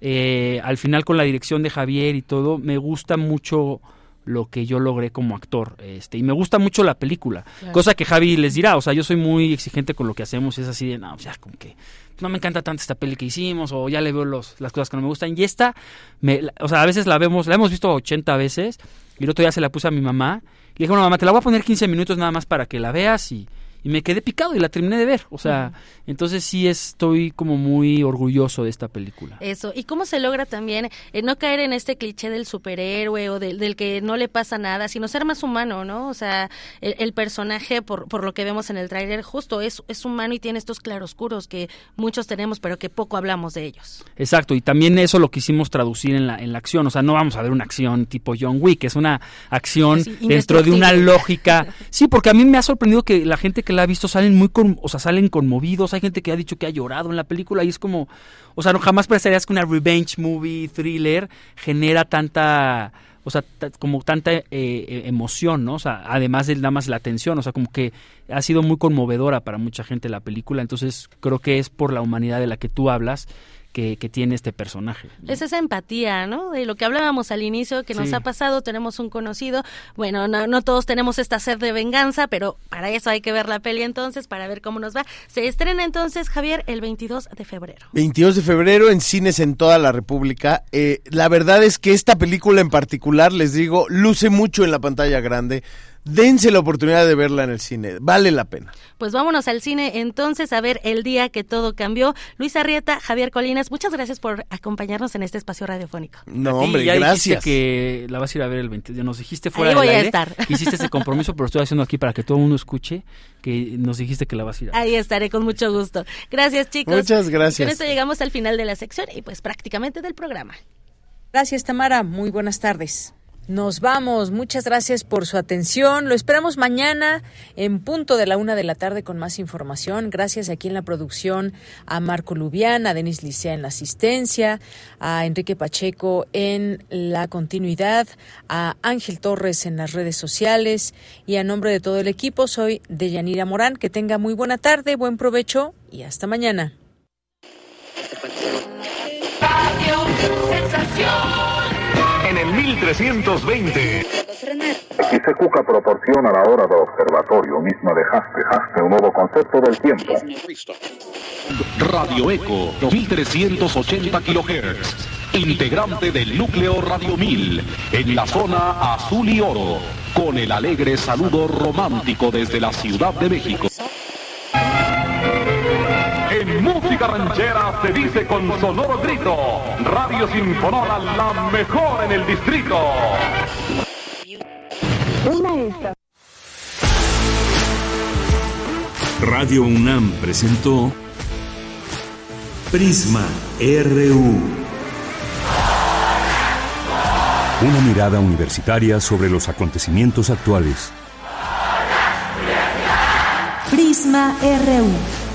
eh, al final con la dirección de Javier y todo, me gusta mucho lo que yo logré como actor este y me gusta mucho la película cosa que Javi les dirá o sea yo soy muy exigente con lo que hacemos es así de no o sea como que no me encanta tanto esta peli que hicimos o ya le veo los, las cosas que no me gustan y esta me, o sea a veces la vemos la hemos visto 80 veces y el otro día se la puse a mi mamá y le dije bueno mamá te la voy a poner 15 minutos nada más para que la veas y y me quedé picado y la terminé de ver. O sea, entonces sí estoy como muy orgulloso de esta película. Eso, y cómo se logra también eh, no caer en este cliché del superhéroe o del, que no le pasa nada, sino ser más humano, ¿no? O sea, el, personaje, por, por lo que vemos en el tráiler, justo es, es humano y tiene estos claroscuros que muchos tenemos, pero que poco hablamos de ellos. Exacto, y también eso lo quisimos traducir en la, en la acción. O sea, no vamos a ver una acción tipo John Wick, es una acción dentro de una lógica. Sí, porque a mí me ha sorprendido que la gente que que la ha visto salen muy, o sea, salen conmovidos. Hay gente que ha dicho que ha llorado en la película y es como, o sea, no jamás pensarías que una revenge movie thriller genera tanta, o sea, como tanta eh, e, emoción, ¿no? O sea, además de nada más la atención, o sea, como que ha sido muy conmovedora para mucha gente la película. Entonces, creo que es por la humanidad de la que tú hablas que, tiene este personaje. Es esa empatía, ¿no? De lo que hablábamos al inicio, que nos ha pasado, tenemos un conocido, bueno, no, no todos tenemos esta sed de venganza, pero para eso hay que ver la peli entonces, para ver cómo nos va. Se estrena entonces, Javier, el 22 de febrero. 22 de febrero en cines en toda la República. Eh, la verdad es que esta película en particular, les digo, luce mucho en la pantalla grande dense la oportunidad de verla en el cine, vale la pena. Pues vámonos al cine entonces a ver el día que todo cambió. Luis Arrieta, Javier Colinas, muchas gracias por acompañarnos en este espacio radiofónico. No, hombre, ya gracias. que la vas a ir a ver el 20, nos dijiste fuera Ahí voy a estar. hiciste ese compromiso, pero estoy haciendo aquí para que todo el mundo escuche que nos dijiste que la vas a ir a ver. Ahí estaré con mucho gusto. Gracias, chicos. Muchas gracias. Con esto llegamos al final de la sección y pues prácticamente del programa. Gracias, Tamara. Muy buenas tardes. Nos vamos. Muchas gracias por su atención. Lo esperamos mañana en punto de la una de la tarde con más información. Gracias aquí en la producción a Marco Lubián, a Denis Licea en la asistencia, a Enrique Pacheco en la continuidad, a Ángel Torres en las redes sociales y a nombre de todo el equipo soy Deyanira Morán. Que tenga muy buena tarde, buen provecho y hasta mañana. En el 1320. Aquí se cuca proporciona la hora de observatorio misma de Haste, un nuevo concepto del tiempo. Radio Eco, 2380 kHz, integrante del núcleo Radio 1000, en la zona azul y oro, con el alegre saludo romántico desde la Ciudad de México. En música ranchera se dice con sonoro grito, Radio Sinfonora la mejor en el distrito. Radio UNAM presentó Prisma RU. Una mirada universitaria sobre los acontecimientos actuales. Prisma RU.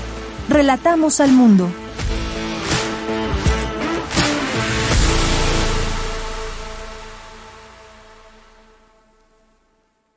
Relatamos al mundo.